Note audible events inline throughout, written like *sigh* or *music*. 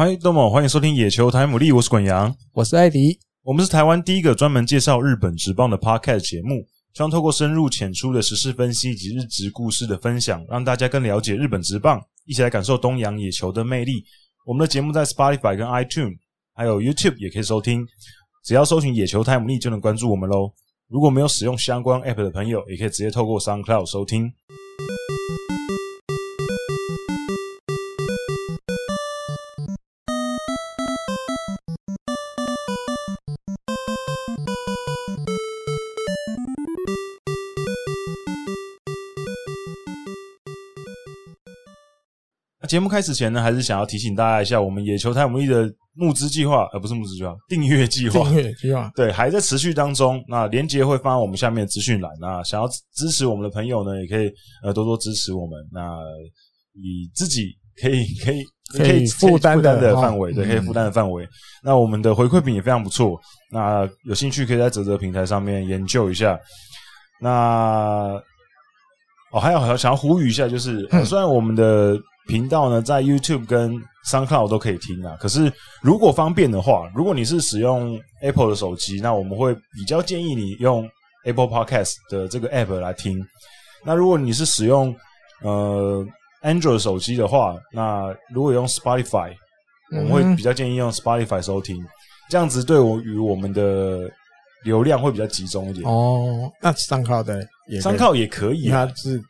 嗨，どうも，欢迎收听野球台姆利，我是滚羊，我是艾迪，我们是台湾第一个专门介绍日本职棒的 Podcast 节目，希望透过深入浅出的时事分析以及日职故事的分享，让大家更了解日本职棒，一起来感受东洋野球的魅力。我们的节目在 Spotify 跟 iTunes 还有 YouTube 也可以收听，只要搜寻野球台姆利就能关注我们喽。如果没有使用相关 App 的朋友，也可以直接透过 SoundCloud 收听。 节目开始前呢，还是想要提醒大家一下，我们野球台姆利的募资计划，而不是募资计划，订阅计划，订阅计划，对，还在持续当中。那连接会放在我们下面的资讯栏。那想要支持我们的朋友呢，也可以呃多多支持我们。那以自己可以 *laughs* 可以可以负担的范围，对，可以负担的范围。那我们的回馈品也非常不错。那有兴趣可以在泽泽平台上面研究一下。那哦，还有想要呼吁一下，就是、呃、虽然我们的。频道呢，在 YouTube 跟 SoundCloud 都可以听啊。可是如果方便的话，如果你是使用 Apple 的手机，那我们会比较建议你用 Apple Podcast 的这个 App 来听。那如果你是使用呃 Android 手机的话，那如果用 Spotify，我们会比较建议用 Spotify 收听。这样子对我与我们的流量会比较集中一点。哦，那 SoundCloud 的也 SoundCloud 也可以，它是。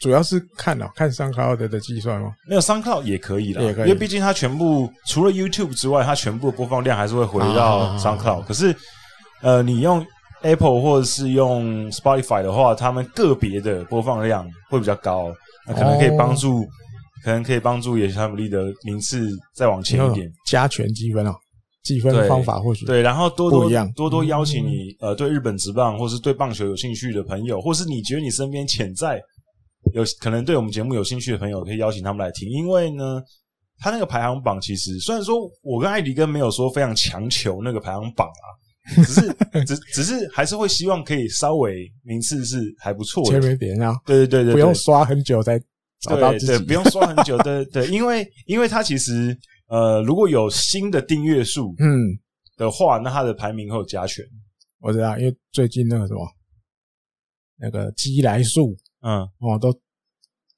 主要是看哦，看 SoundCloud 的计算吗？没有 SoundCloud 也可以啦，也可以，因为毕竟它全部除了 YouTube 之外，它全部的播放量还是会回到 SoundCloud。可是，呃，你用 Apple 或者是用 Spotify 的话，他们个别的播放量会比较高，那可能可以帮助，可能可以帮助野球台姆利的名次再往前一点，加权积分哦，积分的方法或许对，然后多多多多邀请你，呃，对日本职棒或是对棒球有兴趣的朋友，或是你觉得你身边潜在。有可能对我们节目有兴趣的朋友，可以邀请他们来听。因为呢，他那个排行榜其实虽然说我跟艾迪根没有说非常强求那个排行榜啊，只是只只是还是会希望可以稍微名次是还不错的，前面点啊，对对对对，不用刷很久再找到自己，对对，不用刷很久，对对，因为因为他其实呃，如果有新的订阅数嗯的话，那他的排名会有加权。我知道，因为最近那个什么那个基来数。嗯，哦，都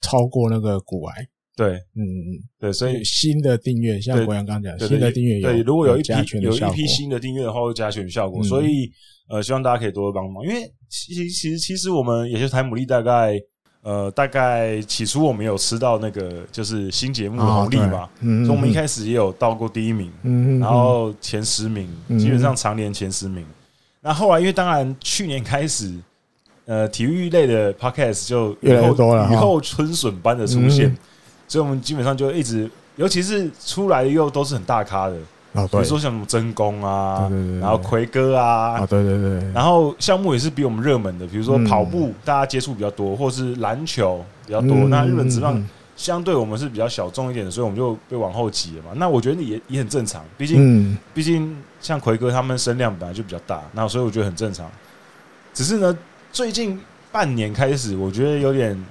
超过那个古癌，对，嗯嗯嗯，对，所以新的订阅，像国阳刚刚讲，新的订阅对，如果有一批有一批新的订阅的话，会加权效果，所以呃，希望大家可以多多帮忙，因为其实其实其实我们也就是台姆利大概呃大概起初我们有吃到那个就是新节目的红利嘛，嗯，所以我们一开始也有到过第一名，嗯，然后前十名，基本上常年前十名，那后来因为当然去年开始。呃，体育类的 podcast 就越来越多了，雨后春笋般的出现，嗯、所以我们基本上就一直，尤其是出来的又都是很大咖的，哦、比如说像什么真宫啊，然后奎哥啊，哦、对对对，然后项目也是比我们热门的，比如说跑步，大家接触比较多，或是篮球比较多。嗯、那日本职棒相对我们是比较小众一点的，所以我们就被往后挤了嘛。那我觉得也也很正常，毕竟毕、嗯、竟像奎哥他们声量本来就比较大，那所以我觉得很正常。只是呢。最近半年开始，我觉得有点，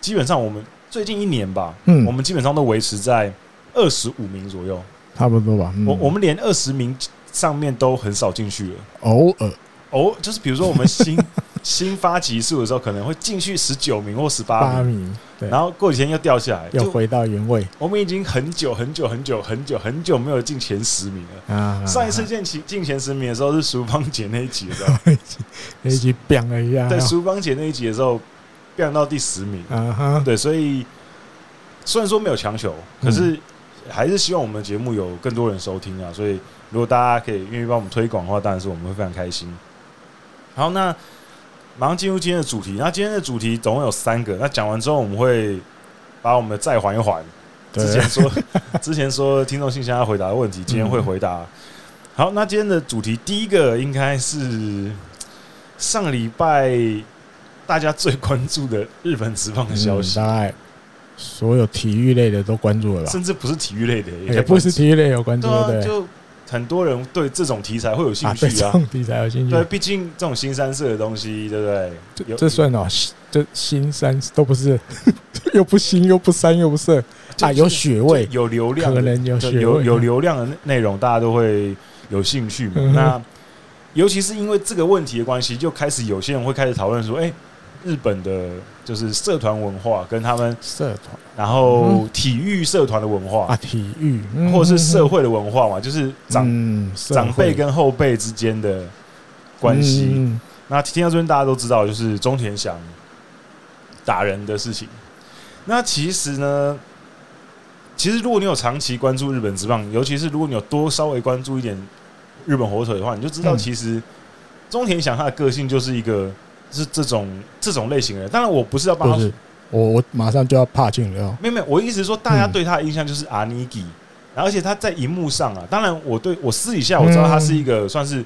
基本上我们最近一年吧，嗯，我们基本上都维持在二十五名左右，差不多吧。我我们连二十名上面都很少进去了，偶尔，偶就是比如说我们新新发集数的时候，可能会进去十九名或十八名。对，然后过几天又掉下来，又回到原位。我们已经很久很久很久很久很久没有进前十名了。啊，上一次进前进前十名的时候是淑芳姐那一集的时候，*laughs* 那一集变了一下。对，淑芳姐那一集的时候变到第十名。啊哈，对，所以虽然说没有强求，可是还是希望我们的节目有更多人收听啊。所以如果大家可以愿意帮我们推广的话，当然是我们会非常开心。好，那。马上进入今天的主题。那今天的主题总共有三个。那讲完之后，我们会把我们的再缓一还。之前说，*laughs* 之前说听众信箱要回答的问题，今天会回答。好，那今天的主题第一个应该是上礼拜大家最关注的日本职棒的消息。大概所有体育类的都关注了吧？甚至不是体育类的，也不是体育类有关注的。就很多人对这种题材会有兴趣啊，啊这种题材有兴趣。对，毕竟这种新三色的东西，对不对？这这算哦，这新三都不是，*laughs* 又不新又不三又不四啊，有血味，有流量，可能有有有流量的内容，大家都会有兴趣嘛。嗯、那尤其是因为这个问题的关系，就开始有些人会开始讨论说，哎、欸。日本的就是社团文化跟他们社团，然后体育社团的文化。啊，体育。或者是社会的文化嘛，就是长长辈跟后辈之间的关系。那听到这边大家都知道，就是中田翔打人的事情。那其实呢，其实如果你有长期关注日本职棒，尤其是如果你有多稍微关注一点日本火腿的话，你就知道，其实中田翔他的个性就是一个。是这种这种类型的人，当然我不是要帮他，我我马上就要怕进了。没有没有，我意思是说，大家对他的印象就是阿尼基，而且他在荧幕上啊，当然我对我私底下我知道他是一个算是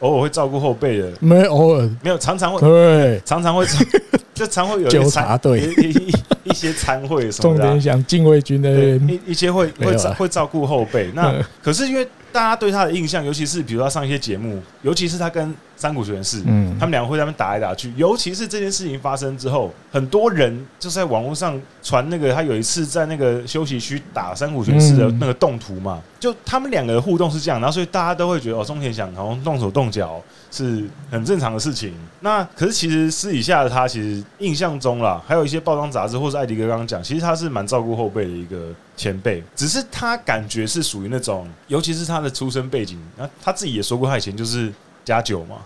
偶尔会照顾后辈的，没偶尔没有常常会对常常会 *laughs* 就常会有纠察队一一一些参会什么的，重点想禁卫军的一一些会会照会照顾后辈。那可是因为大家对他的印象，尤其是比如他上一些节目，尤其是他跟。三谷玄士，嗯，他们两个会在那边打来打去，尤其是这件事情发生之后，很多人就在网络上传那个他有一次在那个休息区打三谷玄士的那个动图嘛，就他们两个的互动是这样，然后所以大家都会觉得哦，中田翔好像动手动脚是很正常的事情。那可是其实私底下的他，其实印象中啦，还有一些报章杂志或是艾迪哥刚刚讲，其实他是蛮照顾后辈的一个前辈，只是他感觉是属于那种，尤其是他的出身背景，那他自己也说过，他以前就是。加九嘛，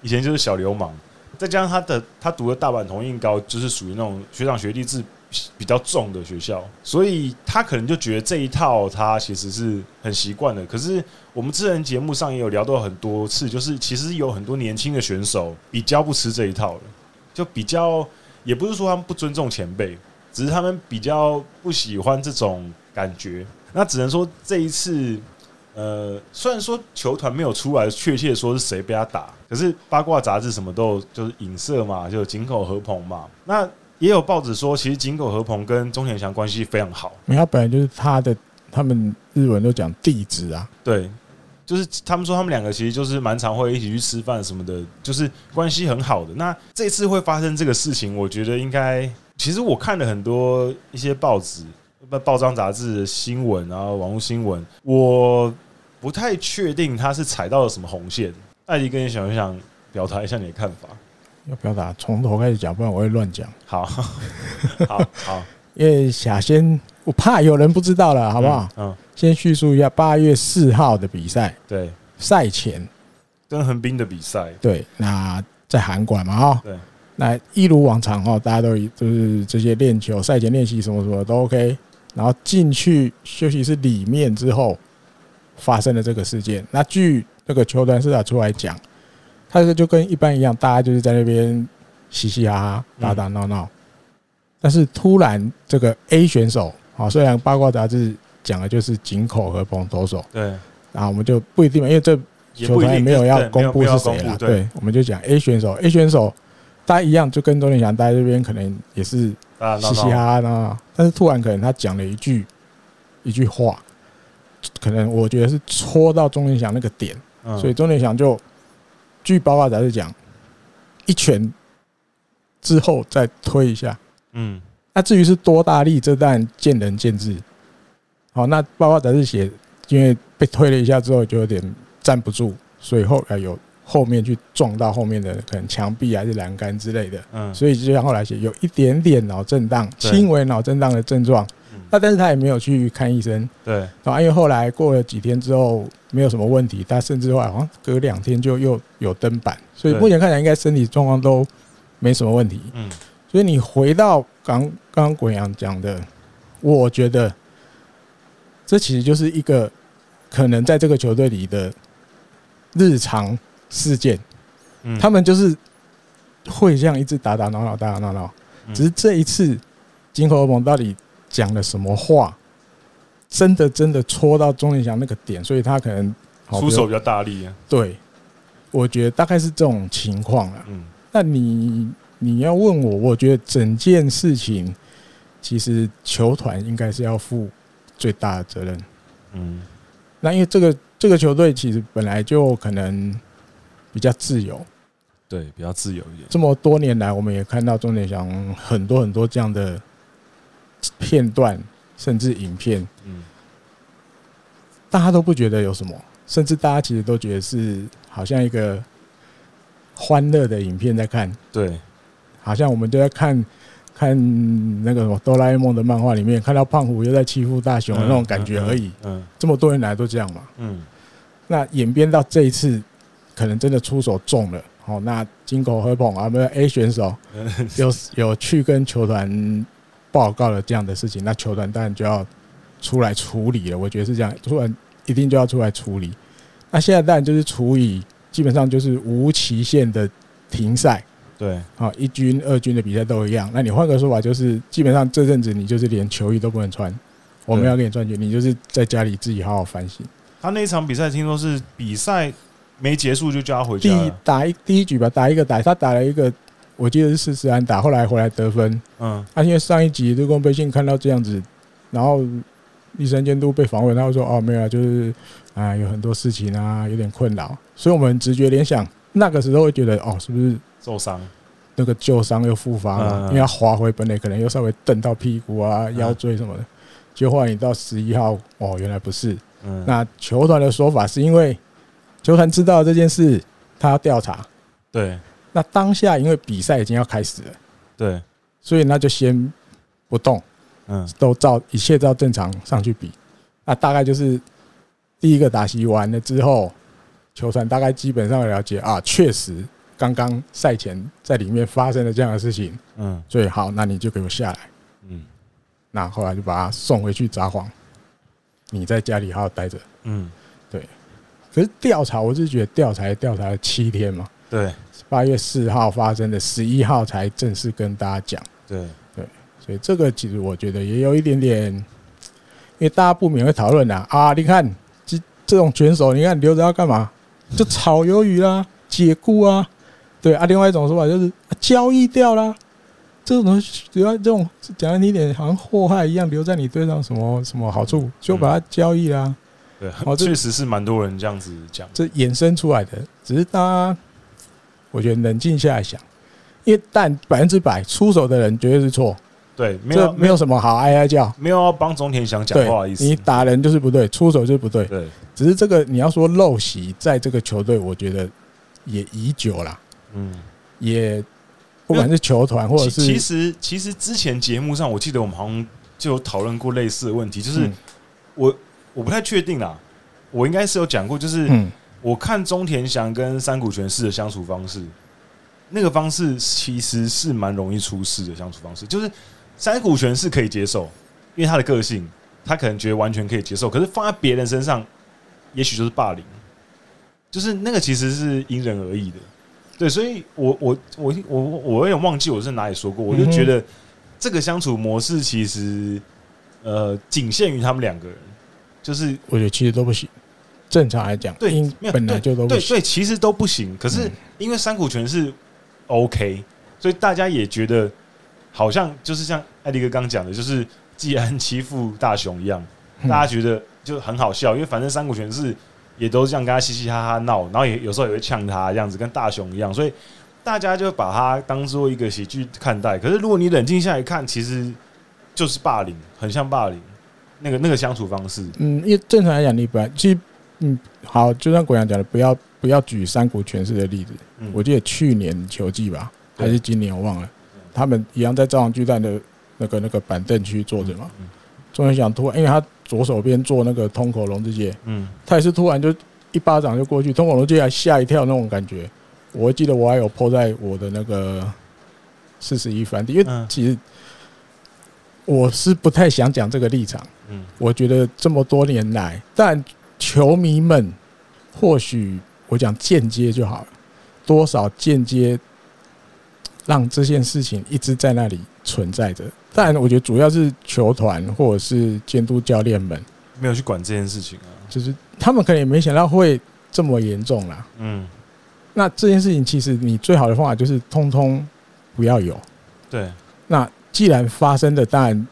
以前就是小流氓，再加上他的他读的大阪桐荫高，就是属于那种学长学弟制比较重的学校，所以他可能就觉得这一套他其实是很习惯的。可是我们之前节目上也有聊到很多次，就是其实有很多年轻的选手比较不吃这一套的，就比较也不是说他们不尊重前辈，只是他们比较不喜欢这种感觉。那只能说这一次。呃，虽然说球团没有出来确切说是谁被他打，可是八卦杂志什么都有就是影射嘛，就井口和鹏嘛。那也有报纸说，其实井口和鹏跟中田翔关系非常好，因为他本来就是他的，他们日文都讲弟子啊。对，就是他们说他们两个其实就是蛮常会一起去吃饭什么的，就是关系很好的。那这次会发生这个事情，我觉得应该，其实我看了很多一些报纸、报章杂志的新闻，然后网络新闻，我。不太确定他是踩到了什么红线，艾迪，跟你想一想，表达一下你的看法。要表达，从头开始讲，不然我会乱讲。好，*laughs* 好，好，因为想先，我怕有人不知道了，好不好？嗯，先叙述一下八月四号的比赛。对，赛前跟横滨的比赛。对，那在韩馆嘛，哈。对，那一如往常哦，大家都就是这些练球、赛前练习什么什么都 OK。然后进去休息室里面之后。发生了这个事件，那据那个球团社长出来讲，他是就跟一般一样，大家就是在那边嘻嘻哈哈、打打闹闹。但是突然这个 A 选手，啊，虽然八卦杂志讲的就是井口和彭投手，对，然后我们就不一定嘛，因为这球团也没有要公布是谁了，对，我们就讲 A 选手，A 选手，大家一样就跟中田翔待在这边，可能也是嘻嘻哈哈呢，但是突然可能他讲了一句一句话。可能我觉得是戳到钟点祥那个点，所以钟点祥就据八卦杂志讲，一拳之后再推一下，嗯，那至于是多大力，这当然见仁见智。好，那八卦杂志写，因为被推了一下之后就有点站不住，所以后来有后面去撞到后面的可能墙壁还是栏杆之类的，嗯，所以就像后来写有一点点脑震荡，轻微脑震荡的症状。那但是他也没有去看医生，对，啊，因为后来过了几天之后没有什么问题，他甚至后来好像隔两天就又有登板，所以目前看起来应该身体状况都没什么问题。嗯，所以你回到刚刚刚滚阳讲的，我觉得这其实就是一个可能在这个球队里的日常事件，嗯，他们就是会这样一直打打闹闹打打闹闹，只是这一次金口和朋到底。讲了什么话？真的真的戳到钟林祥那个点，所以他可能出手比较大力啊。对，我觉得大概是这种情况了。嗯，那你你要问我，我觉得整件事情其实球团应该是要负最大的责任。嗯，那因为这个这个球队其实本来就可能比较自由，对，比较自由一点。这么多年来，我们也看到钟点祥很多很多这样的片段，甚至影片，嗯，大家都不觉得有什么，甚至大家其实都觉得是好像一个欢乐的影片在看，对，好像我们都在看。看那个什么哆啦 A 梦的漫画里面，看到胖虎又在欺负大雄的那种感觉而已。嗯，这么多年来都这样嘛。嗯，那演变到这一次，可能真的出手重了。好，那金口和捧啊，没有 A 选手 *laughs* 有有去跟球团报告了这样的事情，那球团当然就要出来处理了。我觉得是这样，突然一定就要出来处理。那现在当然就是处理，基本上就是无期限的停赛。对，好，一军、二军的比赛都一样。那你换个说法，就是基本上这阵子你就是连球衣都不能穿。我们要给你赚钱，你就是在家里自己好好反省。他那一场比赛听说是比赛没结束就叫他回家。第一打一第一局吧，打一个打，他打了一个，我记得是四十安打，后来回来得分。嗯，他因为上一集对公培信看到这样子，然后医生监督被访问，他会说：“哦，没有啊，就是啊，有很多事情啊，有点困扰。”所以我们直觉联想，那个时候会觉得：“哦，是不是？”受伤，那个旧伤又复发了，因为他滑回本垒，可能又稍微蹬到屁股啊、腰椎什么的。就换你到十一号，哦，原来不是。嗯那球团的说法是因为球团知道这件事，他要调查。对。那当下因为比赛已经要开始了，对，所以那就先不动，嗯，都照一切照正常上去比。那大概就是第一个打席完了之后，球团大概基本上了解啊，确实。刚刚赛前在里面发生了这样的事情，嗯，所以好，那你就给我下来，嗯，那后来就把他送回去札幌，你在家里好好待着，嗯，对。可是调查，我是觉得调查调查了七天嘛，对，八月四号发生的，十一号才正式跟大家讲，对对，所以这个其实我觉得也有一点点，因为大家不免会讨论啊，啊，你看这这种选手，你看留着要干嘛？就炒鱿鱼啦，*laughs* 解雇啊。对啊，另外一种说法就是交易掉啦，这种东西主要这种讲难听点，好像祸害一样留在你队上，什么什么好处，就把它交易了。对，确实是蛮多人这样子讲，这衍生出来的，只是大家我觉得冷静下来想，因为但百分之百出手的人绝对是错。对，没有没有什么好哀哀叫，没有要帮中田祥讲话的意思。你打人就是不对，出手就是不对。对，只是这个你要说陋习，在这个球队，我觉得也已久了。嗯，也不管是球团或者是，其实其实之前节目上，我记得我们好像就有讨论过类似的问题，就是我我不太确定啦，我应该是有讲过，就是我看钟田翔跟山谷全嗣的相处方式，那个方式其实是蛮容易出事的相处方式，就是山谷全是可以接受，因为他的个性，他可能觉得完全可以接受，可是放在别人身上，也许就是霸凌，就是那个其实是因人而异的。对，所以我我我我我有点忘记我是哪里说过，我就觉得这个相处模式其实呃仅限于他们两个人，就是我觉得其实都不行。正常来讲，对，本来就都不行。对，所以其实都不行。可是因为三谷全是 OK，所以大家也觉得好像就是像艾迪哥刚讲的，就是季安欺负大雄一样，大家觉得就很好笑，因为反正三谷全是。也都是这样跟他嘻嘻哈哈闹，然后也有时候也会呛他这样子，跟大雄一样，所以大家就把他当做一个喜剧看待。可是如果你冷静下来看，其实就是霸凌，很像霸凌那个那个相处方式。嗯，因为正常来讲，你本来其实嗯好，就像国阳讲的，不要不要举三国全势的例子。嗯，我记得去年球季吧，还是今年我忘了，他们一样在朝阳巨蛋的那个那个板凳区坐着嘛。钟田祥突然，因为他。左手边坐那个通口龙之介，嗯，他也是突然就一巴掌就过去，通口龙之介还吓一跳那种感觉。我记得我还有 po 在我的那个四十一番，因为其实我是不太想讲这个立场，嗯，我觉得这么多年来，但球迷们或许我讲间接就好了，多少间接让这件事情一直在那里存在着。但我觉得主要是球团或者是监督教练们没有去管这件事情啊，就是他们可能也没想到会这么严重啦。嗯，那这件事情其实你最好的方法就是通通不要有。对，那既然发生的，当然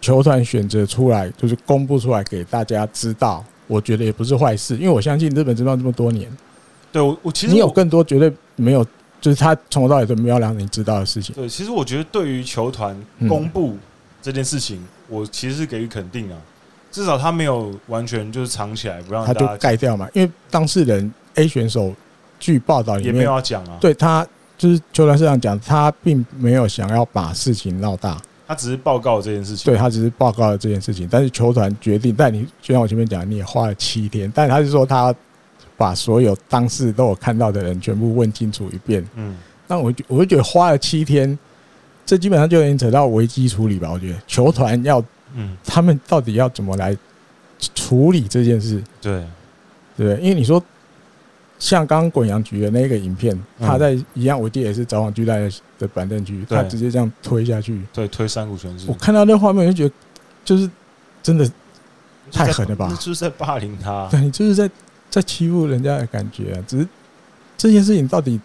球团选择出来就是公布出来给大家知道，我觉得也不是坏事，因为我相信日本职棒这么多年，对我我其实你有更多绝对没有，就是他从头到尾都没有让你知道的事情。对，其实我觉得对于球团公布这件事情，我其实是给予肯定啊，至少他没有完全就是藏起来不让他就盖掉嘛，因为当事人 A 选手据报道里面也没有要讲啊，对他就是球团是这样讲，他并没有想要把事情闹大。他只是报告这件事情，对，他只是报告了这件事情，但是球团决定。但你就像我前面讲，你也花了七天，但他是说他把所有当事都有看到的人全部问清楚一遍。嗯，那我我就觉得花了七天，这基本上就已经扯到危机处理吧。我觉得球团要，嗯，他们到底要怎么来处理这件事？对，对，因为你说。像刚刚滚阳局的那个影片，他在一样，我记得也是早晚巨大的板凳区，他直接这样推下去，对，推三股全是。我看到那画面，就觉得就是真的太狠了吧？就是在霸凌他，对，你就是在在欺负人家的感觉啊！只是这件事情到底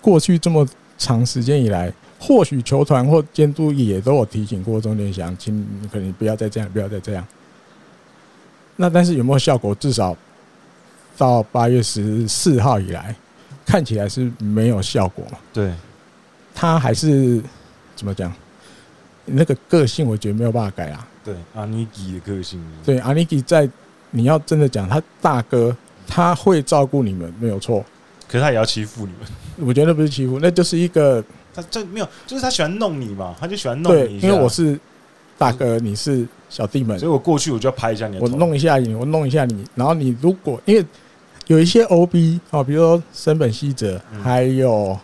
过去这么长时间以来，或许球团或监督也都有提醒过钟点祥，请你可能不要再这样，不要再这样。那但是有没有效果？至少。到八月十四号以来，看起来是没有效果嘛？对，他还是怎么讲？那个个性，我觉得没有办法改啊。对，阿尼基的个性。对，阿尼基在你要真的讲，他大哥他会照顾你们，没有错。可是他也要欺负你们。我觉得不是欺负，那就是一个 *laughs* 他这没有，就是他喜欢弄你嘛，他就喜欢弄你。因为我是大哥，你是小弟们，所以我过去我就要拍一下你，我弄一下你，我弄一下你，然后你如果因为。有一些 OB 哦，比如说森本希哲，还有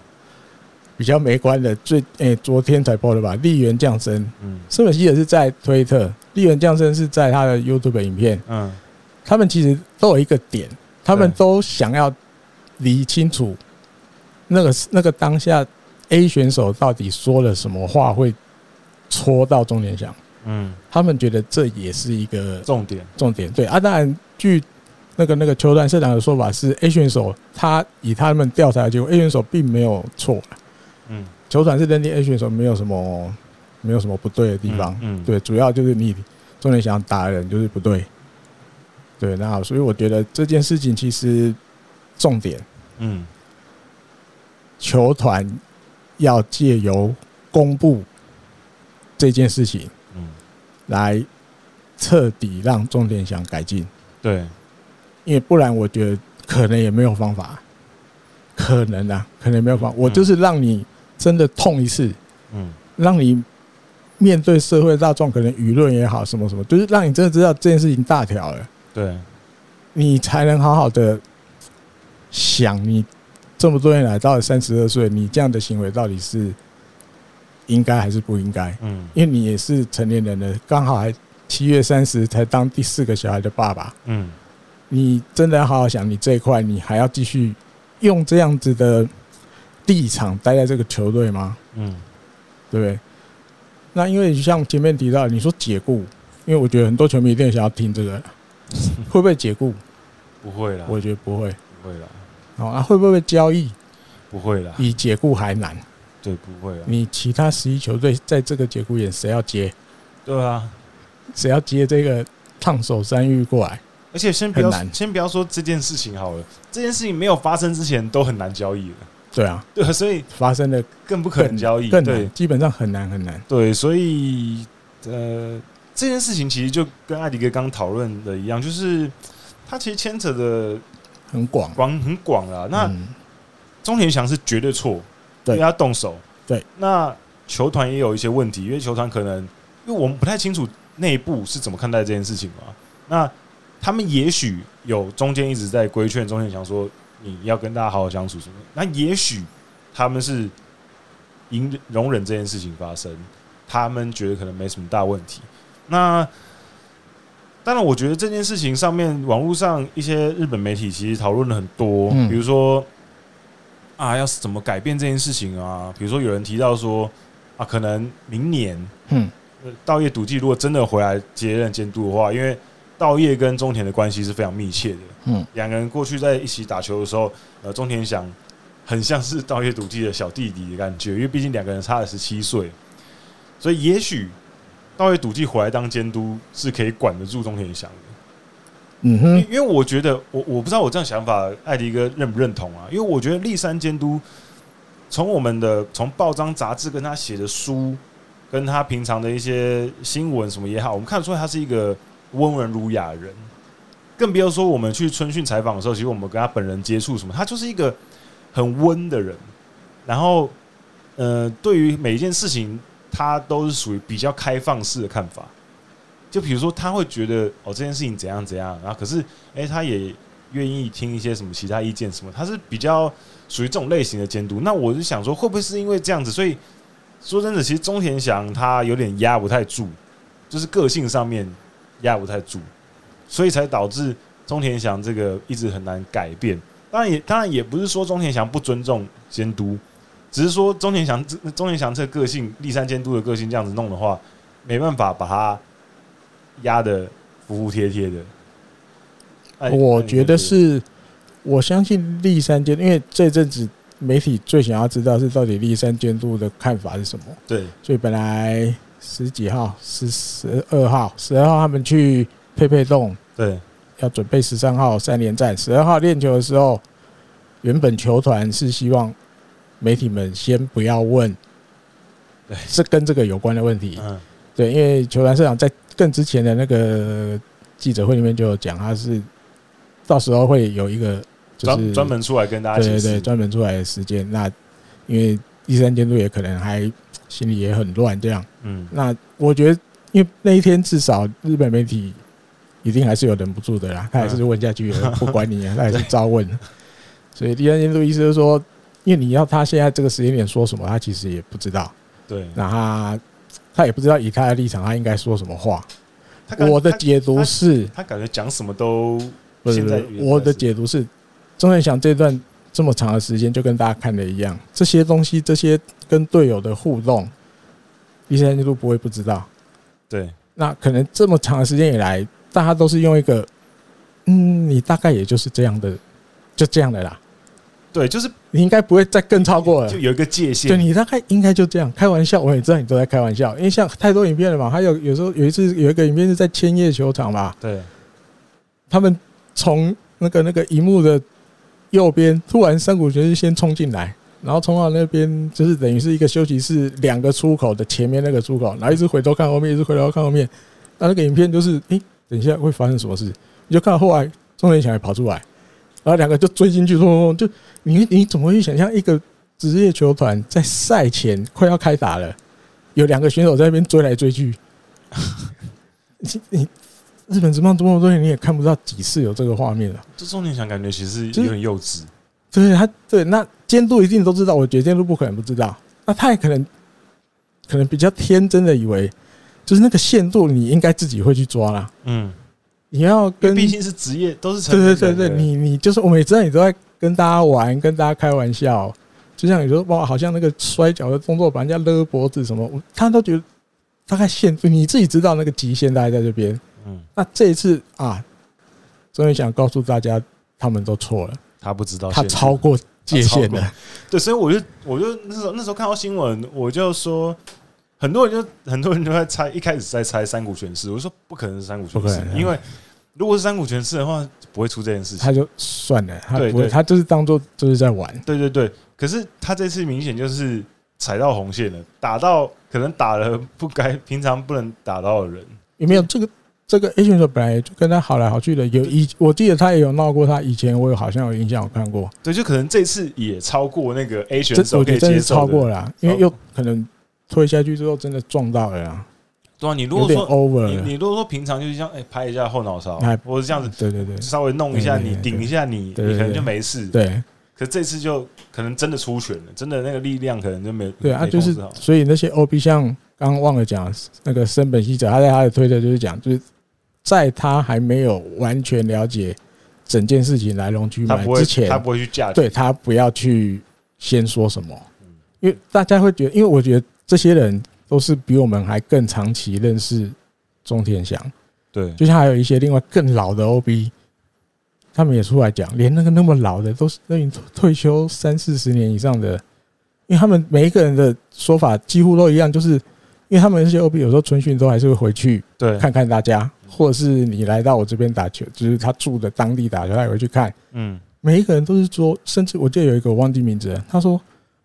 比较没关的，最诶，昨天才播的吧？立源降生，嗯，森本希哲是在推特，立源降生是在他的 YouTube 影片，嗯，他们其实都有一个点，他们都想要理清楚那个那个当下 A 选手到底说了什么话会戳到重点上，嗯，他们觉得这也是一个重点，重点对啊，当然据。那个那个球团社长的说法是，A 选手他以他们调查的结果，A 选手并没有错。嗯，球团是认定 A 选手没有什么没有什么不对的地方。嗯，对，主要就是你重点想打的人就是不对。对，那好，所以我觉得这件事情其实重点，嗯，球团要借由公布这件事情，嗯，来彻底让重点想改进。对。因为不然，我觉得可能也没有方法，可能啊，可能没有方法。我就是让你真的痛一次，嗯，让你面对社会大众，可能舆论也好，什么什么，就是让你真的知道这件事情大条了，对，你才能好好的想，你这么多年来到了三十二岁，你这样的行为到底是应该还是不应该？嗯，因为你也是成年人了，刚好还七月三十才当第四个小孩的爸爸，嗯。你真的要好好想，你这一块你还要继续用这样子的立场待在这个球队吗？嗯，对不对？那因为像前面提到，你说解雇，因为我觉得很多球迷一定想要听这个，*laughs* 会不会解雇？不会啦，我觉得不会，不会啦。好啊，会不会交易？不会啦，比解雇还难。对，不会啦。你其他十一球队在这个节骨眼，谁要接？对啊，谁要接这个烫手山芋过来？而且先不要先不要说这件事情好了，这件事情没有发生之前都很难交易了。对啊，对，所以发生的更不可能交易，更对，基本上很难很难。对，所以呃，这件事情其实就跟艾迪哥刚讨论的一样，就是他其实牵扯的很广，广很广啊。那钟田翔是绝对错，因为他动手。对，那球团也有一些问题，因为球团可能因为我们不太清楚内部是怎么看待这件事情嘛。那他们也许有中间一直在规劝中田祥说，你要跟大家好好相处什么？那也许他们是容容忍这件事情发生，他们觉得可能没什么大问题。那当然，我觉得这件事情上面，网络上一些日本媒体其实讨论了很多，比如说啊，要是怎么改变这件事情啊？比如说有人提到说啊，可能明年，嗯，稻叶笃纪如果真的回来接任监督的话，因为稻叶跟中田的关系是非常密切的。嗯，两个人过去在一起打球的时候，呃，中田翔很像是道业笃纪的小弟弟的感觉，因为毕竟两个人差了十七岁，所以也许道业笃纪回来当监督是可以管得住中田翔的。嗯哼，因为我觉得我我不知道我这样想法，艾迪哥认不认同啊？因为我觉得立山监督从我们的从报章杂志跟他写的书，跟他平常的一些新闻什么也好，我们看得出来他是一个温文儒雅人。更不要说我们去春训采访的时候，其实我们跟他本人接触什么，他就是一个很温的人。然后，呃，对于每一件事情，他都是属于比较开放式的看法。就比如说，他会觉得哦，这件事情怎样怎样，然后可是，哎，他也愿意听一些什么其他意见什么，他是比较属于这种类型的监督。那我就想说，会不会是因为这样子，所以说真的，其实中田翔他有点压不太住，就是个性上面压不太住，所以才导致中田翔这个一直很难改变。当然也当然也不是说中田翔不尊重监督，只是说中田翔这中田翔这个个性，立山监督的个性这样子弄的话，没办法把他。压得服服帖帖的，我觉得是，我相信立山监，因为这阵子媒体最想要知道是到底立山监督的看法是什么。对，所以本来十几号、十十二号、十二号他们去佩佩洞，对，要准备十三号三连战。十二号练球的时候，原本球团是希望媒体们先不要问，对，是跟这个有关的问题。嗯，对，因为球团社长在。更之前的那个记者会里面就有讲，他是到时候会有一个就是专门出来跟大家对对对专门出来的时间。那因为第三监督也可能还心里也很乱，这样。嗯，那我觉得，因为那一天至少日本媒体一定还是有忍不住的啦，他还是问下去了，不管你，*laughs* 他还是照问。所以第三监督意思就是说，因为你要他现在这个时间点说什么，他其实也不知道。对，那他。他也不知道以他的立场，他应该说什么话。我的解读是，他感觉讲什么都不是。我的解读是，中田翔这段这么长的时间，就跟大家看的一样，这些东西，这些跟队友的互动，第三监督不会不知道。对，那可能这么长的时间以来，大家都是用一个，嗯，你大概也就是这样的，就这样的啦。对，就是你应该不会再更超过了，就有一个界限。对，你大概应该就这样开玩笑，我也知道你都在开玩笑，因为像太多影片了嘛。还有有时候有一次有一个影片是在千叶球场吧，对，他们从那个那个荧幕的右边，突然山谷拳先冲进来，然后冲到那边，就是等于是一个休息室两个出口的前面那个出口，然后一直回头看后面，一直回头看后面。那那个影片就是，诶，等一下会发生什么事？你就看到后来中田翔也跑出来。然后两个就追进去，冲冲：“就你你怎么会想象一个职业球团在赛前快要开打了，有两个选手在那边追来追去？你你日本职棒这么多年，你也看不到几次有这个画面了。这重点想感觉其实也很幼稚。对，他对那监督一定都知道，我觉得监督不可能不知道。那他也可能可能比较天真的以为，就是那个限度你应该自己会去抓啦。嗯。”你要跟毕竟是职业，都是对对对对，你你就是我们也知道你都在跟大家玩，跟大家开玩笑，就像你说哇，好像那个摔跤的动作把人家勒脖子什么，他都觉得大概限度，你自己知道那个极限大概在这边。嗯，那这一次啊，终于想告诉大家，他们都错了，他不知道他超过界限了。对，所以我就我就那时候那时候看到新闻，我就说。很多人就很多人都在猜，一开始在猜三股全势，我说不可能是三股全势，因为如果是山谷拳士的话，不会出这件事情。他就算了，他不会，他就是当做就是在玩。对对对，可是他这次明显就是踩到红线了，打到可能打了不该平常不能打到的人。有没有这个这个 A 选手本来就跟他好来好去的，有以我记得他也有闹过，他以前我有好像有印象，我看过。对，就可能这次也超过那个 A 选手可以接受超过了，因为又可能。推下去之后，真的撞到了呀！对啊，你如果说 over，你你如果说平常就是像哎拍一下后脑勺，或者这样子，对对对，稍微弄一下你顶一下你，你可能就没事。对，可这次就可能真的出拳了，真的那个力量可能就没对啊，就是所以那些 OB 像刚刚忘了讲那个森本希哲，他在他的推特就是讲，就是在他还没有完全了解整件事情来龙去脉之前，他不会去架，对他不要去先说什么，因为大家会觉得，因为我觉得。这些人都是比我们还更长期认识中田祥，对，就像还有一些另外更老的 OB，他们也出来讲，连那个那么老的都是那退休三四十年以上的，因为他们每一个人的说法几乎都一样，就是因为他们这些 OB 有时候春训都还是会回去对看看大家，或者是你来到我这边打球，就是他住的当地打球，他也会去看。嗯，每一个人都是说，甚至我记得有一个我忘记名字，他说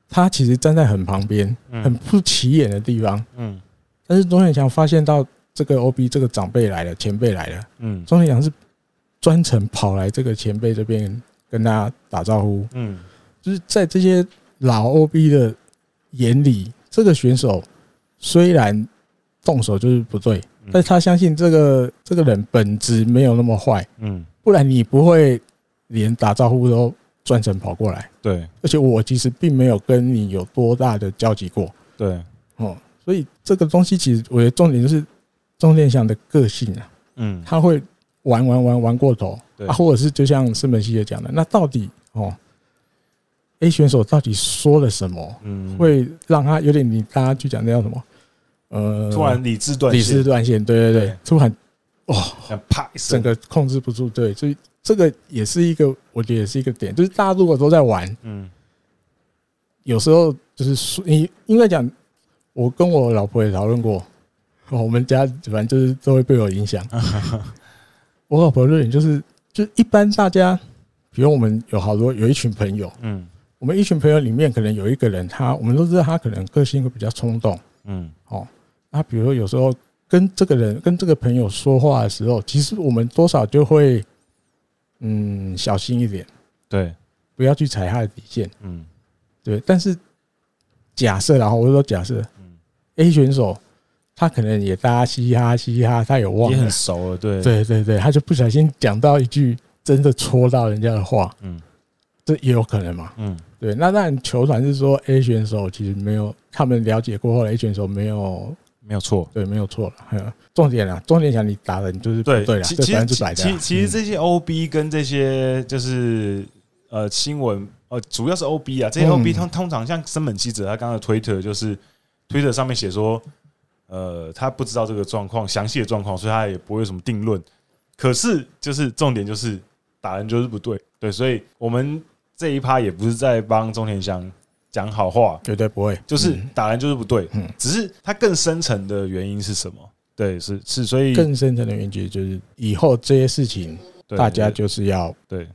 他其实站在很旁边，很不起眼的地方。嗯，但是钟天祥发现到这个 OB 这个长辈来了，前辈来了。嗯，钟天祥是专程跑来这个前辈这边跟大家打招呼。嗯，就是在这些老 OB 的眼里，这个选手。虽然动手就是不对，但是他相信这个这个人本质没有那么坏，嗯，不然你不会连打招呼都专程跑过来，对。而且我其实并没有跟你有多大的交集过，对，哦，所以这个东西其实我觉得重点就是钟天祥的个性啊，嗯，他会玩玩玩玩过头，啊，或者是就像森本希也讲的，那到底哦。A 选手到底说了什么？嗯，会让他有点你大家去讲那叫什么？呃，突然理智断线，理智断线，对对对，突然哇，啪，整个控制不住，对，所以这个也是一个，我觉得也是一个点，就是大家如果都在玩，嗯，有时候就是说，你应该讲，我跟我老婆也讨论过，我们家反正就是都会被我影响。*laughs* 我老婆的论点就是，就一般大家，比如我们有好多有一群朋友，嗯。我们一群朋友里面，可能有一个人，他我们都知道他可能个性会比较冲动，嗯，哦，那比如说有时候跟这个人跟这个朋友说话的时候，其实我们多少就会，嗯，小心一点，对，不要去踩他的底线，嗯，对。但是假设，然后我就说假设，嗯，A 选手他可能也大家嘻嘻哈哈嘻嘻哈哈，他有忘了，也很熟了，对，对对对，他就不小心讲到一句真的戳到人家的话，嗯，这也有可能嘛，嗯。对，那当然球团是说 A 选手其实没有，他们了解过后，A 选手没有没有错，对，没有错了。还有重点啊，重点想你打的你就是对对了，其实其其实这些 OB 跟这些就是呃新闻呃主要是 OB 啊，这些 OB 通通常像森本希哲他刚刚的推特就是推特上面写说，呃他不知道这个状况详细的状况，所以他也不会有什么定论。可是就是重点就是打人就是不对，对，所以我们。这一趴也不是在帮中田祥讲好话，绝对不会。就是打人就是不对，嗯，只是它更深层的原因是什么？对，是是，所以更深层的原因就是以后这些事情，大家就是要对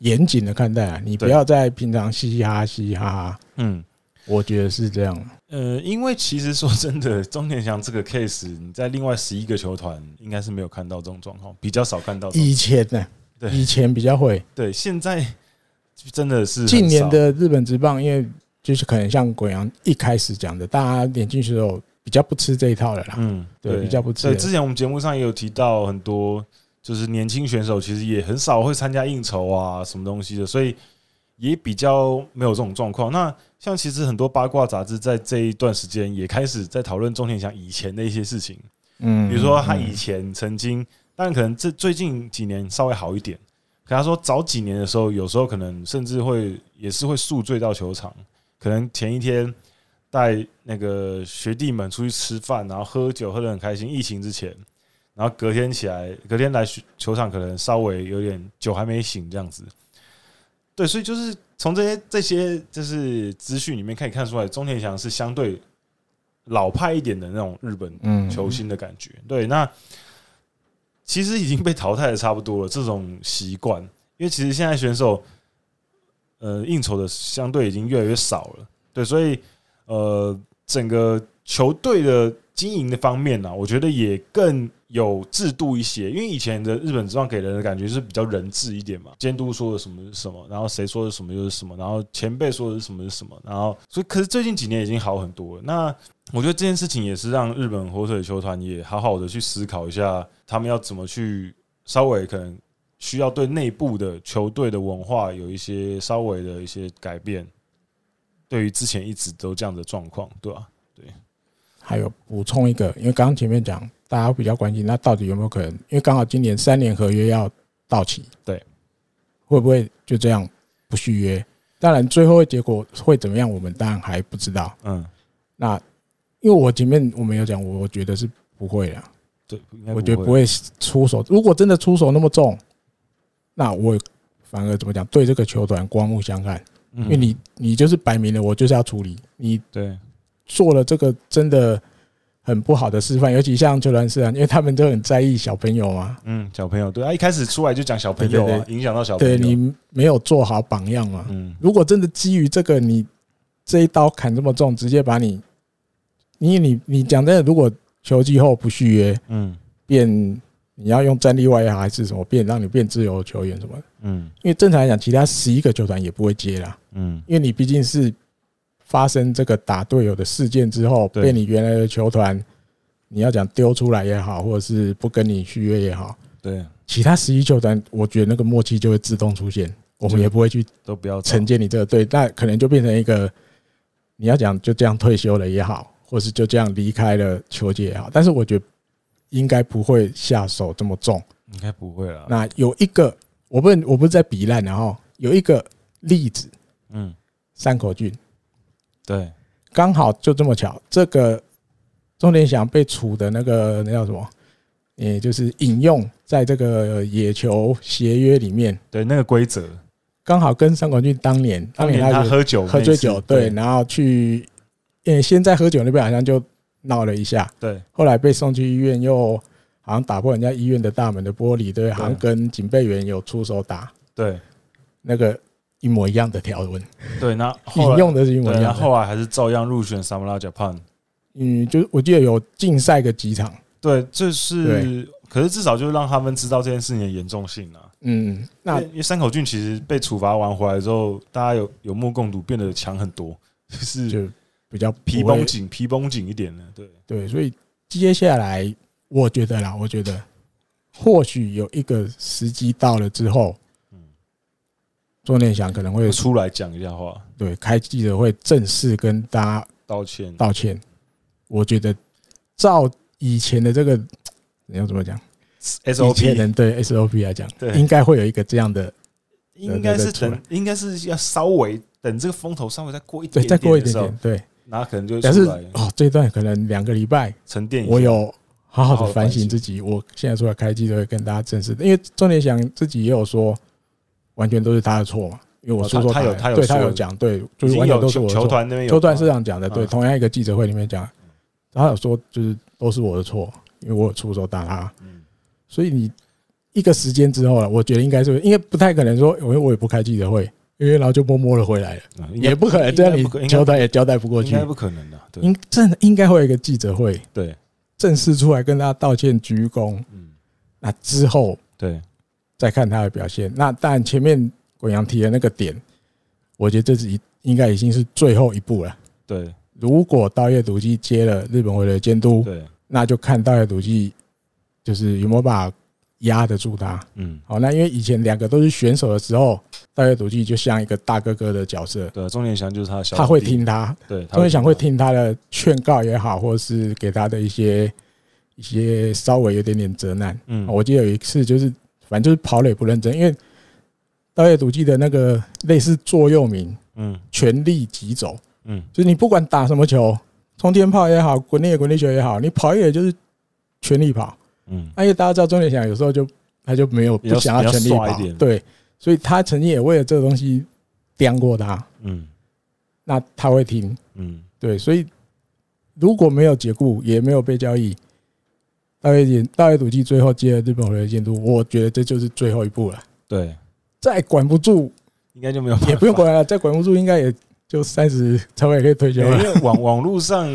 严谨的看待啊，你不要再平常嘻嘻哈哈嘻嘻哈哈。嗯，我觉得是这样。呃，因为其实说真的，钟田祥这个 case，你在另外十一个球团应该是没有看到这种状况，比较少看到。以前呢，对，以前比较会，对，现在。真的是近年的日本职棒，因为就是可能像鬼阳一开始讲的，大家点进去的时候比较不吃这一套的啦。嗯，对，比较不吃。对，之前我们节目上也有提到很多，就是年轻选手其实也很少会参加应酬啊，什么东西的，所以也比较没有这种状况。那像其实很多八卦杂志在这一段时间也开始在讨论钟田祥以前的一些事情，嗯，比如说他以前曾经，但可能这最近几年稍微好一点。可他说，早几年的时候，有时候可能甚至会也是会宿醉到球场，可能前一天带那个学弟们出去吃饭，然后喝酒喝得很开心。疫情之前，然后隔天起来，隔天来球场，可能稍微有点酒还没醒这样子。对，所以就是从这些这些就是资讯里面可以看出来，中田翔是相对老派一点的那种日本球星的感觉。对，那。其实已经被淘汰的差不多了，这种习惯，因为其实现在选手，呃，应酬的相对已经越来越少了，对，所以呃，整个球队的经营的方面呢，我觉得也更有制度一些，因为以前的日本职棒给人的感觉是比较人治一点嘛，监督说的什么是什么，然后谁说的什么就是什么，然后前辈说的是什么是什么，然后所以可是最近几年已经好很多了，那。我觉得这件事情也是让日本火腿球团也好好的去思考一下，他们要怎么去稍微可能需要对内部的球队的文化有一些稍微的一些改变。对于之前一直都这样的状况，对吧？对。还有补充一个，因为刚刚前面讲大家比较关心，那到底有没有可能？因为刚好今年三年合约要到期，对，会不会就这样不续约？当然，最后的结果会怎么样，我们当然还不知道。嗯，那。因为我前面我没有讲，我觉得是不会的。对，我觉得不会出手。如果真的出手那么重，那我反而怎么讲？对这个球团刮目相看。因为你你就是摆明了，我就是要处理你。对，做了这个真的很不好的示范，尤其像球团是啊，因为他们都很在意小朋友嘛。嗯，小朋友对啊，一开始出来就讲小朋友啊，影响到小朋友。对，你没有做好榜样嘛。嗯，如果真的基于这个，你这一刀砍这么重，直接把你，因为你你讲真的，如果球季后不续约，嗯，变你要用战力外还是什么变，让你变自由球员什么？嗯，因为正常来讲，其他十一个球团也不会接啦。嗯，因为你毕竟是。发生这个打队友的事件之后，被你原来的球团，你要讲丢出来也好，或者是不跟你续约也好，对，其他十一球团，我觉得那个默契就会自动出现，我们也不会去都不要承接你这个队，那可能就变成一个你要讲就这样退休了也好，或是就这样离开了球界也好，但是我觉得应该不会下手这么重，应该不会了。那有一个，我不我不是在比烂，然后有一个例子，嗯，山口俊。对，刚好就这么巧，这个钟点祥被处的那个那叫什么？也就是引用在这个野球协约里面，对那个规则，刚好跟山口俊当年当年他喝酒喝醉酒，对，然后去，呃，先在喝酒那边好像就闹了一下，对，后来被送去医院，又好像打破人家医院的大门的玻璃，对，好像跟警备员有出手打，对，那个。一模一样的条文，对，那 *laughs* 引用的是一模一样，然后后来还是照样入选 Samurai Japan。嗯，就我记得有竞赛个几场，对，这是，可是至少就让他们知道这件事情的严重性了。嗯，那因为山口俊其实被处罚完回来之后，大家有有目共睹，变得强很多，就是就比较皮绷紧、皮绷紧一点的。对对，所以接下来我觉得啦，我觉得或许有一个时机到了之后。嗯钟念祥可能会出来讲一下话，对，开记者会正式跟大家道歉道歉。我觉得照以前的这个你要怎么讲？SOP 对 SOP 来讲，对应该会有一个这样的，应该是等，应该是要稍微等这个风头稍微再过一点，对，再过一点点，对，那可能就但是哦，这段可能两个礼拜沉淀，我有好好的反省自己。我现在出来开记者会跟大家正式，因为钟念祥自己也有说。完全都是他的错嘛？因为我说说他有，他有对他有讲，对，就是完全都是我。球团那边，球团是这样讲的，对，同样一个记者会里面讲，他有说就是都是我的错，因为我有出手打他。嗯，所以你一个时间之后了，我觉得应该是，因为不太可能说，因为我也不开记者会，因为然后就默默的回来了，也不可能这样，你交代也交代不过去，应该不可能的。应真的应该会有一个记者会，对，正式出来跟大家道歉鞠躬。嗯，那之后对，再看他的表现。那当然前面。滚阳提的那个点，我觉得这是一应该已经是最后一步了。对，如果稻叶笃纪接了日本回的监督，对，那就看稻叶笃纪就是有没有办法压得住他。嗯，好，那因为以前两个都是选手的时候，大叶笃纪就像一个大哥哥的角色。对，钟连祥就是他的小，他会听他。对，钟连祥会听他的劝告也好，或者是给他的一些一些稍微有点点责难。嗯，我记得有一次就是反正就是跑垒不认真，因为。大叶笃纪的那个类似座右铭，嗯，全力疾走，嗯，就是你不管打什么球，冲天炮也好，滚地滚地球也好，你跑一点就是全力跑，嗯，因为大家知道钟连祥有时候就他就没有不想要全力跑，对，所以他曾经也为了这个东西刁过他，嗯，那他会听，嗯，对，所以如果没有解雇，也没有被交易，稻叶稻叶笃纪最后接了日本回来监督，我觉得这就是最后一步了，对。再管不住，应该就没有，也不用管了。再管不住，应该也就三十，差不多也可以退休了。因为网网络上，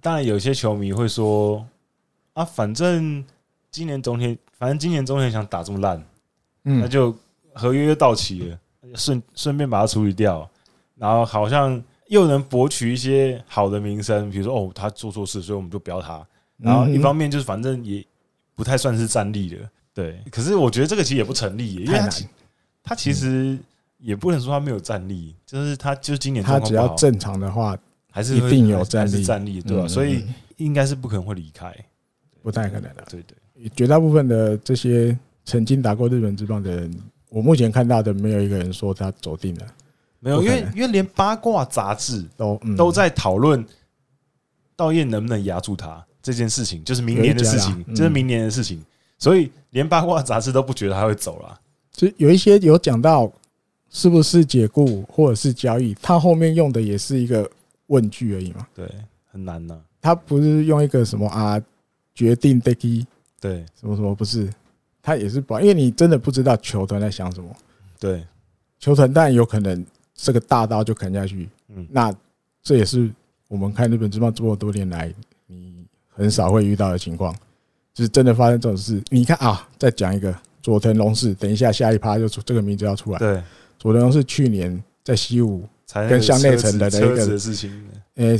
当然有些球迷会说：“啊，反正今年冬天，反正今年冬天想打这么烂，嗯，那就合约又到期了，顺顺便把它处理掉，然后好像又能博取一些好的名声，比如说哦，他做错事，所以我们就不要他。然后一方面就是反正也不太算是战力的，对。可是我觉得这个其实也不成立，因为。他其实也不能说他没有战力，就是他就是今年他只要正常的话，还是一定有战力，战力对吧？所以应该是不可能会离开，不太可能的。对对，绝大部分的这些曾经打过日本职棒的人，我目前看到的没有一个人说他走定了，没有，因为因为连八卦杂志都都在讨论道彦能不能压住他这件事情，就是明年的事情，就是明年的事情，所以连八卦杂志都不觉得他会走了。就有一些有讲到是不是解雇或者是交易，他后面用的也是一个问句而已嘛。对，很难呐。他不是用一个什么啊决定的基，对，什么什么不是，他也是保，因为你真的不知道球团在想什么。对，球团当然有可能这个大刀就砍下去。嗯，那这也是我们看日本职棒这么多年来，你很少会遇到的情况，就是真的发生这种事。你看啊，再讲一个佐藤龙士，等一下下一趴就出这个名字要出来。对，佐藤龙士去年在西武跟向内城的那个事情，诶。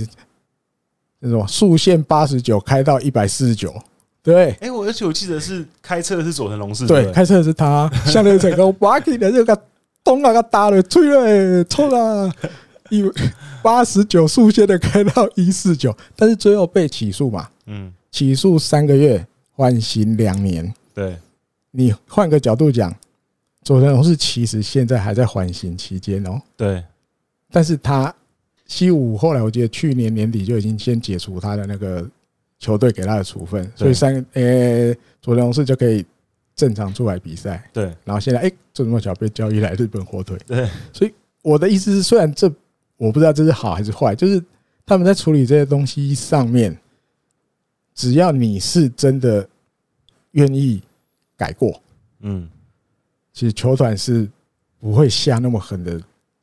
那种速限八十九开到一百四十九，对。哎，我而且我记得是开车的是佐藤龙士，对，开车的是他。乡内城跟巴克的这个咚啊个打了，吹了，错了，一八十九速限的开到一四九，但是最后被起诉嘛，嗯，起诉三个月，缓刑两年。对，你换个角度讲，佐藤龙是其实现在还在缓刑期间哦。对，但是他。西武后来，我记得去年年底就已经先解除他的那个球队给他的处分，所以三呃佐藤龙世就可以正常出来比赛。对，然后现在哎，这么巧被交易来日本火腿。对，所以我的意思是，虽然这我不知道这是好还是坏，就是他们在处理这些东西上面，只要你是真的愿意改过，嗯，其实球团是不会下那么狠的。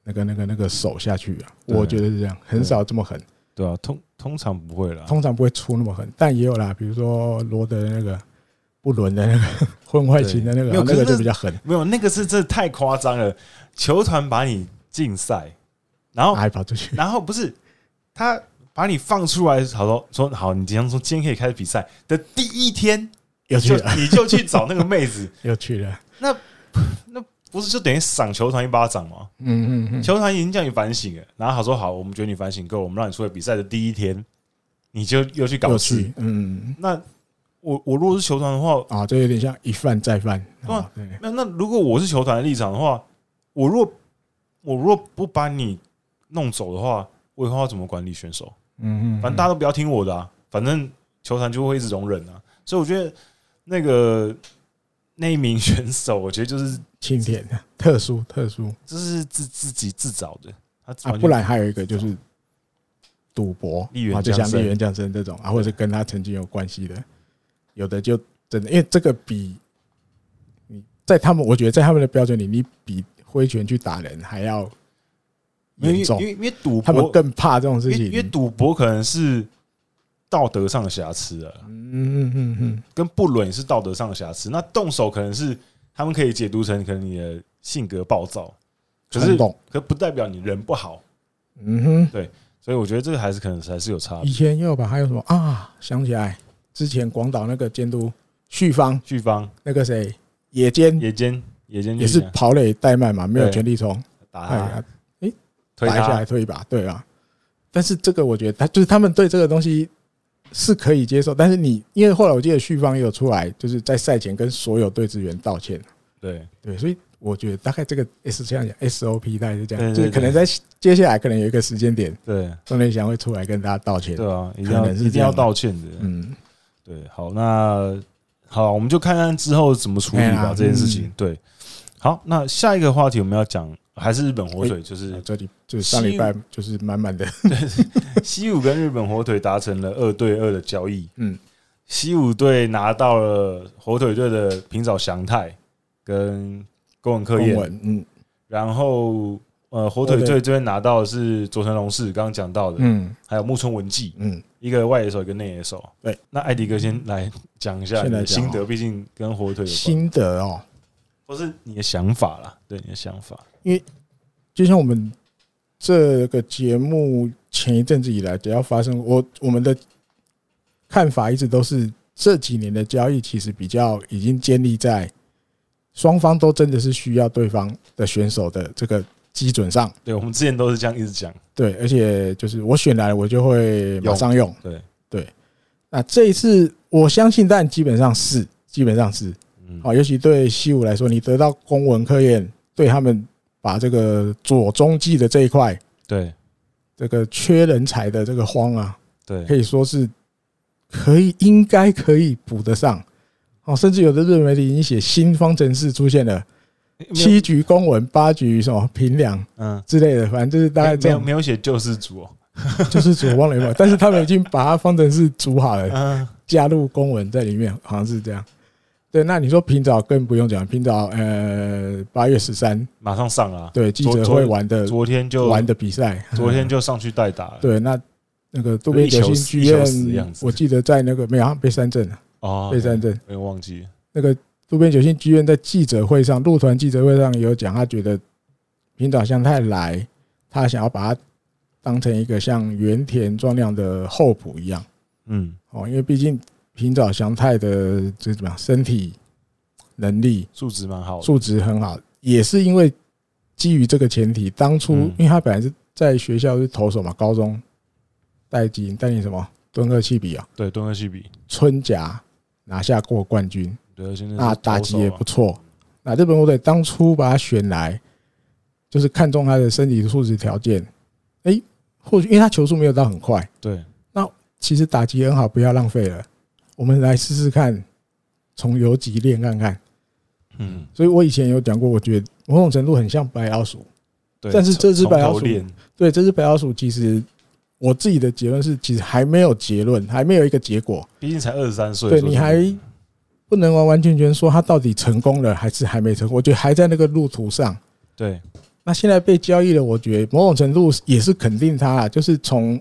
那个、那个、那个手下去啊，我觉得是这样，很少这么狠，对啊，通通常不会啦，通常不会出那么狠，但也有啦，比如说罗德那个不伦的那个 *laughs* 婚外情的那个，那个就比较狠，没有那个是真的太夸张了。球团把你禁赛，然后还跑出去，*laughs* 然后不是他把你放出来，好说说好，你今天说今天可以开始比赛的第一天，有去了，你就去找那个妹子，*laughs* 有去了，那那。不是就等于赏球团一巴掌吗？嗯嗯嗯，球团已经叫你反省了，然后他说好，我们觉得你反省够，我们让你出来比赛的第一天，你就又去搞事。嗯，那我我如果是球团的话啊，这有点像一犯再犯。对，那那如果我是球团的立场的话，我若我若不把你弄走的话，我以后要怎么管理选手？嗯嗯，反正大家都不要听我的啊，反正球团就会一直容忍啊。所以我觉得那个。那一名选手，我觉得就是钦点的特殊特殊，这是自自己自找的。啊，不然还有一个就是赌博，啊，就像立原将生这种啊，或者是跟他曾经有关系的，有的就真的，因为这个比你在他们，我觉得在他们的标准里，你比挥拳去打人还要严重，因为因为赌博他们更怕这种事情，因为赌博可能是。道德上的瑕疵啊，嗯嗯嗯嗯，跟不伦也是道德上的瑕疵。那动手可能是他们可以解读成可能你的性格暴躁，可是可不代表你人不好。嗯哼，对，所以我觉得这个还是可能还是有差别。以前也有吧，还有什么啊？想起来之前广岛那个监督旭方，旭方那个谁野间野间野间也是跑垒怠慢嘛，没有全力冲打他，哎，推一下来推一把，对啊？但是这个我觉得他就是他们对这个东西。是可以接受，但是你因为后来我记得旭方也有出来，就是在赛前跟所有队职员道歉。对对，所以我觉得大概这个 S 这样讲 SOP 大概是这样，就是可能在接下来可能有一个时间点，对，钟连祥会出来跟大家道歉。对啊，一定要一定要道歉的。嗯，对，好，那好，我们就看看之后怎么处理吧这件事情。对，好，那下一个话题我们要讲。还是日本火腿，就是这里就是上礼拜就是满满的。*laughs* 西武跟日本火腿达成了二对二的交易。嗯，西武队拿到了火腿队的平沼祥太跟宫文克彦。嗯，然后呃，火腿队这边拿到的是佐藤龙士，刚刚讲到的。嗯，还有木村文纪。嗯，一个外野手，一个内野手。对，那艾迪哥先来讲一下你的心得，毕竟跟火腿有关。心得哦。不是你的想法啦，对你的想法，因为就像我们这个节目前一阵子以来，只要发生，我我们的看法一直都是这几年的交易其实比较已经建立在双方都真的是需要对方的选手的这个基准上。对，我们之前都是这样一直讲。对，而且就是我选来了，我就会马上用。对对，那这一次我相信，但基本上是基本上是。好，尤其对西武来说，你得到公文科研，对他们把这个左中继的这一块，对这个缺人才的这个荒啊，对，可以说是可以应该可以补得上。哦，甚至有的日本媒体已经写新方程式出现了，七局公文，八局什么平凉，嗯之类的，反正就是大概这样。没有写救世主哦，救世主忘了有没有，但是他们已经把它方程式组好了，加入公文在里面，好像是这样。对，那你说平早更不用讲，平早呃八月十三马上上了，对，记者会玩的，昨天就玩的比赛，*laughs* 昨天就上去代打。了。对，那那个渡边久信剧院，我记得在那个没有被三振了哦，被三振，没有忘记。那个渡边久信剧院在记者会上，陆团记者会上有讲，他觉得平早翔太来，他想要把他当成一个像原田壮亮的后补一样，嗯，哦，因为毕竟。平沼翔太的这怎么样？身体能力素质蛮好，素质很好，也是因为基于这个前提，当初因为他本来是在学校是投手嘛，高中带金带你什么敦贺气比啊？对，敦贺气比春甲拿下过冠军，那打击也不错。那日本火腿当初把他选来，就是看中他的身体素质条件。哎，或许因为他球速没有到很快，对，那其实打击很好，不要浪费了。我们来试试看，从游击练看看。嗯，所以我以前有讲过，我觉得某种程度很像白老鼠。对，但是这只白老鼠，对，这只白老鼠，其实我自己的结论是，其实还没有结论，还没有一个结果。毕竟才二十三岁，对，你还不能完完全全说他到底成功了还是还没成功。我觉得还在那个路途上。对，那现在被交易了，我觉得某种程度也是肯定他啊，就是从。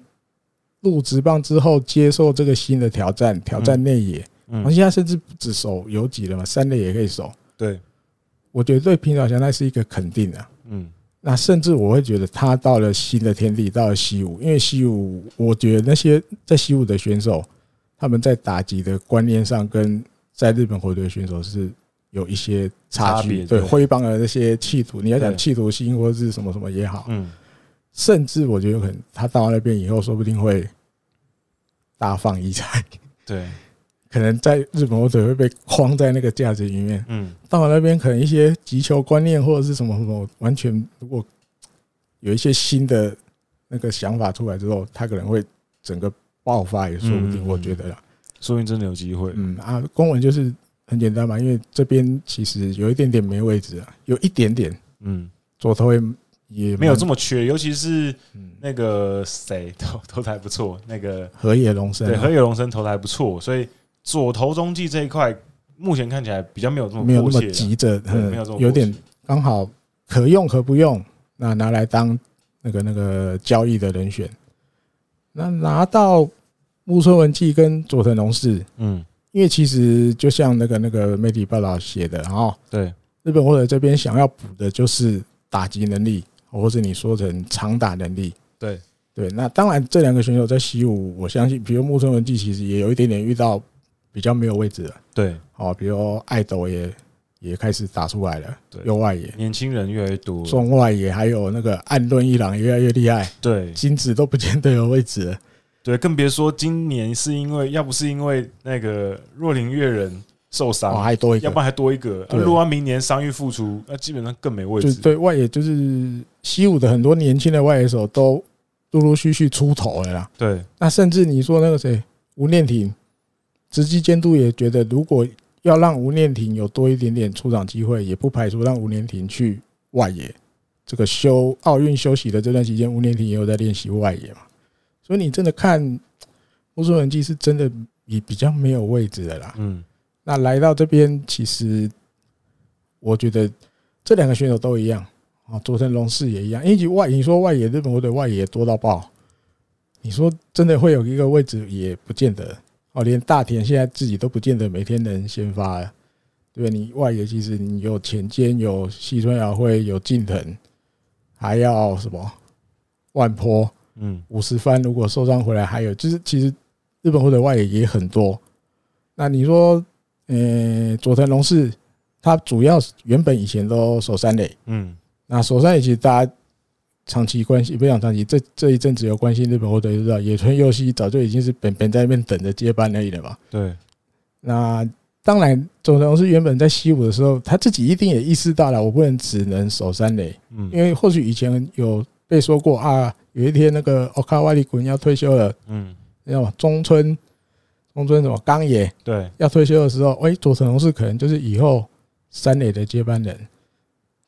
入职棒之后，接受这个新的挑战，挑战内野。嗯，我现在甚至不止守游击了嘛，三垒也可以守。对，我觉得对平沼翔太是一个肯定的。嗯，那甚至我会觉得他到了新的天地，到了西武，因为西武，我觉得那些在西武的选手，他们在打击的观念上，跟在日本火队的选手是有一些差距。对，挥棒的那些企图，你要讲企图心或者是什么什么也好。嗯，甚至我觉得有可能他到那边以后，说不定会。大放异彩，对，可能在日本我只会被框在那个架子里面。嗯，到了那边可能一些急求观念或者是什么什么，完全如果有一些新的那个想法出来之后，他可能会整个爆发也说不定。我觉得啦，说不定真的有机会。嗯啊，公文就是很简单嘛，因为这边其实有一点点没位置啊，有一点点。嗯，左头也。也没有这么缺，尤其是那个谁投投的还不错，那个河野龙生。对河野龙生投的还不错，所以左投中继这一块目前看起来比较没有这么没有那么急着，没有这么有点刚好可用可不用，那拿来当那个那个交易的人选。那拿到木村文纪跟佐藤龙士，嗯，因为其实就像那个那个媒体报道写的哈，对。日本或者这边想要补的就是打击能力。或者你说成长打能力，对对，那当然这两个选手在习武，我相信，比如木村文纪其实也有一点点遇到比较没有位置了，对，哦，比如爱斗也也开始打出来了，对，右外野年轻人越来越多，中外野还有那个暗论一郎越来越厉害，对，金子都不见得有位置了，对，更别说今年是因为要不是因为那个若林月人。受伤还多一个，要不然还多一个。如果明年伤愈复出，那基本上更没位置。对外野，就是西武的很多年轻的外野手都陆陆续续出头了啦。对，那甚至你说那个谁吴念庭，直击监督也觉得，如果要让吴念庭有多一点点出场机会，也不排除让吴念庭去外野。这个休奥运休息的这段期间，吴念庭也有在练习外野嘛。所以你真的看木村文纪是真的也比较没有位置的啦。嗯。那来到这边，其实我觉得这两个选手都一样啊，佐藤龙士也一样。因为外，你说外野日本队的外野多到爆，你说真的会有一个位置也不见得哦。连大田现在自己都不见得每天能先发，对不对？你外野其实你有前间，有西村遥辉，有近藤，还要什么万坡，嗯，五十番如果受伤回来，还有就是其实日本队的外野也很多。那你说？呃，佐藤龙士，他主要原本以前都守三垒，嗯，那守三垒其实大家长期关心，不想长期，这这一阵子有关心日本火腿就知道，野村佑希早就已经是本本在那边等着接班而已了嘛。对，那当然，佐藤龙世原本在西武的时候，他自己一定也意识到了，我不能只能守三垒，嗯，因为或许以前有被说过啊，有一天那个奥卡瓦里滚要退休了，嗯，知道吗中村。中村什么刚也对要退休的时候，哎，佐藤龙世可能就是以后三垒的接班人，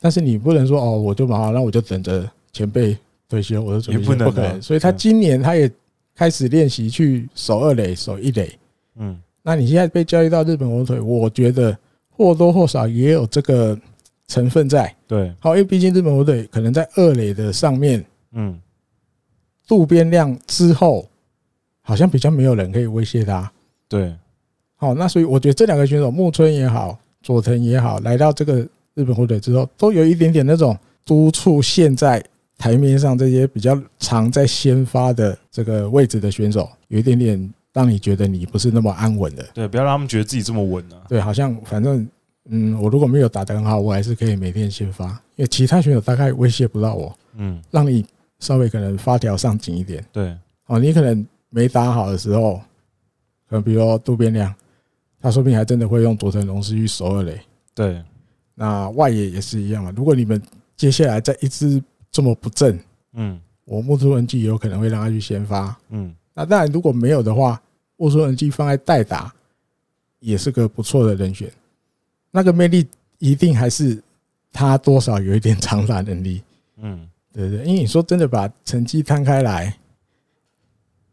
但是你不能说哦，我就马上，那我就等着前辈退休，我就也不能，不可能。所以他今年他也开始练习去守二垒、守一垒。嗯，那你现在被交易到日本火腿，我觉得或多或少也有这个成分在。对，好，因为毕竟日本火腿可能在二垒的上面，嗯，渡边亮之后，好像比较没有人可以威胁他。对，好，那所以我觉得这两个选手木村也好，佐藤也好，来到这个日本火腿之后，都有一点点那种督促现在台面上这些比较常在先发的这个位置的选手，有一点点让你觉得你不是那么安稳的。对，不要让他们觉得自己这么稳啊。对，好像反正嗯，我如果没有打得很好，我还是可以每天先发，因为其他选手大概威胁不到我。嗯，让你稍微可能发条上紧一点。对，哦，你可能没打好的时候，可能比如说渡边亮。他说不定还真的会用佐藤龙司去守二垒。对，那外野也是一样嘛。如果你们接下来再一直这么不正，嗯，我木村文纪有可能会让他去先发，嗯。那当然如果没有的话，木村文纪放在代打也是个不错的人选。那个魅力一定还是他多少有一点长打能力，嗯，对对。因为你说真的把成绩摊开来，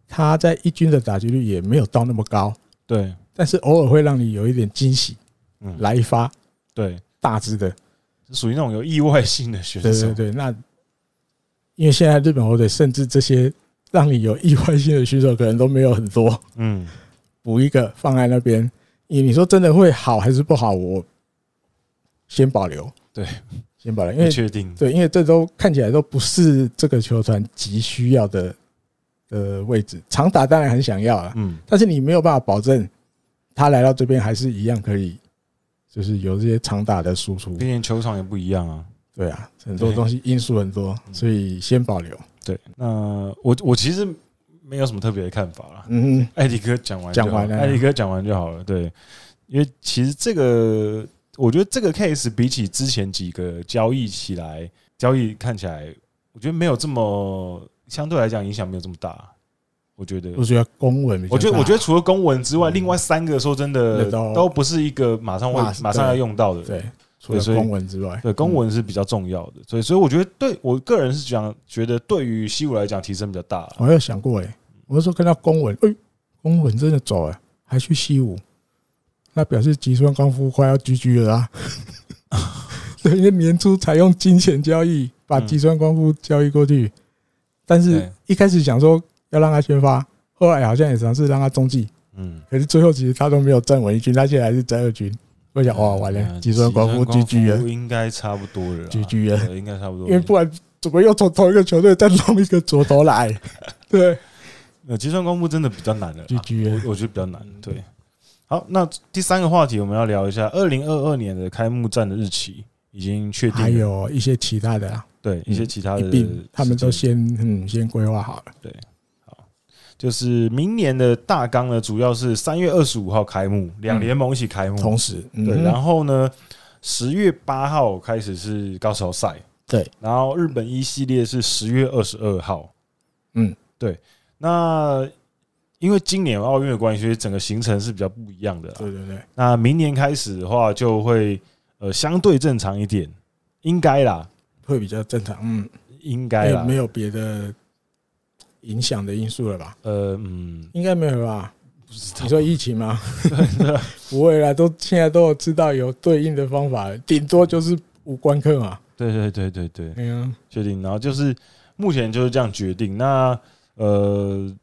他在一军的打击率也没有到那么高，对。但是偶尔会让你有一点惊喜，嗯，来一发，对，大支的，属于那种有意外性的选手。对对对，那因为现在日本火腿甚至这些让你有意外性的选手可能都没有很多，嗯，补一个放在那边，你你说真的会好还是不好，我先保留，对，先保留，因为确定，对，因为这都看起来都不是这个球团急需要的的位置，长打当然很想要了，嗯，但是你没有办法保证。他来到这边还是一样可以，就是有这些长打的输出。毕竟球场也不一样啊，对啊，很多东西因素很多，所以先保留。对，那我我其实没有什么特别的看法了。嗯，艾迪哥讲完，讲完了，艾迪哥讲完就好了。对，因为其实这个，我觉得这个 case 比起之前几个交易起来，交易看起来，我觉得没有这么相对来讲影响没有这么大。我觉得，我觉得公文，我觉得，我觉得除了公文之外，另外三个说真的都不是一个马上会马上要用到的。对，除了公文之外，对公文是比较重要的。所以，所以我觉得，对我个人是讲，觉得对于西武来讲提升比较大。我有想过，哎，我说看到公文，哎，公文真的走了，还去西武，那表示吉川光夫快要 GG 了啊！*laughs* 对，因为年初采用金钱交易把吉川光夫交易过去，但是一开始想说。要让他先发，后来好像也尝试让他中继，嗯，可是最后其实他都没有站稳一军，他现在还是在二军。我想，哇，完了，吉川光夫 GG 了，应该差不多了，GG 了，应该差不多。因为不然怎么又从同一个球队再弄一个左投来？*laughs* 对，那吉川光夫真的比较难了，GG 了，我觉得比较难。对，好，那第三个话题我们要聊一下二零二二年的开幕战的日期已经确定，还有一些其他的啊，对，一些其他的，他们都先嗯先规划好了，对。就是明年的大纲呢，主要是三月二十五号开幕，两联盟一起开幕，同时对。然后呢，十月八号开始是高潮赛，对。然后日本一系列是十月二十二号，嗯，对。那因为今年奥运的关系，所以整个行程是比较不一样的。对对对。那明年开始的话，就会呃相对正常一点，应该啦，会比较正常。嗯，应该啦，没有别的。影响的因素了吧？呃，嗯，应该没有吧？你说疫情吗？*laughs* 不会啦，都现在都有知道有对应的方法，顶多就是无观课嘛。对对对对对，嗯，确定。然后就是目前就是这样决定。那呃，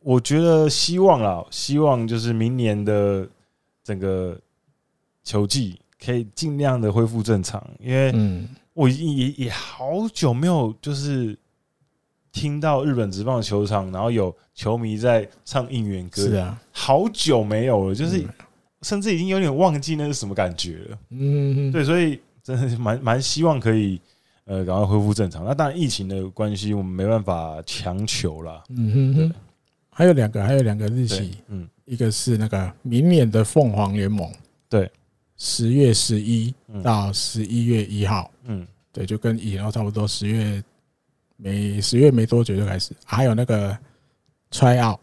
我觉得希望啦，希望就是明年的整个球季可以尽量的恢复正常，因为嗯，我也也好久没有就是。听到日本职棒球场，然后有球迷在唱应援歌，是啊，好久没有了，就是甚至已经有点忘记那是什么感觉了。嗯，对，所以真的是蛮蛮希望可以呃赶快恢复正常。那当然疫情的关系，我们没办法强求了。嗯哼哼，还有两个，还有两个日期，嗯，一个是那个明年的凤凰联盟，对，十月十一到十一月一号，嗯，对，就跟以前差不多，十月。每十月没多久就开始，还有那个 try out，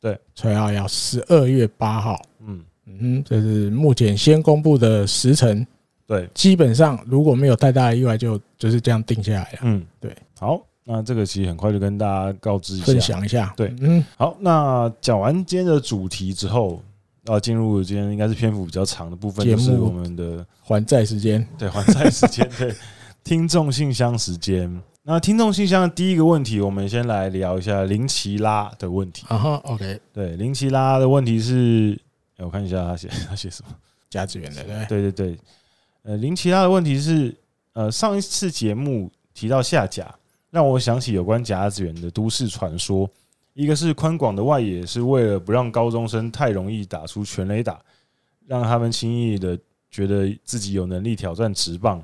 对，try out 要十二月八号，嗯。嗯，这是目前先公布的时程，对，基本上如果没有太大的意外，就就是这样定下来了，嗯，对。好，那这个其实很快就跟大家告知一下，分享一下。对，嗯，好，那讲完今天的主题之后，要进入今天应该是篇幅比较长的部分，就是我们的还债时间。对，还债时间。对，*laughs* 听众信箱时间。那听众信箱的第一个问题，我们先来聊一下林奇拉的问题。啊哈，OK。对，林奇拉的问题是，我看一下他写他写什么，甲子园的，对，对对对。呃，林奇拉的问题是，呃，上一次节目提到下甲。让我想起有关甲子园的都市传说，一个是宽广的外野是为了不让高中生太容易打出全垒打，让他们轻易的觉得自己有能力挑战直棒；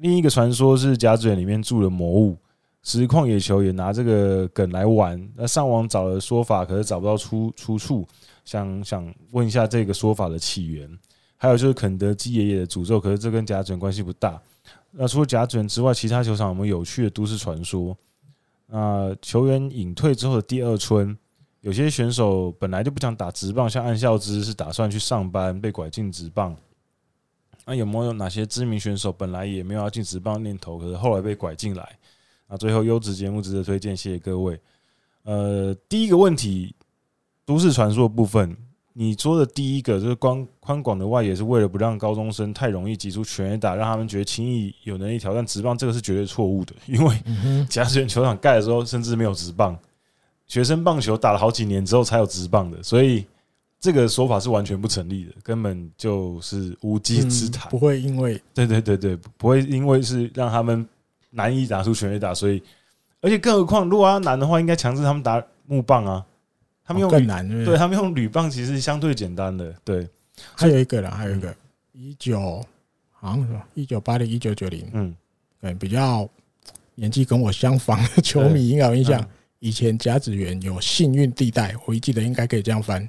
另一个传说是甲子园里面住了魔物，实况野球也拿这个梗来玩。那上网找了说法，可是找不到出出处，想想问一下这个说法的起源。还有就是肯德基爷爷的诅咒，可是这跟甲子园关系不大。那除了甲子园之外，其他球场有没有有趣的都市传说？那球员隐退之后的第二春，有些选手本来就不想打直棒，像岸孝之是打算去上班，被拐进直棒。那有没有哪些知名选手本来也没有要进职棒念头，可是后来被拐进来？那最后优质节目值得推荐，谢谢各位。呃，第一个问题，都市传说的部分。你说的第一个就是宽宽广的外野是为了不让高中生太容易挤出全垒打，让他们觉得轻易有能力挑战职棒，这个是绝对错误的。因为甲子园球场盖的时候甚至没有职棒，学生棒球打了好几年之后才有职棒的，所以这个说法是完全不成立的，根本就是无稽之谈。不会因为对对对对，不会因为是让他们难以打出全垒打，所以而且更何况如果要难的话，应该强制他们打木棒啊。他们用更难，对他们用铝棒其实相对简单的。对，还有一个啦，还有一个一九好像是吧，一九八零一九九零，嗯，对，比较年纪跟我相仿的球迷应该有印象。以前甲子园有幸运地带，我一记得应该可以这样翻，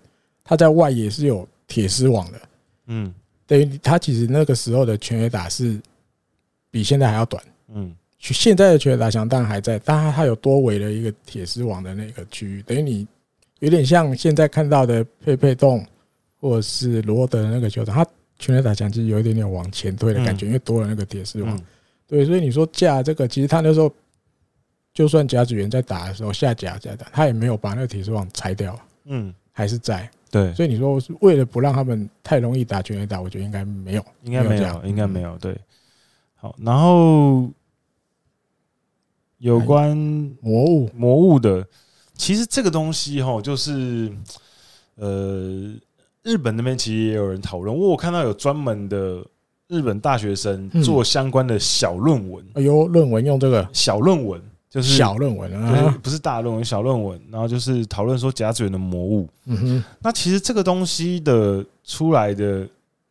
他在外野是有铁丝网的，嗯，等于他其实那个时候的全垒打是比现在还要短，嗯，现在的全垒打墙当然还在，但它它有多围了一个铁丝网的那个区域，等于你。有点像现在看到的佩佩洞，或者是罗德的那个球场，它全垒打墙其实有一点点往前推的感觉，因为多了那个铁丝网。对，所以你说架这个，其实他那时候就算甲子园在打的时候下甲在打，他也没有把那个铁丝网拆掉，嗯，还是在。对，所以你说是为了不让他们太容易打全垒打，我觉得应该没有，应该没有，应该没有。对，好，然后有关魔物魔物的。其实这个东西哈，就是呃，日本那边其实也有人讨论。我看到有专门的日本大学生做相关的小论文。哎呦，论文用这个小论文，就是小论文啊，不是大论文，小论文。然后就是讨论说甲子园的魔物。嗯哼，那其实这个东西的出来的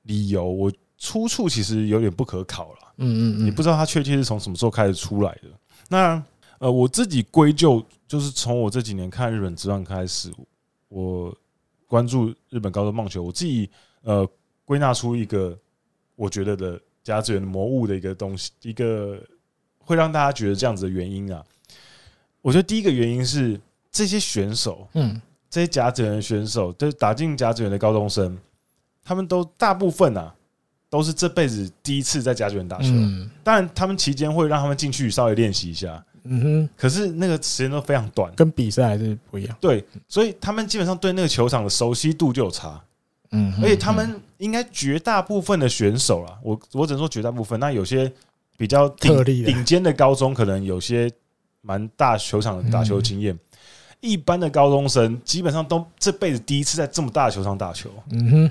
理由，我出处其实有点不可考了。嗯嗯，你不知道它确切是从什么时候开始出来的。那呃，我自己归咎。就是从我这几年看日本职棒开始，我关注日本高中棒球，我自己呃归纳出一个我觉得的甲子园魔物的一个东西，一个会让大家觉得这样子的原因啊。我觉得第一个原因是这些选手，嗯，这些甲子园选手，就是打进甲子园的高中生，他们都大部分啊都是这辈子第一次在甲子园打球，当然他们期间会让他们进去稍微练习一下。嗯哼，可是那个时间都非常短，跟比赛还是不一样。对，所以他们基本上对那个球场的熟悉度就有差。嗯，而且他们应该绝大部分的选手啦，我我只能说绝大部分。那有些比较顶顶尖的高中，可能有些蛮大球场的打球经验。一般的高中生基本上都这辈子第一次在这么大的球场打球。嗯哼，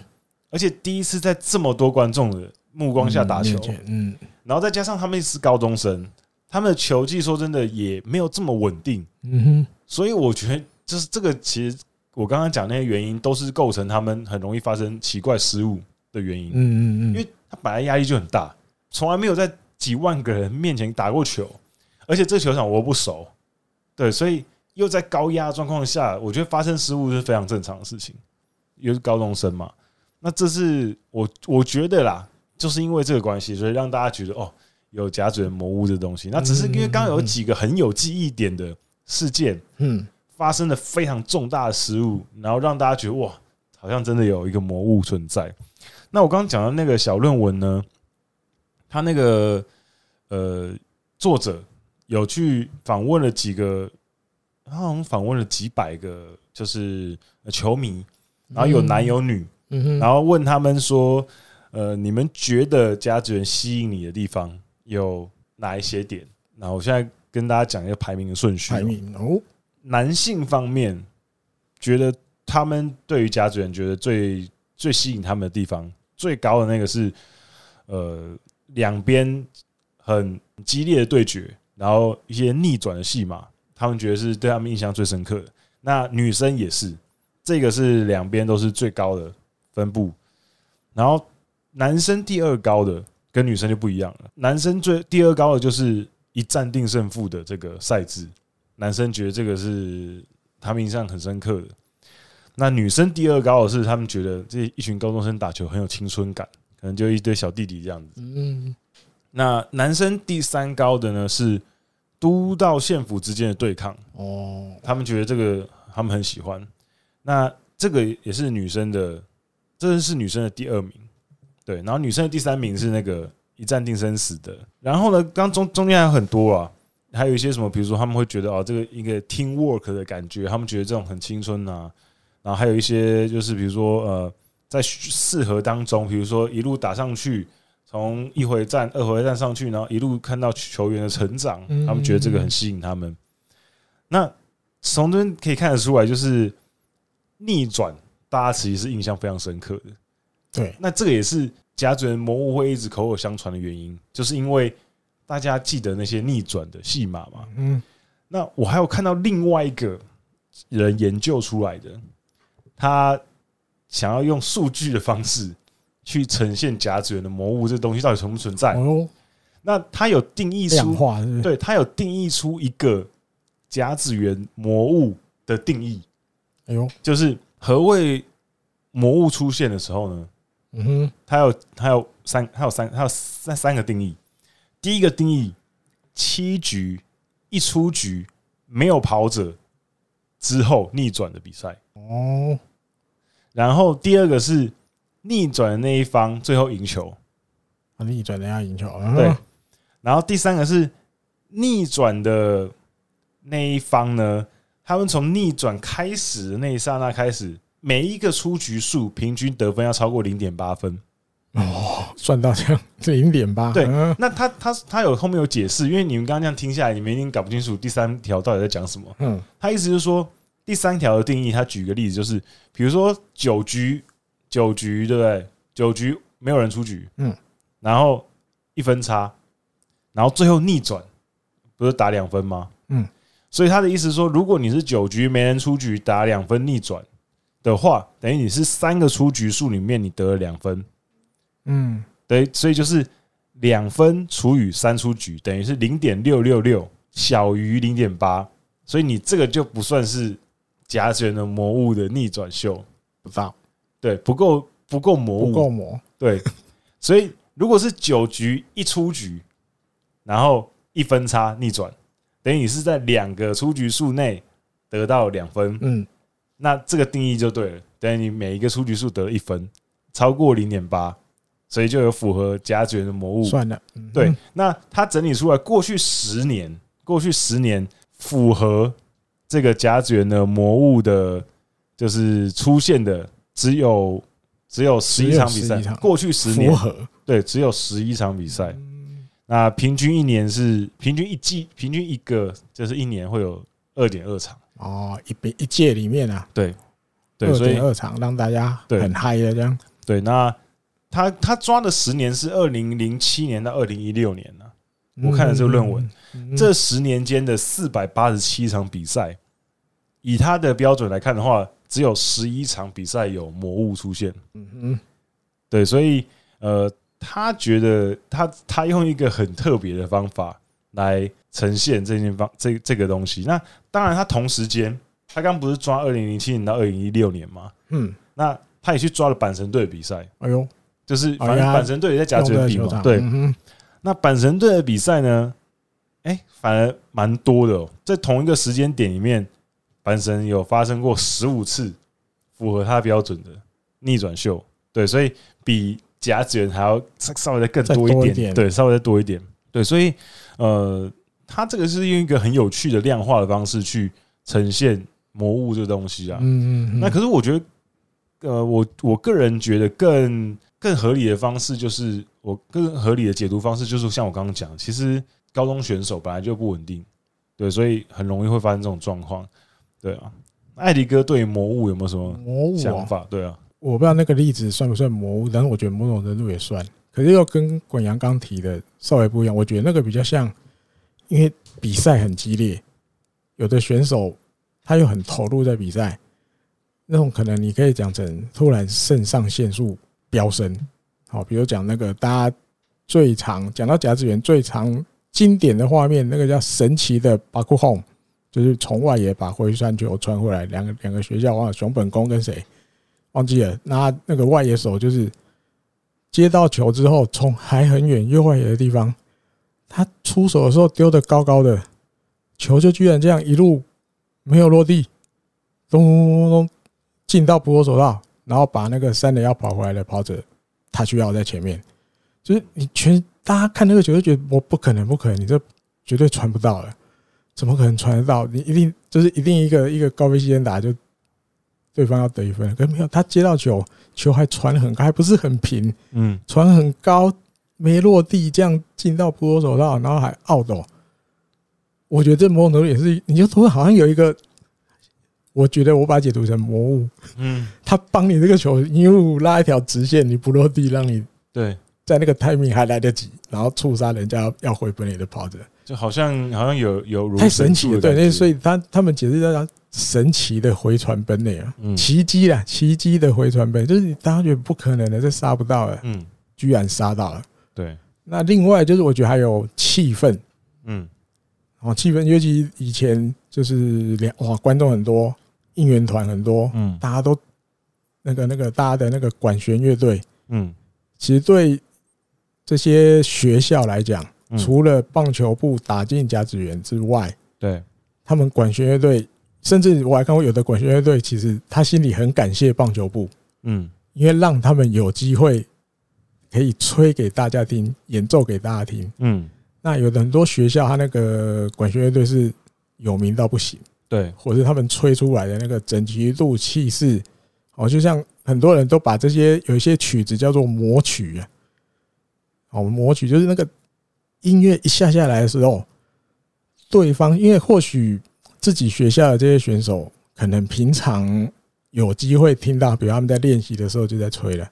而且第一次在这么多观众的目光下打球。嗯，然后再加上他们是高中生。他们的球技说真的也没有这么稳定，嗯哼，所以我觉得就是这个，其实我刚刚讲那些原因都是构成他们很容易发生奇怪失误的原因，嗯嗯嗯，因为他本来压力就很大，从来没有在几万个人面前打过球，而且这球场我不熟，对，所以又在高压状况下，我觉得发生失误是非常正常的事情，又是高中生嘛，那这是我我觉得啦，就是因为这个关系，所以让大家觉得哦。有甲子园魔物这东西，那只是因为刚刚有几个很有记忆点的事件，嗯，发生了非常重大的失误，然后让大家觉得哇，好像真的有一个魔物存在。那我刚刚讲的那个小论文呢，他那个呃作者有去访问了几个，他好像访问了几百个，就是球迷，然后有男有女，然后问他们说，呃，你们觉得甲子园吸引你的地方有哪一些点？然后我现在跟大家讲一个排名的顺序。排名哦，男性方面觉得他们对于甲子园觉得最最吸引他们的地方，最高的那个是，呃，两边很激烈的对决，然后一些逆转的戏码，他们觉得是对他们印象最深刻的。那女生也是，这个是两边都是最高的分布，然后。男生第二高的跟女生就不一样了。男生最第二高的就是一战定胜负的这个赛制，男生觉得这个是他们印象很深刻的。那女生第二高的是他们觉得这一群高中生打球很有青春感，可能就一堆小弟弟这样子。嗯。那男生第三高的呢是都道县府之间的对抗哦，他们觉得这个他们很喜欢。那这个也是女生的，这是女生的第二名。对，然后女生的第三名是那个一战定生死的。然后呢，刚中中间还有很多啊，还有一些什么，比如说他们会觉得哦，这个一个 team work 的感觉，他们觉得这种很青春啊。然后还有一些就是比如说呃，在四合当中，比如说一路打上去，从一回战、二回战上去，然后一路看到球员的成长，他们觉得这个很吸引他们。那从这边可以看得出来，就是逆转，大家其实是印象非常深刻的。对，那这个也是甲子园魔物会一直口口相传的原因，就是因为大家记得那些逆转的戏码嘛。嗯，那我还有看到另外一个人研究出来的，他想要用数据的方式去呈现甲子园的魔物这东西到底存不存在？哦，那他有定义出，对，他有定义出一个甲子园魔物的定义。哎呦，就是何谓魔物出现的时候呢？嗯哼，它有它有三，它有三，它有三三个定义。第一个定义，七局一出局没有跑者之后逆转的比赛哦。然后第二个是逆转的那一方最后赢球，逆转的要赢球。对。然后第三个是逆转的那一方呢，他们从逆转开始的那一刹那开始。每一个出局数平均得分要超过零点八分哦，算到这样，*laughs* 这零点八。对，那他他他有后面有解释，因为你们刚刚这样听下来，你们一定搞不清楚第三条到底在讲什么。嗯，他意思就是说，第三条的定义，他举个例子，就是比如说九局九局，对不对？九局没有人出局，嗯，然后一分差，然后最后逆转，不是打两分吗？嗯，所以他的意思是说，如果你是九局没人出局，打两分逆转。的话，等于你是三个出局数里面你得了两分，嗯，对，所以就是两分除以三出局，等于是零点六六六，小于零点八，所以你这个就不算是甲子园的魔物的逆转秀，不知道，对，不够不够魔物，不够魔，对，所以如果是九局一出局，然后一分差逆转，等于你是在两个出局数内得到两分，嗯。那这个定义就对了，等于你每一个出局数得一分，超过零点八，所以就有符合甲卷的魔物。算了，对。那他整理出来，过去十年，过去十年符合这个甲子园的魔物的，就是出现的只有只有十一场比赛。过去十年，对，只有十一场比赛。那平均一年是平均一季，平均一个就是一年会有二点二场。哦，一比一届里面啊，对，对，所以二场让大家很嗨的这样。对，那他他抓的十年是二零零七年到二零一六年呢。我看了这个论文，这十年间的四百八十七场比赛，以他的标准来看的话，只有十一场比赛有魔物出现。嗯嗯，对，所以呃，他觉得他他用一个很特别的方法来。呈现这件方这这个东西，那当然他同时间，他刚不是抓二零零七年到二零一六年吗？嗯，那他也去抓了阪神队的比赛。哎呦，就是反正阪神队也在甲子园比嘛。对，那阪神队的比赛呢？哎，反而蛮多的哦，在同一个时间点里面，阪神有发生过十五次符合他标准的逆转秀。对，所以比甲子园还要稍微再更多一点。对，稍微再多一点。对，所以呃。他这个是用一个很有趣的量化的方式去呈现魔物这个东西啊。嗯嗯。那可是我觉得，呃，我我个人觉得更更合理的方式，就是我更合理的解读方式，就是像我刚刚讲，其实高中选手本来就不稳定，对，所以很容易会发生这种状况。对啊，艾迪哥对魔物有没有什么想法？对啊，我不知道那个例子算不算魔物，但是我觉得某种程度也算。可是又跟滚阳刚提的稍微不一样，我觉得那个比较像。因为比赛很激烈，有的选手他又很投入在比赛，那种可能你可以讲成突然肾上腺素飙升。好，比如讲那个大家最常讲到甲子园最常经典的画面，那个叫神奇的 Baku Home，就是从外野把回传球传回来，两个两个学校忘了熊本宫跟谁忘记了，那那个外野手就是接到球之后，从还很远右外野的地方。他出手的时候丢的高高的，球就居然这样一路没有落地，咚咚咚咚进到捕手手道，然后把那个三垒要跑回来的跑者，他需要在前面，就是你全大家看那个球就觉得我不可能不可能，你这绝对传不到了，怎么可能传得到？你一定就是一定一个一个高飞先打就对方要得一分，可是没有，他接到球，球还传很高，还不是很平，嗯，传很高。没落地，这样进到捕手手道，然后还懊斗。我觉得这魔头也是，你就突然好像有一个，我觉得我把它解读成魔物，嗯，他帮你这个球，因为拉一条直线，你不落地，让你对。在那个 timing 还来得及，然后触杀人家要回本垒的跑者，就好像好像有有太神奇了，对，那所以他他们解释叫神奇的回传本垒啊，奇迹啊，奇迹的回传本，就是你大家觉得不可能的，这杀不到了，嗯，居然杀到了。对，那另外就是我觉得还有气氛，嗯，哦，气氛，尤其以前就是两哇，观众很多，应援团很多，嗯，大家都那个那个大家的那个管弦乐队，嗯，其实对这些学校来讲，除了棒球部打进甲子园之外，对，他们管弦乐队，甚至我还看过有的管弦乐队，其实他心里很感谢棒球部，嗯，因为让他们有机会。可以吹给大家听，演奏给大家听。嗯，那有的很多学校，他那个管弦乐队是有名到不行，对，或者他们吹出来的那个整齐度、气势，哦，就像很多人都把这些有一些曲子叫做魔曲啊。哦，魔曲就是那个音乐一下下来的时候，对方因为或许自己学校的这些选手可能平常有机会听到，比如他们在练习的时候就在吹了，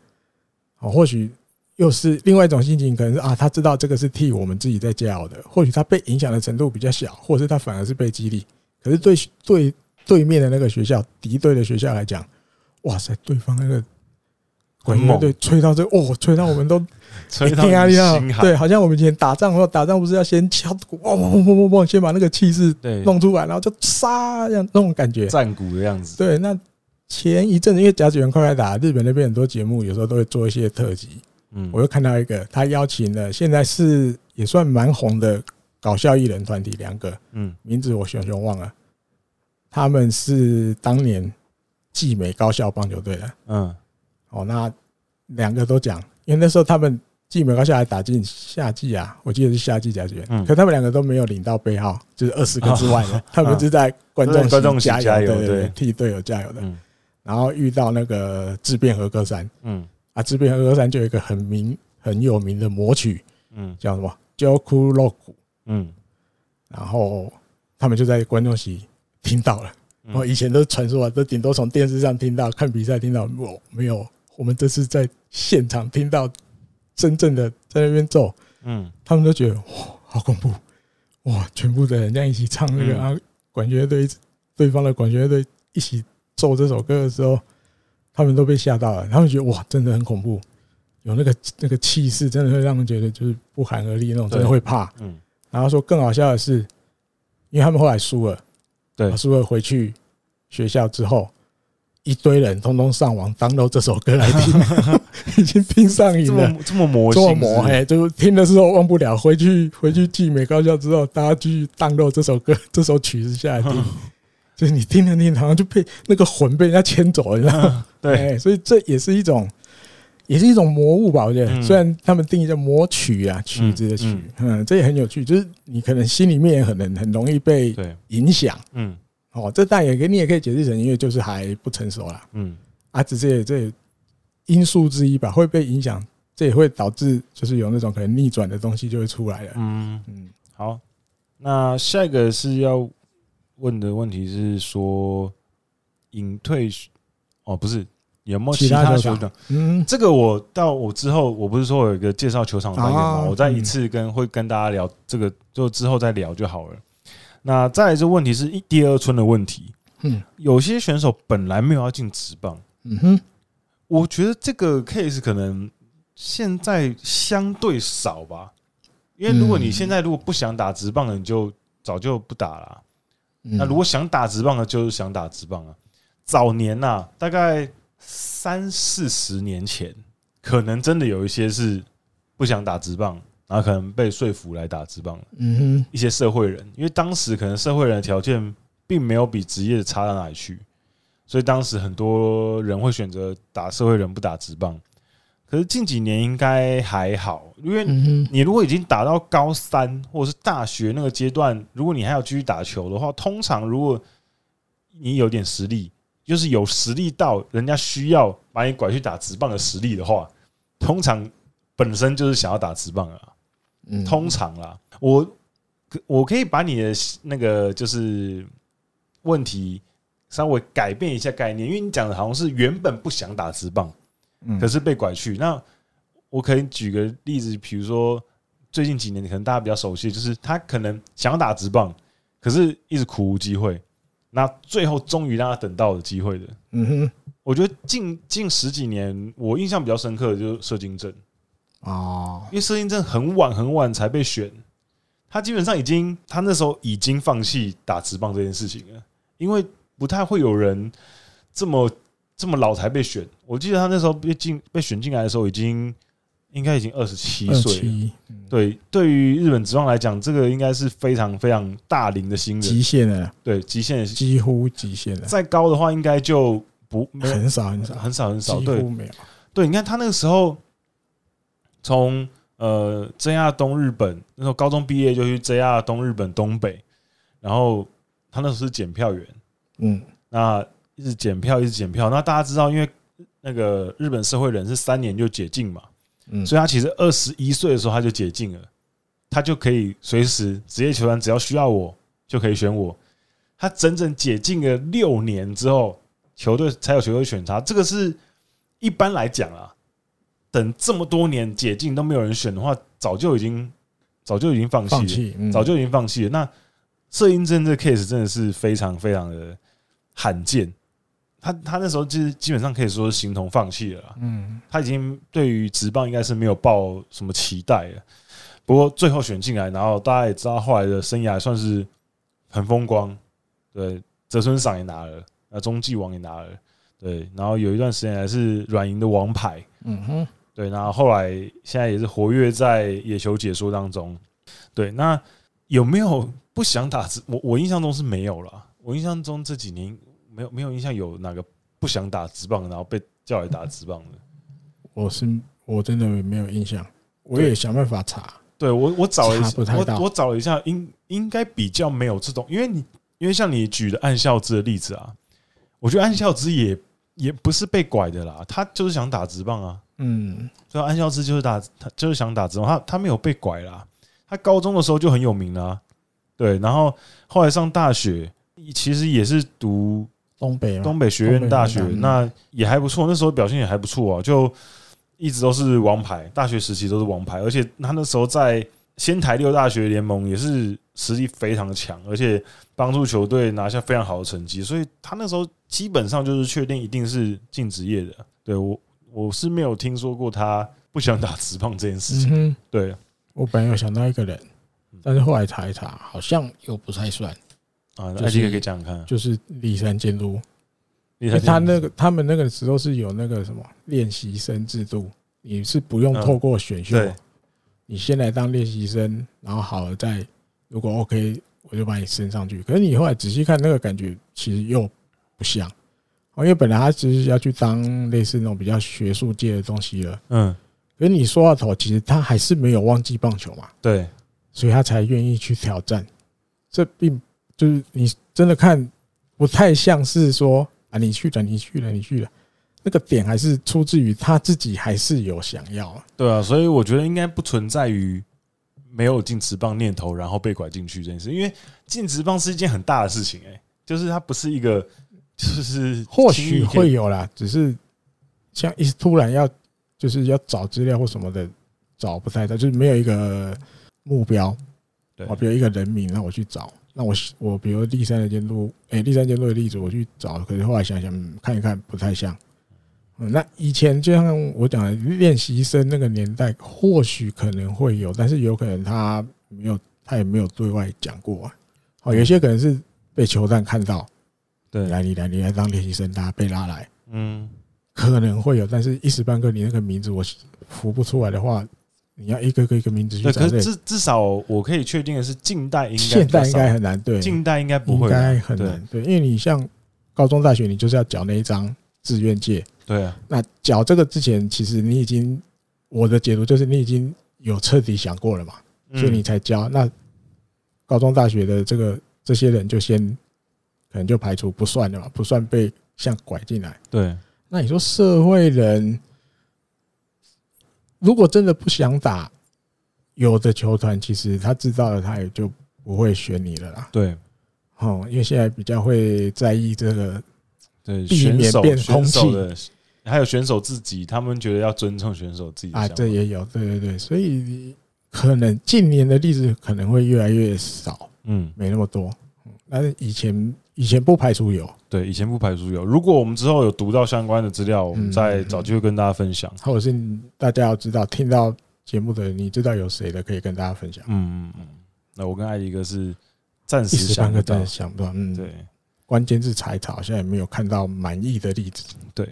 哦，或许。又是另外一种心情，可能是啊，他知道这个是替我们自己在煎熬的，或许他被影响的程度比较小，或者是他反而是被激励。可是对对对面的那个学校敌对的学校来讲，哇塞，对方那个管乐队吹到这哦，吹到我们都 *laughs* 吹到心寒。对，好像我们以前打仗的话，打仗不是要先敲鼓，嗡嗡嗡嗡嗡，先把那个气势弄出来，然后就杀这样那种感觉，战鼓的样子。对，那前一阵子因为甲子园快快打，日本那边很多节目有时候都会做一些特辑。嗯，我又看到一个，他邀请了现在是也算蛮红的搞笑艺人团体两个，嗯，名字我熊熊忘了，他们是当年季美高校棒球队的，嗯，哦，那两个都讲，因为那时候他们季美高校还打进夏季啊，我记得是夏季甲子园，嗯，可他们两个都没有领到背号，就是二十个之外的，他们是在观众观众加油，对。对，替队友加油的，然后遇到那个智辩和歌山，嗯。啊，这边和歌山就有一个很名很有名的魔曲，嗯，叫什么？焦窟落谷，嗯，然后他们就在观众席听到了。我以前都是传说啊，都顶多从电视上听到，看比赛听到，我没有，我们这次在现场听到真正的在那边奏，嗯，他们都觉得哇，好恐怖，哇，全部的人这样一起唱那个啊，管弦乐队对方的管弦乐队一起奏这首歌的时候。他们都被吓到了，他们觉得哇，真的很恐怖，有那个那个气势，真的会让人觉得就是不寒而栗那种，真的会怕。嗯，然后说更好笑的是，因为他们后来输了，对，输了回去学校之后，一堆人通通上网 download 这首歌来听，*laughs* 已经听上瘾了，这么魔，这么魔，嘿，就听的时候忘不了，回去回去季美高校之后，大家继续 download 这首歌，这首曲子下来听。*laughs* 就是你听着听，好像就被那个魂被人家牵走了，你知道吗？对，所以这也是一种也是一种魔物吧？我觉得，虽然他们定义叫魔曲啊，曲子的曲，嗯，这也很有趣。就是你可能心里面也很很容易被影响，嗯，哦，这当然也可，你也可以解释成因为就是还不成熟啦，嗯，啊，只是这因素之一吧，会被影响，这也会导致就是有那种可能逆转的东西就会出来了，嗯嗯。好，那下一个是要问的问题是说隐退哦，不是。有没有其他球场？嗯，这个我到我之后，我不是说有一个介绍球场单元吗？我再一次跟会跟大家聊这个，就之后再聊就好了。那再来这问题是一第二春的问题。嗯，有些选手本来没有要进职棒。嗯哼，我觉得这个 case 可能现在相对少吧，因为如果你现在如果不想打职棒了，你就早就不打了。那如果想打直棒的，就是想打直棒啊。早年呐，大概。三四十年前，可能真的有一些是不想打直棒，然后可能被说服来打直棒。嗯哼，一些社会人，因为当时可能社会人的条件并没有比职业差到哪里去，所以当时很多人会选择打社会人，不打直棒。可是近几年应该还好，因为你如果已经打到高三或者是大学那个阶段，如果你还要继续打球的话，通常如果你有点实力。就是有实力到人家需要把你拐去打直棒的实力的话，通常本身就是想要打直棒啊。通常啦，我我可以把你的那个就是问题稍微改变一下概念，因为你讲的好像是原本不想打直棒，可是被拐去。那我可以举个例子，比如说最近几年可能大家比较熟悉，就是他可能想要打直棒，可是一直苦无机会。那最后终于让他等到了机会的，嗯哼，我觉得近近十几年，我印象比较深刻的就是射精症哦，因为射精症很晚很晚才被选，他基本上已经他那时候已经放弃打直棒这件事情了，因为不太会有人这么这么老才被选。我记得他那时候被进被选进来的时候已经。应该已经二十七岁，对，对于日本职棒来讲，这个应该是非常非常大龄的新人，极限了，对，极限。几乎极限了。再高的话，应该就不很少很少。很少很少，几乎没有。对，你看他那个时候从呃 JR 东日本那时候高中毕业就去 JR 东日本东北，然后他那时候是检票员，嗯，那一直检票一直检票。那大家知道，因为那个日本社会人是三年就解禁嘛。嗯，所以他其实二十一岁的时候他就解禁了，他就可以随时职业球员只要需要我就可以选我。他整整解禁了六年之后，球队才有球队选他。这个是一般来讲啊，等这么多年解禁都没有人选的话，早就已经早就已经放弃了，早就已经放弃了。那射英真这个 case 真的是非常非常的罕见。他他那时候就是基本上可以说是形同放弃了，嗯，他已经对于职棒应该是没有抱什么期待了。不过最后选进来，然后大家也知道后来的生涯算是很风光，对，泽村赏也拿了，那中继王也拿了，对，然后有一段时间还是软银的王牌，嗯哼，对，然后后来现在也是活跃在野球解说当中，对，那有没有不想打职？我我印象中是没有了，我印象中这几年。没有没有印象有哪个不想打直棒，然后被叫来打直棒的。我是我真的没有印象，我也想办法查。对我我找了一下，我我找了一下，应应该比较没有这种，因为你因为像你举的岸孝之的例子啊，我觉得岸孝之也也不是被拐的啦，他就是想打直棒啊。嗯，所以岸孝之就是打他就是想打直棒，他他没有被拐啦，他高中的时候就很有名啦，对，然后后来上大学其实也是读。东北东北学院大学那也还不错，那时候表现也还不错啊，就一直都是王牌，大学时期都是王牌，而且他那时候在仙台六大学联盟也是实力非常的强，而且帮助球队拿下非常好的成绩，所以他那时候基本上就是确定一定是进职业的。对我我是没有听说过他不想打直棒这件事情。对，我本来有想到一个人，但是后来查一查，好像又不太算。啊，那这个可以讲讲看，就是立山监督，他那个他们那个时候是有那个什么练习生制度，你是不用透过选秀，你先来当练习生，然后好了再如果 OK，我就把你升上去。可是你后来仔细看那个感觉，其实又不像。因为本来他其实要去当类似那种比较学术界的东西了，嗯，可是你说到头，其实他还是没有忘记棒球嘛，对，所以他才愿意去挑战。这并就是你真的看不太像是说啊，你去了，你去了，你去了，那个点还是出自于他自己还是有想要，对啊，所以我觉得应该不存在于没有进职棒念头，然后被拐进去这件事，因为进职棒是一件很大的事情，哎，就是它不是一个。就是或许会有啦，只是像一突然要就是要找资料或什么的，找不太到，就是没有一个目标。对，比如一个人名，让我去找。那我我比如第三的监督，哎，第三监督的例子我去找，可是后来想想看一看，不太像。嗯，那以前就像我讲的练习生那个年代，或许可能会有，但是有可能他没有，他也没有对外讲过啊。哦，有些可能是被球探看到。对，来你来你来当练习生，大家被拉来，嗯，可能会有，但是一时半刻你那个名字我浮不出来的话，你要一个个一个名字去找。可是至至少我可以确定的是，近代应该现代应该很难，对，近代应该不会，应该很难，对，因为你像高中大学，你就是要缴那一张志愿借，对啊，那缴这个之前，其实你已经我的解读就是你已经有彻底想过了嘛，所以你才交。那高中大学的这个这些人就先。可能就排除不算了嘛，不算被像拐进来。对，那你说社会人如果真的不想打，有的球团其实他知道了，他也就不会选你了啦。对，哦，因为现在比较会在意这个，对，避免变空气。的，还有选手自己，他们觉得要尊重选手自己啊，这也有，对对对，所以可能近年的例子可能会越来越少，嗯，没那么多，但是以前。以前不排除有，对，以前不排除有。如果我们之后有读到相关的资料，我们再找机会跟大家分享。或者是大家要知道，听到节目的人，你知道有谁的，可以跟大家分享。嗯嗯嗯。那我跟艾迪哥是暂时想不到，想不到。嗯，对。关键是查一查，好像也没有看到满意的例子。对。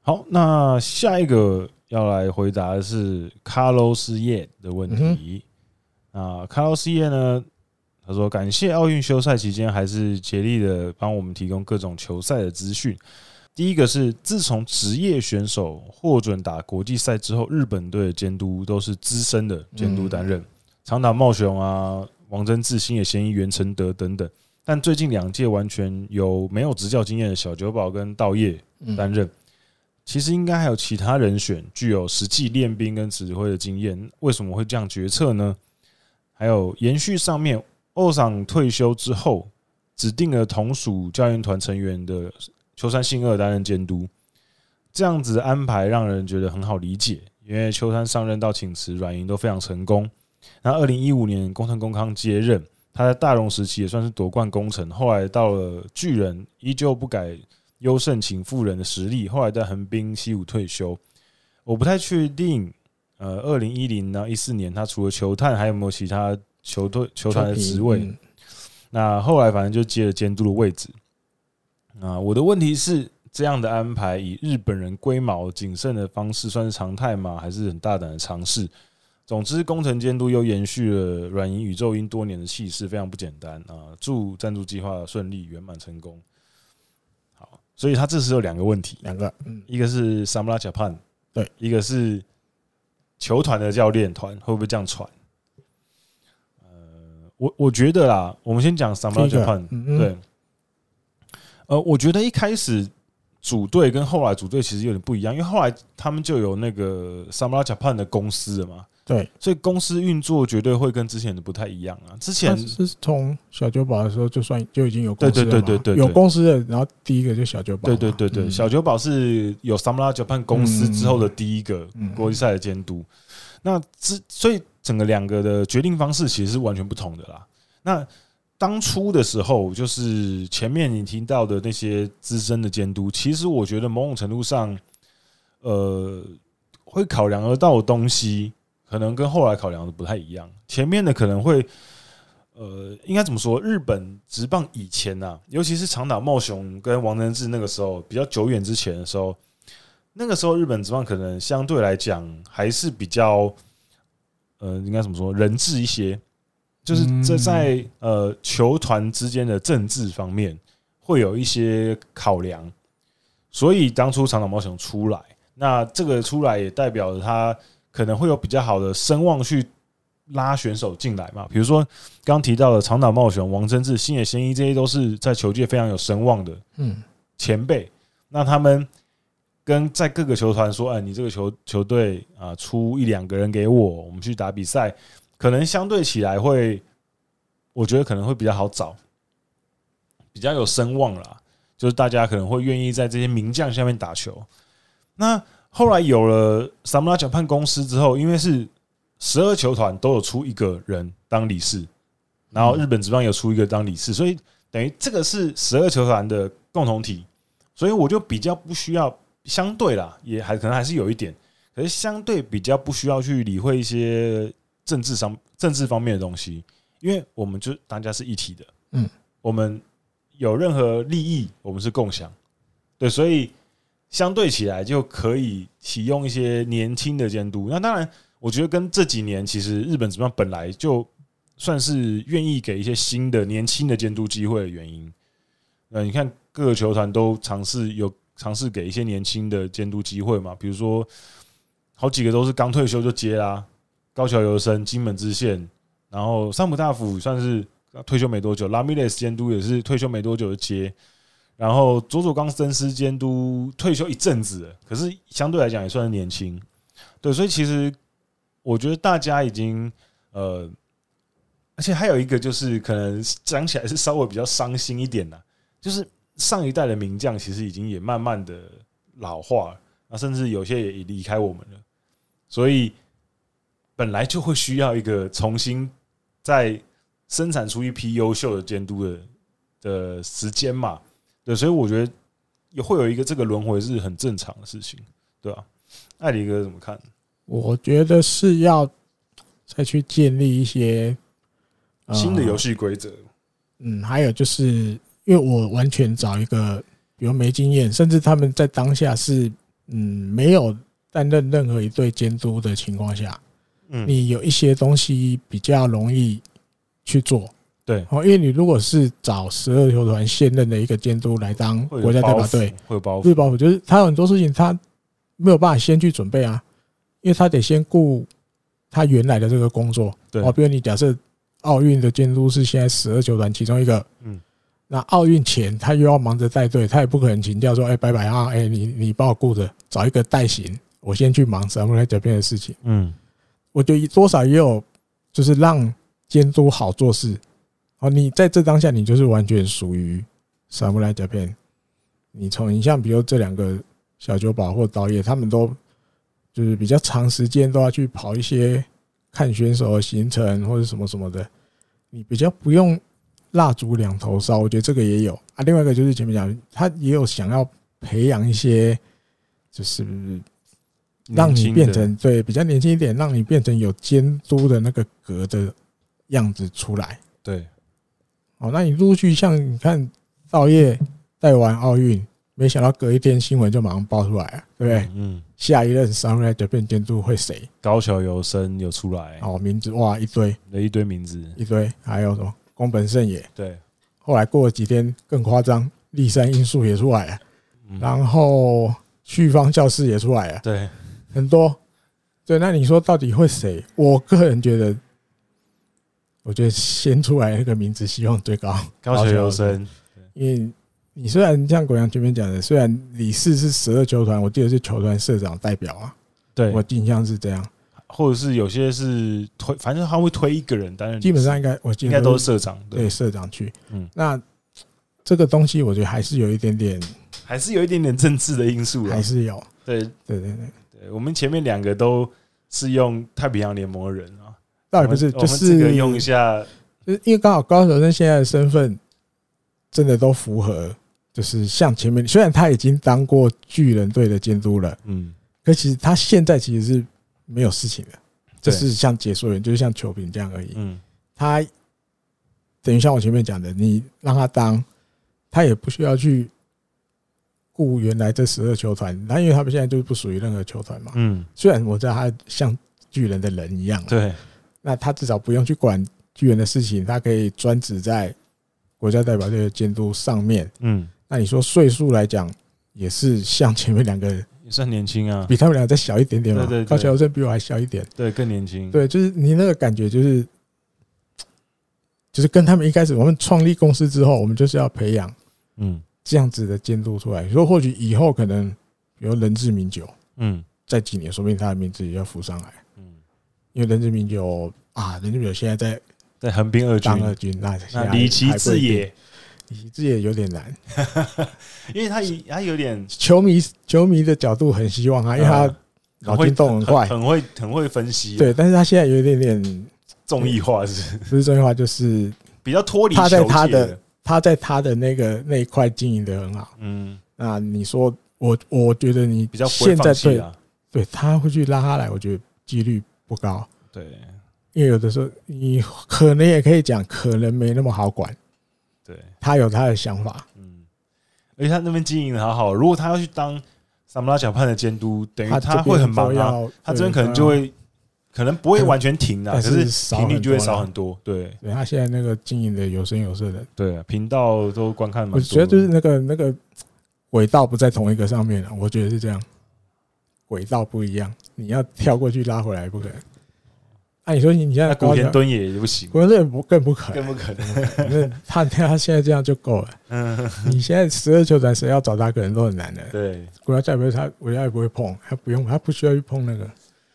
好，那下一个要来回答的是卡洛斯叶的问题。啊，卡洛斯叶呢？他说：“感谢奥运休赛期间还是竭力的帮我们提供各种球赛的资讯。第一个是，自从职业选手获准打国际赛之后，日本队的监督都是资深的监督担任，长岛茂雄啊、王贞治、星野贤一、袁成德等等。但最近两届完全由没有执教经验的小久保跟道业担任。其实应该还有其他人选具有实际练兵跟指挥的经验，为什么会这样决策呢？还有延续上面。”后桑退休之后，指定了同属教练团成员的秋山信二担任监督，这样子安排让人觉得很好理解。因为秋山上任到请辞软银都非常成功。那二零一五年工藤公康接任，他在大荣时期也算是夺冠功臣。后来到了巨人，依旧不改优胜请富人的实力。后来在横滨西武退休，我不太确定。呃，二零一零到一四年，他除了球探，还有没有其他？球队球团的职位，那后来反正就接了监督的位置。啊，我的问题是，这样的安排以日本人龟毛谨慎的方式算是常态吗？还是很大胆的尝试？总之，工程监督又延续了软银宇宙鹰多年的气势，非常不简单啊！祝赞助计划顺利圆满成功。好，所以他这时有两个问题，两个，一个是 Sunblock Japan，对，一个是球团的教练团会不会这样传？我我觉得啦，我们先讲 Sunblock Japan。对，呃，我觉得一开始组队跟后来组队其实有点不一样，因为后来他们就有那个 Sunblock Japan 的公司了嘛。对，所以公司运作绝对会跟之前的不太一样啊。之前是从小酒保的时候就算就已经有公司了，对对对对对，有公司的，然后第一个就小酒保。对对对对，小酒保是有 Sunblock Japan 公司之后的第一个国际赛的监督。那之所以。整个两个的决定方式其实是完全不同的啦。那当初的时候，就是前面你听到的那些资深的监督，其实我觉得某种程度上，呃，会考量得到的东西，可能跟后来考量的不太一样。前面的可能会，呃，应该怎么说？日本职棒以前呐，尤其是长岛茂雄跟王贞治那个时候，比较久远之前的时候，那个时候日本职棒可能相对来讲还是比较。呃，应该怎么说？人治一些，就是这在，在呃球团之间的政治方面会有一些考量。所以当初长岛茂雄出来，那这个出来也代表着他可能会有比较好的声望去拉选手进来嘛。比如说刚提到的长岛茂雄、王贞治、星野仙一，这些都是在球界非常有声望的嗯前辈。那他们跟在各个球团说：“哎，你这个球球队啊，出一两个人给我，我们去打比赛，可能相对起来会，我觉得可能会比较好找，比较有声望啦。”就是大家可能会愿意在这些名将下面打球。那后来有了萨姆拉奖判公司之后，因为是十二球团都有出一个人当理事，然后日本职棒有出一个当理事，所以等于这个是十二球团的共同体。所以我就比较不需要，相对啦，也还可能还是有一点，可是相对比较不需要去理会一些政治上政治方面的东西，因为我们就大家是一体的，嗯，我们。有任何利益，我们是共享，对，所以相对起来就可以启用一些年轻的监督。那当然，我觉得跟这几年其实日本怎么样本来就算是愿意给一些新的年轻的监督机会的原因。那你看各个球团都尝试有尝试给一些年轻的监督机会嘛？比如说好几个都是刚退休就接啦，高桥由伸、金门支线，然后三浦大辅算是。退休没多久，拉米雷斯监督也是退休没多久就接，然后佐佐冈伸司监督退休一阵子，可是相对来讲也算是年轻，对，所以其实我觉得大家已经呃，而且还有一个就是可能讲起来是稍微比较伤心一点的，就是上一代的名将其实已经也慢慢的老化，那甚至有些也离开我们了，所以本来就会需要一个重新再。生产出一批优秀的监督的的时间嘛，对，所以我觉得也会有一个这个轮回是很正常的事情，对吧？艾迪哥怎么看？我觉得是要再去建立一些新的游戏规则。嗯，还有就是因为我完全找一个比如没经验，甚至他们在当下是嗯没有担任任何一队监督的情况下，嗯，你有一些东西比较容易。去做，对，哦，因为你如果是找十二球团现任的一个监督来当国家代表队，会有包袱，会有包袱，就是他有很多事情他没有办法先去准备啊，因为他得先顾他原来的这个工作，对，哦，比如你假设奥运的监督是现在十二球团其中一个，嗯，那奥运前他又要忙着带队，他也不可能请假说，哎，拜拜啊，哎，你你帮我顾着，找一个代行，我先去忙什么来这边的事情，嗯，我觉得多少也有，就是让。监督好做事，哦，你在这当下，你就是完全属于萨姆莱加片。你从你像比如这两个小酒保或导演，他们都就是比较长时间都要去跑一些看选手的行程或者什么什么的，你比较不用蜡烛两头烧。我觉得这个也有啊。另外一个就是前面讲，他也有想要培养一些，就是让你变成对比较年轻一点，让你变成有监督的那个格的。样子出来，对，哦，那你陆续像你看，稻叶带完奥运，没想到隔一天新闻就马上爆出来了，对不对？嗯，下一任 Samurai Japan 监督会谁？高桥由生有出来，哦，名字哇一堆，一堆名字，一堆，还有什么宫本胜也，对，后来过了几天更夸张，立山因素也出来了，然后旭方教室也出来了，对，很多，对，那你说到底会谁？我个人觉得。我觉得先出来那个名字希望最高，高桥优生。因为你虽然像国阳前面讲的，虽然李四是十二球团，我记得是球团社长代表啊。对，我印象是这样，或者是有些是推，反正他会推一个人担任。基本上应该，我应该都是社长，对社长去。嗯，那这个东西我觉得还是有一点点，还是有一点点政治的因素，还是有。对对对对对，我们前面两个都是用太平洋联盟的人啊。倒也不是，就是用一下，就是因为刚好高桥生现在的身份真的都符合，就是像前面，虽然他已经当过巨人队的监督了，嗯，可其实他现在其实是没有事情的，就是像解说员，就是像球评这样而已。嗯，他等于像我前面讲的，你让他当，他也不需要去顾原来这十二球团，他因为他们现在就是不属于任何球团嘛。嗯，虽然我知道他像巨人的人一样，对。那他至少不用去管巨人的事情，他可以专职在国家代表队的监督上面。嗯，那你说岁数来讲，也是像前面两个也算年轻啊，比他们俩再小一点点嘛。对对，高桥生比我还小一点，对，更年轻。对，就是你那个感觉，就是就是跟他们一开始我们创立公司之后，我们就是要培养嗯这样子的监督出来。所以或许以后可能，比如人志名酒，嗯，在几年，说不定他的名字也要浮上来，嗯，因为人志名酒啊，人志名酒现在在在横滨二军当二军，那那李奇志也。这也有点难，*laughs* 因为他他有点球迷球迷的角度很希望他，因为他脑筋动很快，很会很会分析。对，但是他现在有一点点 *laughs* 综艺化，是不是综艺化？就是比较脱离。他在他的他在他的那个那一块经营的很好。嗯，那你说我我觉得你比较现在对对他会去拉他来，我觉得几率不高。对，因为有的时候你可能也可以讲，可能没那么好管。对，他有他的想法，嗯，而且他那边经营的好好。如果他要去当萨姆拉小胖的监督，等于他会很忙啊。他这边可能就会，可能不会完全停啊，可是频率就会少很多。对，对他现在那个经营的有声有色的，对，频道都观看。我觉得就是那个那个轨道不在同一个上面了，我觉得是这样，轨道不一样，你要跳过去拉回来不可能。那你说你现在古田敦也不行，古田敦也不更不可能，更不可能。他他现在这样就够了。嗯，你现在十二球团谁要找他，可能都很难的。对，国家再不会他，国家也不会碰，他不用，他不需要去碰那个。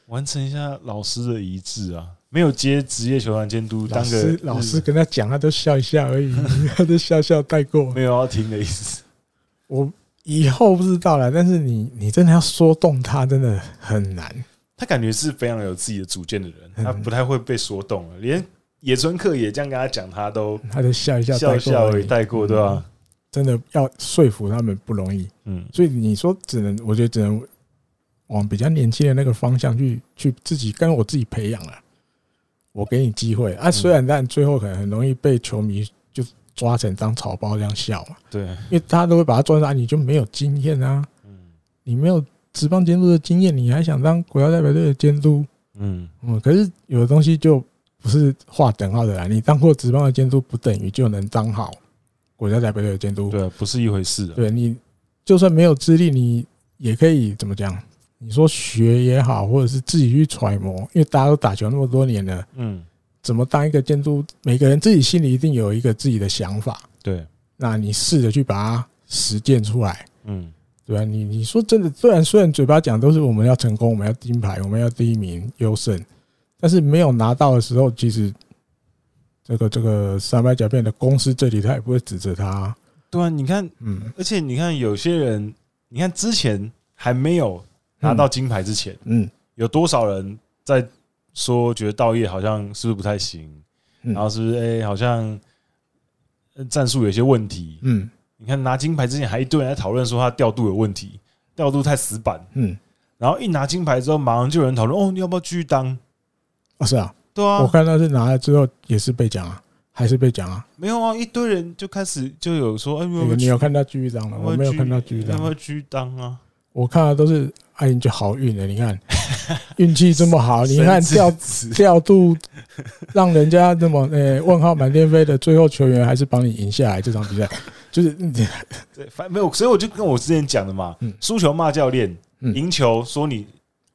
完成一下老师的遗志啊，没有接职业球团监督，当个老师跟他讲，他都笑一下而已，*laughs* 他都笑笑带过，没有要听的意思。我以后不知道了，但是你你真的要说动他，真的很难。他感觉是非常有自己的主见的人，他不太会被说动了。连野村克也这样跟他讲，他都他就笑一笑，笑一笑而已，带过，对吧？真的要说服他们不容易。嗯，所以你说只能，我觉得只能往比较年轻的那个方向去去自己跟我自己培养了。我给你机会啊，虽然但最后可能很容易被球迷就抓成当草包这样笑嘛。对，因为他都会把他抓上，你就没有经验啊。嗯，你没有。职棒监督的经验，你还想当国家代表队的监督？嗯嗯，可是有的东西就不是划等号的啦。你当过职棒的监督，不等于就能当好国家代表队的监督。对，不是一回事。对，你就算没有资历，你也可以怎么讲？你说学也好，或者是自己去揣摩，因为大家都打球那么多年了，嗯，怎么当一个监督？每个人自己心里一定有一个自己的想法。对，那你试着去把它实践出来。嗯。对啊，你你说真的，虽然虽然嘴巴讲都是我们要成功，我们要金牌，我们要第一名优胜，但是没有拿到的时候，其实这个这个三百甲片的公司这里他也不会指责他。对啊，你看，嗯，而且你看有些人，你看之前还没有拿到金牌之前，嗯，有多少人在说觉得道业好像是不是不太行，然后是不是哎好像战术有些问题，嗯。你看拿金牌之前还一堆人在讨论说他调度有问题，调度太死板。嗯，然后一拿金牌之后，马上就有人讨论哦，你要不要继续当？哦，是啊，对啊，我看他是拿了之后也是被讲啊，还是被讲啊？没有啊，一堆人就开始就有说，哎，你有看到继续当吗？我没有看到继续当，要不要继续当啊？我看到都是阿英就好运了，你看 *laughs* 运气这么好，你看调调度让人家这么呃问号满天飞的，最后球员还是帮你赢下来这场比赛。就是 *laughs* 对，反正没有，所以我就跟我之前讲的嘛，输球骂教练，赢球说你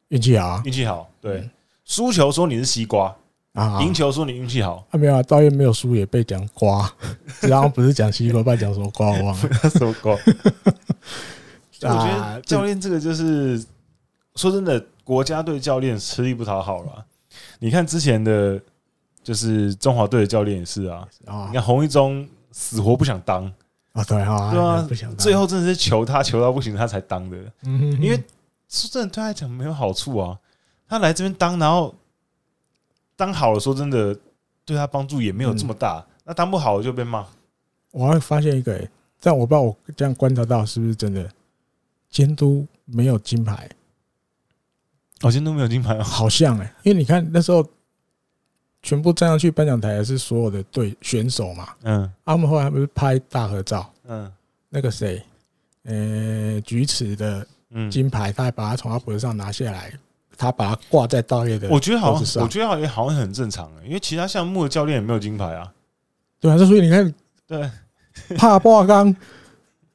运气好，运气好，对，输球说你是西瓜啊，赢球说你运气好，啊没有啊，导演没有输也被讲瓜，*laughs* 然后不是讲西瓜，不然讲什么瓜我忘了，*laughs* 什么瓜？我觉得教练这个就是说真的，国家队教练吃力不讨好了。你看之前的，就是中华队的教练也是啊，你看洪一中死活不想当。啊，对啊，对啊，最后真的是求他求到不行，他才当的。嗯因为说真的，对他来讲没有好处啊。他来这边当，然后当好了，说真的，对他帮助也没有这么大。那当不好了就被骂。我还发现一个，但我不知道我这样观察到是不是真的，监督没有金牌。哦，监督没有金牌，好像哎，因为你看那时候。全部站上去颁奖台的是所有的队选手嘛？嗯，他们后来不是拍大合照？嗯，那个谁，呃，举尺的金牌，他还把他从他脖子上拿下来，他把它挂在道业的。我觉得好像，我觉得好像好像很正常诶，因为其他项目的教练也没有金牌啊。对啊，所以你看，对，怕爆缸，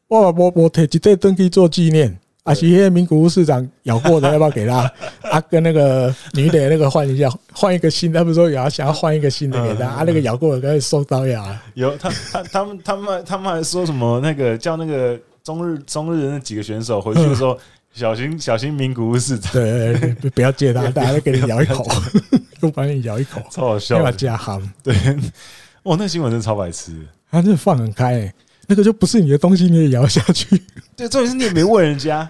我我我提一对登记做纪念。啊，其实名古屋市长咬过的，*laughs* 要不要给他？啊，跟那个女的那个换一下，换一个新的。他不是说要想要换一个新的给他？啊，那个咬过的可以收刀牙。有他他他们他们他们还说什么？那个叫那个中日中日的那几个选手回去的时候，小心小心名古屋市长。对，不要借他，大家都给你咬一口，*laughs* 都把你咬一口，超好笑。加 ham。对，哇，那新闻真的超白痴。他这放很开，欸，那个就不是你的东西，你也咬下去。*laughs* 对，重点是你也没问人家。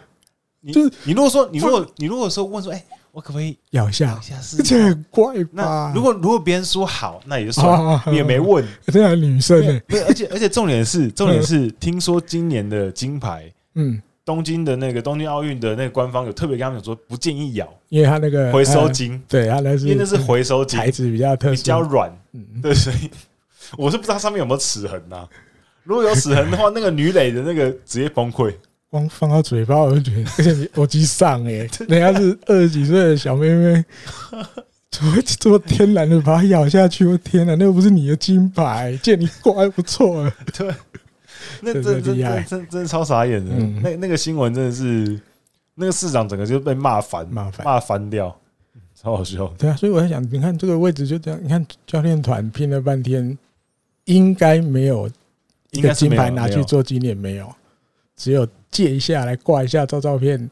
你就是你如果说你如果你如果说问说哎，我可不可以咬一下？这很怪吧？那如果如果别人说好，那也就算了，你也没问。这样女生哎，对，而且而且重点是 *laughs* 重点是，听说今年的金牌，嗯，东京的那个东京奥运的那个官方有特别跟他们说不建议咬，因为它那个回收金，对，它那是因为那是回收金，材质比较特殊，比较软，对，所以我是不知道上面有没有齿痕呐。如果有死痕的话，那个女垒的那个直接崩溃。光放到嘴巴，我就觉得，而且你我机上哎，*laughs* 人家是二十几岁的小妹妹，怎么这么天然的把它咬下去？我天哪，那又不是你的金牌，见你过还不错了。对，那真真真真真超傻眼的。那那个新闻真的是，那个市长整个就被骂翻，骂翻，骂翻掉，超好笑。对啊，所以我在想，你看这个位置就这样，你看教练团拼了半天，应该没有一个金牌拿去做纪念，没有，只有。借一下来挂一下，照照片，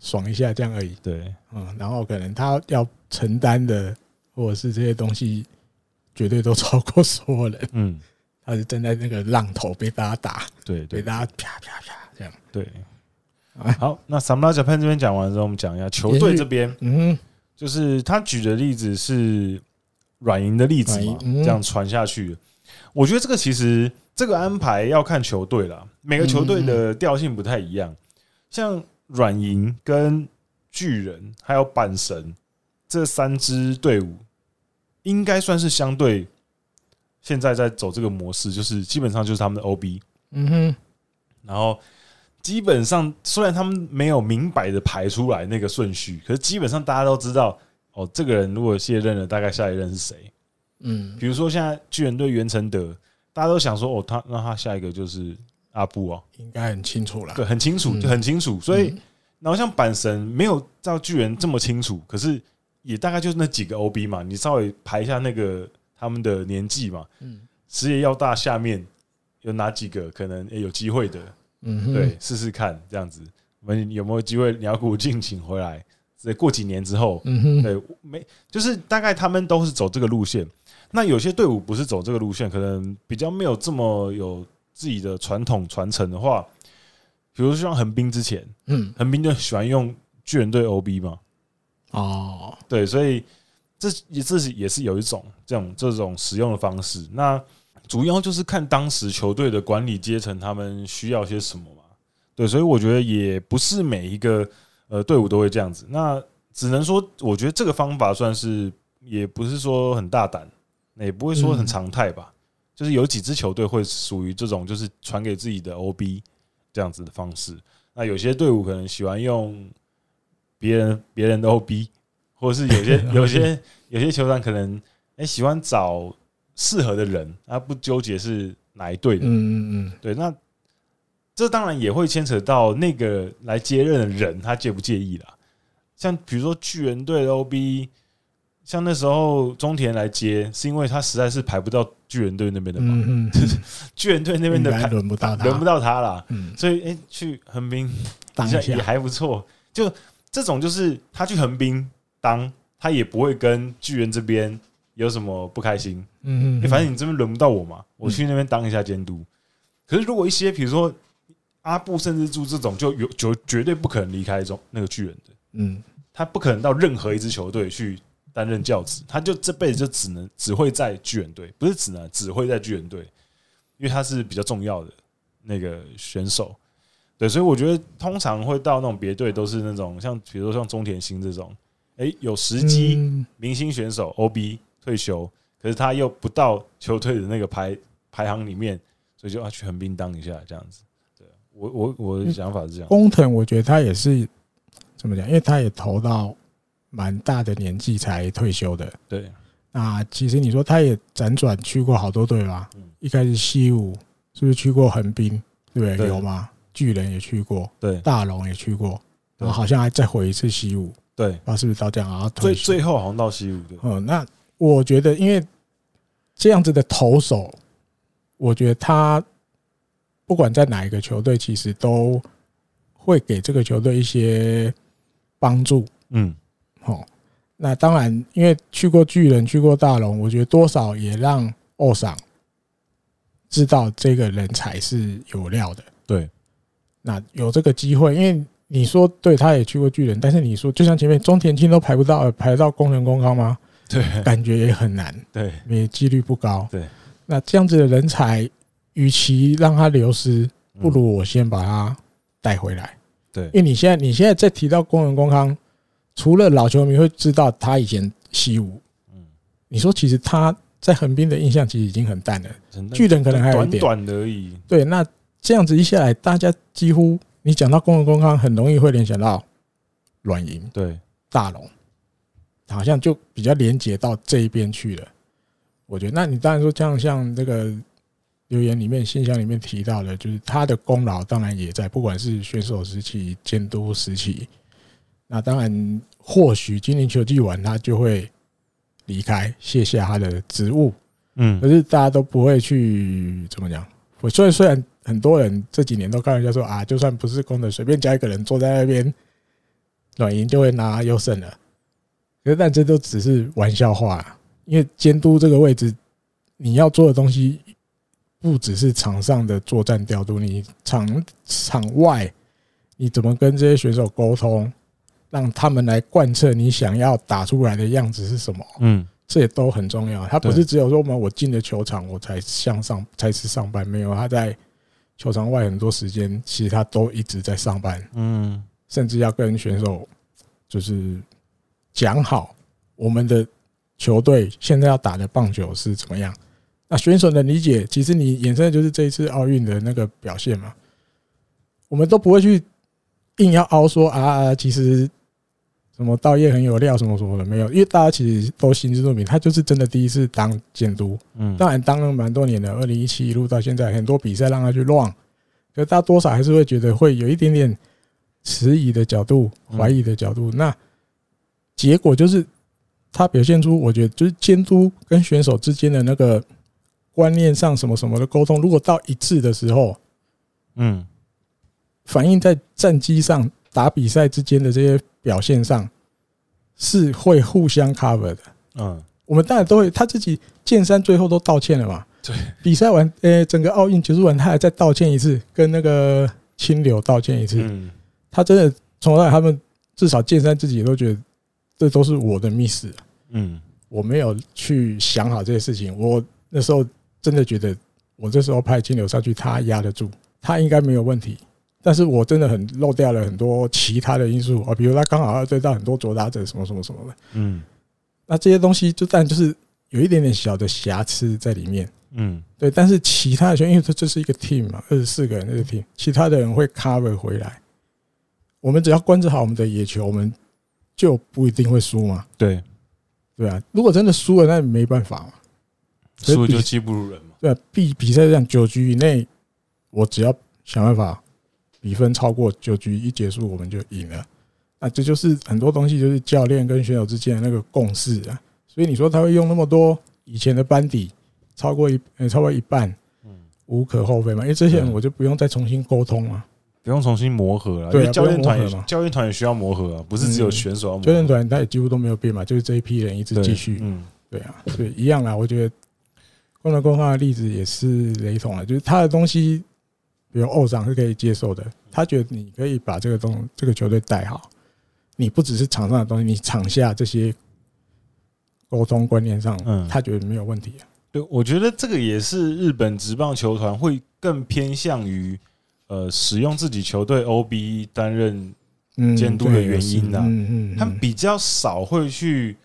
爽一下这样而已。对，嗯，然后可能他要承担的，或者是这些东西，绝对都超过所有人。嗯，他是站在那个浪头被大家打，对，被大家啪啪啪这样。对，好，那 Samurai Japan 这边讲完之后，我们讲一下球队这边。嗯，就是他举的例子是软银的例子嘛，这样传下去。我觉得这个其实。这个安排要看球队了，每个球队的调性不太一样。像软银、跟巨人还有阪神这三支队伍，应该算是相对现在在走这个模式，就是基本上就是他们的 OB。嗯哼。然后基本上虽然他们没有明摆的排出来那个顺序，可是基本上大家都知道，哦，这个人如果卸任了，大概下一任是谁？嗯，比如说现在巨人队袁成德。大家都想说哦，他那他下一个就是阿布哦，应该很清楚了。对，很清楚，就很清楚。所以，然后像阪神没有造巨人这么清楚，可是也大概就是那几个 OB 嘛。你稍微排一下那个他们的年纪嘛，嗯，职业要大下面有哪几个可能有机会的？嗯，对，试试看这样子，我们有没有机会鸟谷进请回来？在过几年之后，嗯哼，对，没，就是大概他们都是走这个路线。那有些队伍不是走这个路线，可能比较没有这么有自己的传统传承的话，比如说像横滨之前，嗯，横滨就喜欢用巨人队 OB 嘛，哦，对，所以这也这是也是有一种这种这种使用的方式。那主要就是看当时球队的管理阶层他们需要些什么嘛，对，所以我觉得也不是每一个呃队伍都会这样子。那只能说，我觉得这个方法算是也不是说很大胆。那也不会说很常态吧，就是有几支球队会属于这种，就是传给自己的 OB 这样子的方式。那有些队伍可能喜欢用别人别人的 OB，或者是有些 *laughs* 有些有些球员可能哎喜欢找适合的人，他不纠结是哪一队的。嗯嗯嗯，对。那这当然也会牵扯到那个来接任的人他介不介意啦。像比如说巨人队的 OB。像那时候中田来接，是因为他实在是排不到巨人队那边的嘛，嗯嗯，*laughs* 巨人队那边的排轮不到他，轮不到他了，嗯，所以哎、欸，去横滨当一下。也还不错。就这种，就是他去横滨当，他也不会跟巨人这边有什么不开心，嗯嗯，反正你这边轮不到我嘛，我去那边当一下监督。可是如果一些比如说阿布甚至住这种，就有就绝对不可能离开这种那个巨人的，嗯，他不可能到任何一支球队去。担任教职，他就这辈子就只能只会在巨人队，不是只能只会在巨人队，因为他是比较重要的那个选手，对，所以我觉得通常会到那种别队都是那种像比如说像中田星这种，哎，有时机明星选手 OB 退休，可是他又不到球队的那个排排行里面，所以就要去横滨当一下这样子。对，我我我的想法是这样。工藤我觉得他也是怎么讲，因为他也投到。蛮大的年纪才退休的，对。那其实你说他也辗转去过好多队吧？一开始西武是不是去过横滨？对，有吗？巨人也去过，对，大龙也去过，然后好像还再回一次西武，对，不知道是不是到这样啊？最最后好像到西武对。嗯，那我觉得，因为这样子的投手，我觉得他不管在哪一个球队，其实都会给这个球队一些帮助。嗯，好，那当然，因为去过巨人，去过大龙，我觉得多少也让欧桑知道这个人才是有料的。对。那有这个机会，因为你说对，他也去过巨人，但是你说就像前面中田青都排不到，排到工人工康吗？对，感觉也很难，对，也几率不高。对，那这样子的人才，与其让他流失，不如我先把他带回来。对，因为你现在你现在在提到工人工康，除了老球迷会知道他以前西武，嗯，你说其实他在横滨的印象其实已经很淡了，巨人可能还有一点短短而已。对，那。这样子一下来，大家几乎你讲到工程公康，很容易会联想到软银，对大龙，好像就比较连接到这一边去了。我觉得，那你当然说，像像这个留言里面、信箱里面提到的，就是他的功劳当然也在，不管是选手时期、监督时期，那当然或许今年球季完，他就会离开，卸下他的职务。嗯，可是大家都不会去怎么讲？我虽然虽然。很多人这几年都开玩笑说啊，就算不是功能，随便加一个人坐在那边，软银就会拿优胜了。可是，但这都只是玩笑话，因为监督这个位置，你要做的东西不只是场上的作战调度，你场场外你怎么跟这些选手沟通，让他们来贯彻你想要打出来的样子是什么？嗯，这也都很重要。他不是只有说我们我进了球场我才向上才是上班，没有他在。球场外很多时间，其实他都一直在上班，嗯，甚至要跟选手就是讲好我们的球队现在要打的棒球是怎么样。那选手的理解，其实你衍生的就是这一次奥运的那个表现嘛。我们都不会去硬要凹说啊，其实。什么道业很有料，什么什么的没有，因为大家其实都心知肚明，他就是真的第一次当监督，嗯，当然当了蛮多年的，二零一七一路到现在，很多比赛让他去乱，可大多少还是会觉得会有一点点迟疑的角度、怀疑的角度。那结果就是他表现出，我觉得就是监督跟选手之间的那个观念上什么什么的沟通，如果到一致的时候，嗯，反映在战机上打比赛之间的这些。表现上是会互相 cover 的，嗯，我们当然都会。他自己剑山最后都道歉了嘛？对，比赛完，呃，整个奥运结束完，他还再道歉一次，跟那个清流道歉一次。嗯，他真的从来他们至少剑山自己都觉得这都是我的 miss。嗯，我没有去想好这些事情。我那时候真的觉得，我这时候派清流上去，他压得住，他应该没有问题。但是我真的很漏掉了很多其他的因素啊，比如他刚好要对到很多左打者什么什么什么的，嗯，那这些东西就但就是有一点点小的瑕疵在里面，嗯，对。但是其他的球，因为这这是一个 team 嘛，二十四个人这个 team，其他的人会 cover 回来。我们只要关注好我们的野球，我们就不一定会输嘛。对，对啊。如果真的输了，那没办法嘛，输就技不如人嘛。对啊，比比赛这样九局以内，我只要想办法。比分超过九局一结束，我们就赢了。那这就是很多东西，就是教练跟选手之间的那个共识啊。所以你说他会用那么多以前的班底，超过一呃超过一半，嗯，无可厚非嘛。因为这些人我就不用再重新沟通了，不用重新磨合了。对，教练团嘛，教练团也需要磨合啊，不是只有选手要磨合。教练团他也几乎都没有变嘛，就是这一批人一直继续。嗯，对啊，所以一样啦。我觉得功能规划的例子也是雷同了，就是他的东西。比如欧长是可以接受的，他觉得你可以把这个东这个球队带好，你不只是场上的东西，你场下这些沟通观念上，嗯，他觉得没有问题啊。对，我觉得这个也是日本职棒球团会更偏向于呃使用自己球队 OB 担任监督的原因呢。嗯嗯，他们比较少会去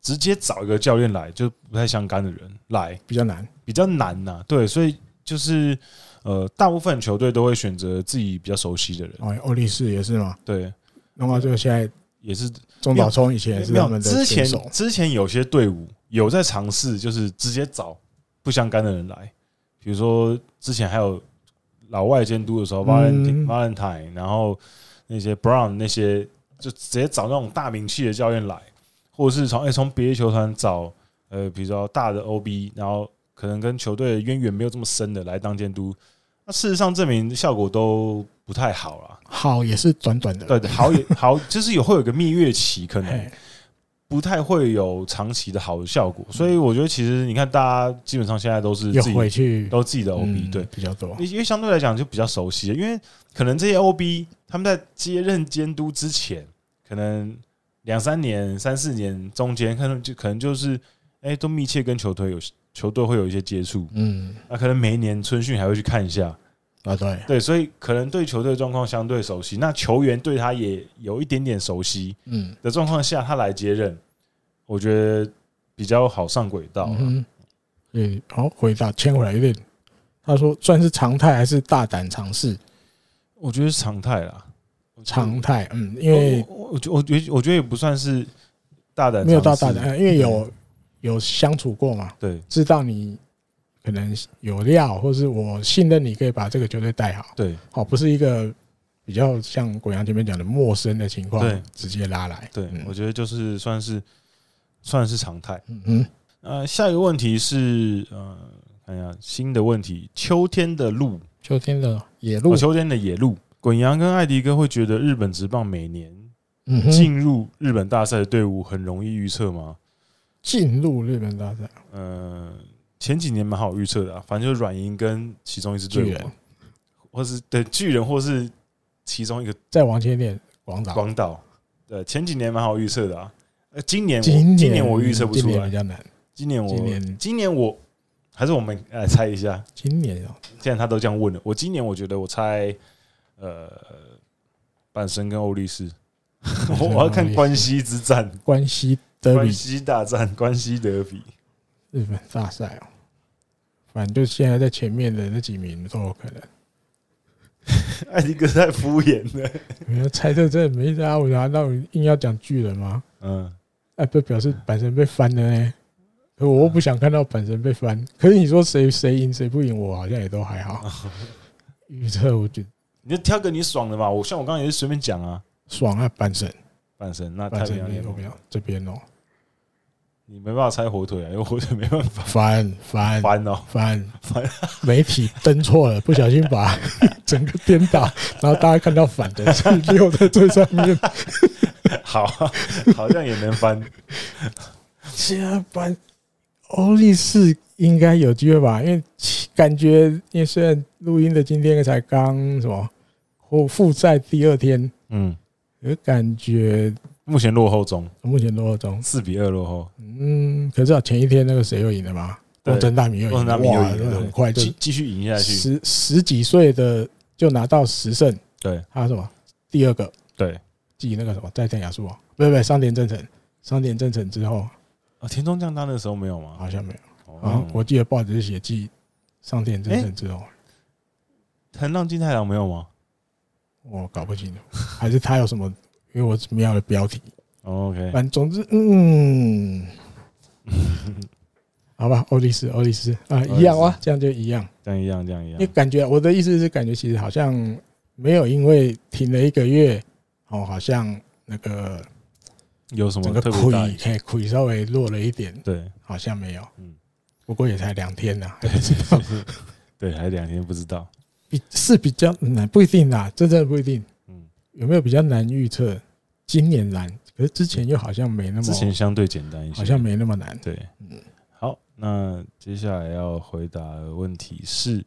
直接找一个教练来，就不太相干的人来，比较难，比较难呐。对，所以就是。呃，大部分球队都会选择自己比较熟悉的人。哦，欧力士也是吗？对，那么这个现在也是中岛聪以前也是他们的。之前之前有些队伍有在尝试，就是直接找不相干的人来，比如说之前还有老外监督的时候，Valentine、Valentine，然后那些 Brown 那些，就直接找那种大名气的教练来，或者是从诶从别的球团找呃，比如说大的 OB，然后可能跟球队的渊源没有这么深的来当监督，那事实上证明效果都不太好了。好也是短短的，对对，好也 *laughs* 好，就是有会有个蜜月期可能。不太会有长期的好的效果，所以我觉得其实你看，大家基本上现在都是自己回去都自己的 OB 对比较多，因为相对来讲就比较熟悉，因为可能这些 OB 他们在接任监督之前，可能两三年、三四年中间，可能就可能就是哎，都密切跟球队有球队会有一些接触，嗯，那可能每一年春训还会去看一下啊，对对，所以可能对球队状况相对熟悉，那球员对他也有一点点熟悉，嗯的状况下，他来接任。我觉得比较好上轨道。嗯，对，好，回答牵回来有点。他说算是常态还是大胆尝试？我觉得是常态啦，常态。嗯，因为我我我觉得我觉得也不算是大胆，没有到大胆，因为有有相处过嘛，对，知道你可能有料，或是我信任你可以把这个球队带好。对，好，不是一个比较像国阳前面讲的陌生的情况，对，直接拉来。对，我觉得就是算是。算是常态。嗯嗯，呃，下一个问题是，呃，看一下新的问题：秋天的路，秋天的野鹿，秋天的野路。滚阳跟艾迪哥会觉得日本职棒每年进入日本大赛的队伍很容易预测吗？进入日本大赛，呃，前几年蛮好预测的，啊反正就是软银跟其中一支队伍，或是对巨人，或是其中一个再往前一点，广岛，广岛，对，前几年蛮好预测的啊。今年，今年我预测不出来，比较难。今年我，今年。我还是我们来猜一下。今年哦，既然他都这样问了，我今年我觉得我猜，呃，阪神跟欧力士，*laughs* *laughs* 我要看关西之战，关西德比，关西大战，关西德比，日本大赛哦。反正就现在在前面的那几名都有可能。*laughs* 艾迪哥太敷衍了，没有猜测真的没啥。我难道硬要讲巨人吗？嗯。哎，不表示板神被翻了呢。我不想看到阪神被翻。可是你说谁谁赢谁不赢，我好像也都还好。预测我觉得，你就挑个你爽的嘛。我像我刚刚也是随便讲啊，爽啊，阪神，阪神，那太平洋联盟这边哦，你没办法拆火腿啊，因为火腿没办法翻翻翻哦，翻翻。媒体登错了，不小心把 *laughs* 整个颠倒，然后大家看到反的 *laughs* 是六在最上面。好，好像也能翻。加班，欧力士应该有机会吧？因为感觉，因为虽然录音的今天才刚什么或复赛第二天，嗯，有感觉目前落后中，目前落后中，四比二落后。嗯，可是啊前一天那个谁又赢了吗？东城大明又赢了，哇，很快就继续赢下去。十十几岁的就拿到十胜，对，还有什么第二个？对。继那个什么再见亚树啊，不不不，桑田真澄，桑田真澄之后啊，田中将大那时候没有吗？好像没有。啊，我记得报纸是写继桑田真澄之后，藤浪金太郎没有吗？我搞不清楚，*laughs* 还是他有什么？因为我瞄了标题。OK，反正总之，嗯，好吧，*laughs* 欧力士，欧力士啊，一样啊，这样就一样，这样一样，这样一样。你感觉我的意思是，感觉其实好像没有因为停了一个月。哦，好像那个有什么特别大？可以亏稍微弱了一点，对，好像没有。嗯，不过也才两天呐，还不知道。*laughs* 对，还两天不知道。比是比较难，不一定啦，真的不一定。嗯，有没有比较难预测？今年难，可是之前又好像没那么，之前相对简单一些，好像没那么难。对，嗯。好，那接下来要回答的问题是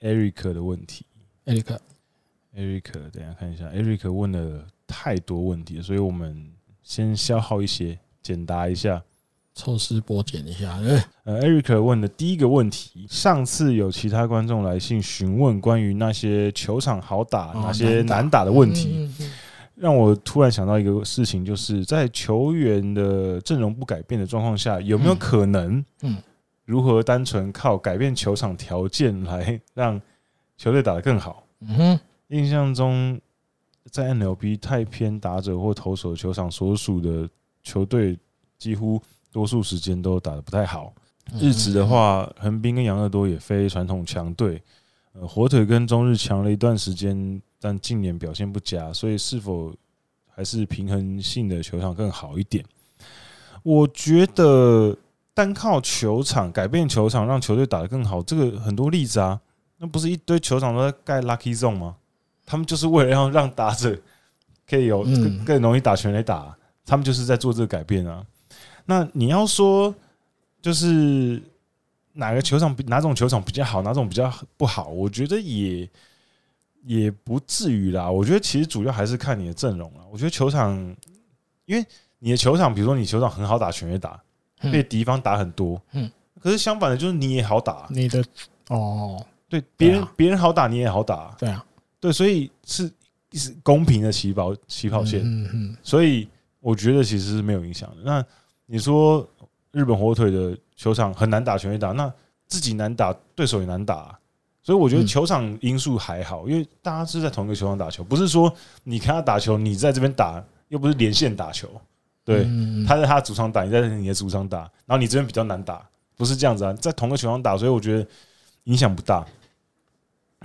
Eric 的问题，Eric。Eric，等下看一下，Eric 问了太多问题，所以我们先消耗一些，简答一下，抽丝剥茧一下。呃，Eric 问的第一个问题，上次有其他观众来信询问关于那些球场好打、哪些难打的问题，让我突然想到一个事情，就是在球员的阵容不改变的状况下，有没有可能，嗯，如何单纯靠改变球场条件来 *laughs* 让球队打得更好？嗯哼。印象中，在 NLB 太偏打者或投手球场所属的球队，几乎多数时间都打得不太好。日职的话，横滨跟养乐多也非传统强队，呃，火腿跟中日强了一段时间，但近年表现不佳，所以是否还是平衡性的球场更好一点？我觉得单靠球场改变球场，让球队打得更好，这个很多例子啊，那不是一堆球场都在盖 Lucky Zone 吗？他们就是为了要让打者可以有更更容易打全垒打，他们就是在做这个改变啊。那你要说，就是。哪个球场比哪种球场比较好，哪种比较不好？我觉得也也不至于啦。我觉得其实主要还是看你的阵容啊。我觉得球场，因为你的球场，比如说你球场很好打，全垒打，被敌方打很多。嗯。可是相反的，就是你也好打。你的哦，对，别人别人好打，你也好打。对啊，对，所以是是公平的起跑起跑线。嗯嗯。所以我觉得其实是没有影响的。那你说日本火腿的？球场很难打，全垒打，那自己难打，对手也难打，啊，所以我觉得球场因素还好，因为大家是在同一个球场打球，不是说你看他打球，你在这边打，又不是连线打球，对，他在他的主场打，你在你的主场打，然后你这边比较难打，不是这样子啊，在同个球场打，所以我觉得影响不大。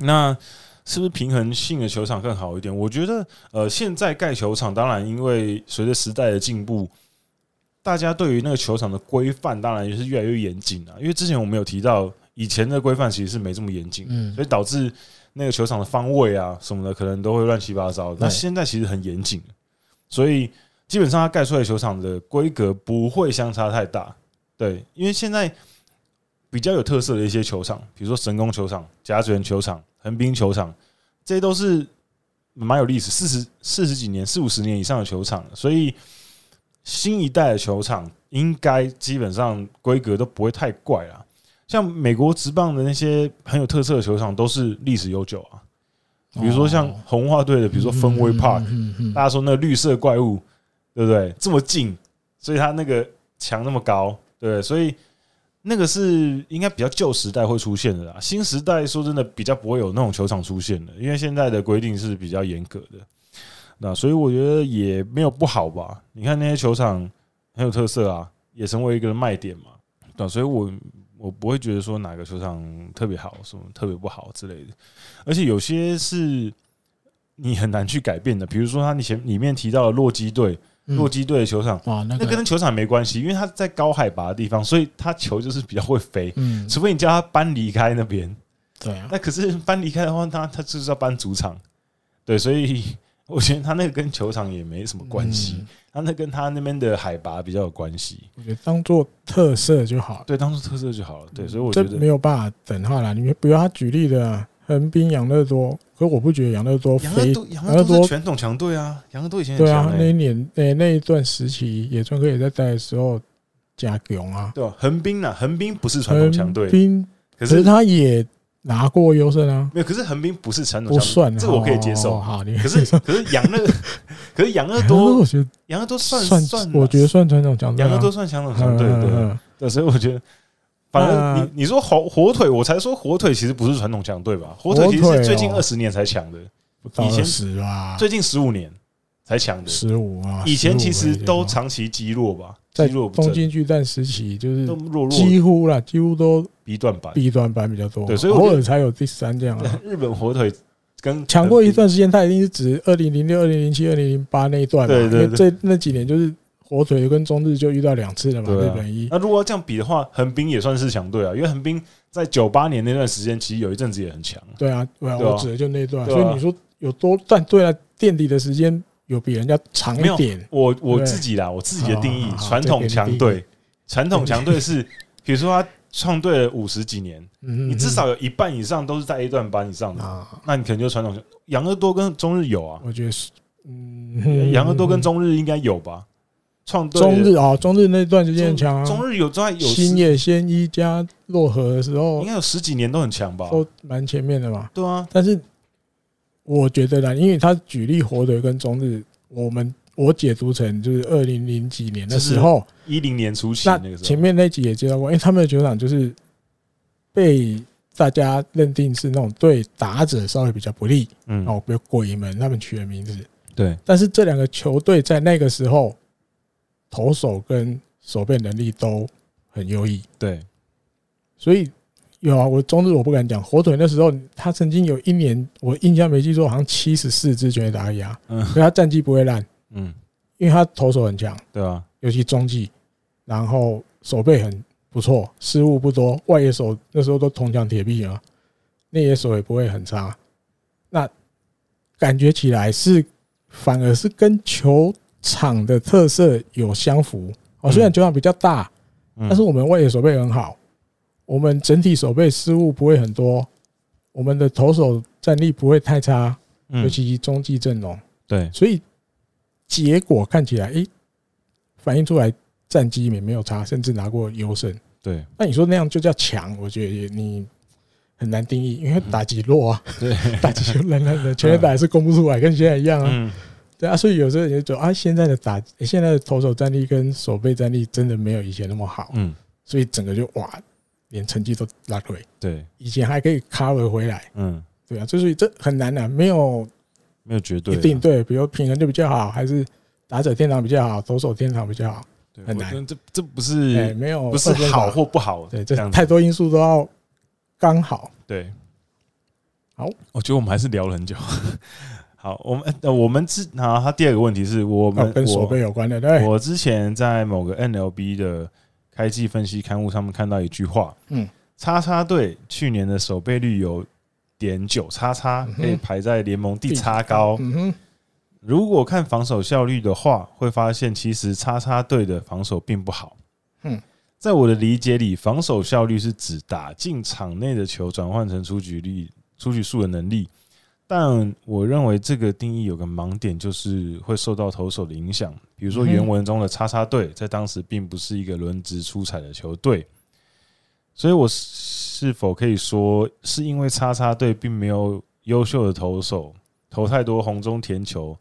那是不是平衡性的球场更好一点？我觉得，呃，现在盖球场，当然因为随着时代的进步。大家对于那个球场的规范，当然也是越来越严谨了。因为之前我们有提到，以前的规范其实是没这么严谨，嗯，所以导致那个球场的方位啊什么的，可能都会乱七八糟。那现在其实很严谨，所以基本上它盖出来的球场的规格不会相差太大。对，因为现在比较有特色的一些球场，比如说神宫球场、甲子园球场、横滨球场，这些都是蛮有历史，四十四十几年、四五十年以上的球场，所以。新一代的球场应该基本上规格都不会太怪啊，像美国职棒的那些很有特色的球场都是历史悠久啊，比如说像红袜队的，比如说 Fenway Park，大家说那个绿色怪物，对不对？这么近，所以它那个墙那么高，对，所以那个是应该比较旧时代会出现的啦。新时代说真的比较不会有那种球场出现的，因为现在的规定是比较严格的。那所以我觉得也没有不好吧？你看那些球场很有特色啊，也成为一个卖点嘛。对，所以我我不会觉得说哪个球场特别好，什么特别不好之类的。而且有些是你很难去改变的，比如说他你前里面提到的洛基队，洛基队的球场，哇，那跟球场没关系，因为他在高海拔的地方，所以他球就是比较会飞。嗯，除非你叫他搬离开那边，对啊。那可是搬离开的话，他他就是要搬主场，对，所以。我觉得他那个跟球场也没什么关系，他那跟他那边的海拔比较有关系。我觉得当做特色就好，对，当做特色就好了。对，所以我觉得没有办法等他了。你比如他举例的横滨养乐多，可是我不觉得养乐多非养乐多是传统强队啊，养乐多以前对啊，那一年那那一段时期，野村哥也在带的时候加强啊，对吧？横滨啊，横滨不是传统强队，可是他也。拿过优胜啊？没有，可是横滨不是传统，不算，这个我可以接受。好，可是 *laughs* 可是养乐，可是养乐多，*laughs* 我觉得养乐多算算，我觉得算传统强队。养乐多算传统强队，对对。所以我觉得，反正你你说火火腿，我才说火腿其实不是传统强队吧？火腿其实是最近二十年才强的，以前十啊，最近十五年才强的，十五啊，以前其实都长期积弱吧。在东京巨蛋时期，就是几乎啦，几乎都 B 段班，B 段班比较多，对，所以偶尔才有第三这样啊。*laughs* 日本火腿跟抢过一段时间，它一定是指二零零六、二零零七、二零零八那一段嘛。对对对，这那几年就是火腿跟中日就遇到两次了嘛。日本一。那如果要这样比的话，横滨也算是强队啊，因为横滨在九八年那段时间，其实有一阵子也很强。对啊，对啊，我指的就那段。所以你说有多但对啊，垫底的时间。有比人家长一点。我我自己啦，我自己的定义，传统强队，传统强队是，比如说他创队了五十几年，你至少有一半以上都是在 A 段班以上的，那你可能就传统强。养乐多跟中日有啊，我觉得是，嗯，养乐多跟中日应该有吧？创队中日啊，中日那段时间很强啊，中日有在有新野仙一加洛河的时候，应该有十几年都很强吧？都蛮前面的吧？对啊，但是。我觉得啦，因为他举例火腿跟中日，我们我解读成就是二零零几年的时候，一零年初期那个时候，前面那集也介绍过，因为他们的球场就是被大家认定是那种对打者稍微比较不利，嗯，哦，比如鬼门他们取的名字，对，但是这两个球队在那个时候投手跟守备能力都很优异，对，所以。有啊，我中日我不敢讲。火腿那时候他曾经有一年，我印象没记错，好像七十四支全垒打压，嗯，所以他战绩不会烂，嗯，因为他投手很强，对啊，尤其中继，然后手背很不错，失误不多，外野手那时候都铜墙铁壁啊，内野手也不会很差，那感觉起来是反而是跟球场的特色有相符哦，虽然球场比较大，但是我们外野手背很好。我们整体守备失误不会很多，我们的投手战力不会太差，尤其中继阵容。对，所以结果看起来，诶，反映出来战绩也没有差，甚至拿过优胜。对，那你说那样就叫强？我觉得你很难定义，因为打击弱啊，对，*laughs* 打击就冷冷的，全垒打还是攻不出来，跟现在一样啊。对啊，所以有时候也就啊，现在的打，现在的投手战力跟守备战力真的没有以前那么好。嗯，所以整个就哇。连成绩都拉回，对，以前还可以 cover 回来，嗯，对啊，就是这很难的，没有没有绝对一定对，比如平衡就比较好，还是打者天堂比较好，投手天堂比较好，很难，这这不是没有不是好或不好，对，这太多因素都要刚好，对，好，我觉得我们还是聊了很久，*laughs* 好，我们呃我们之好，他第二个问题是我们跟手背有关的，对，我之前在某个 NLB 的。开季分析刊物上面看到一句话，嗯，叉叉队去年的守备率有点九叉叉，可以排在联盟第叉高。如果看防守效率的话，会发现其实叉叉队的防守并不好。嗯，在我的理解里，防守效率是指打进场内的球转换成出局率、出局数的能力。但我认为这个定义有个盲点，就是会受到投手的影响。比如说原文中的叉叉队，在当时并不是一个轮值出彩的球队，所以我是否可以说，是因为叉叉队并没有优秀的投手，投太多红中甜球，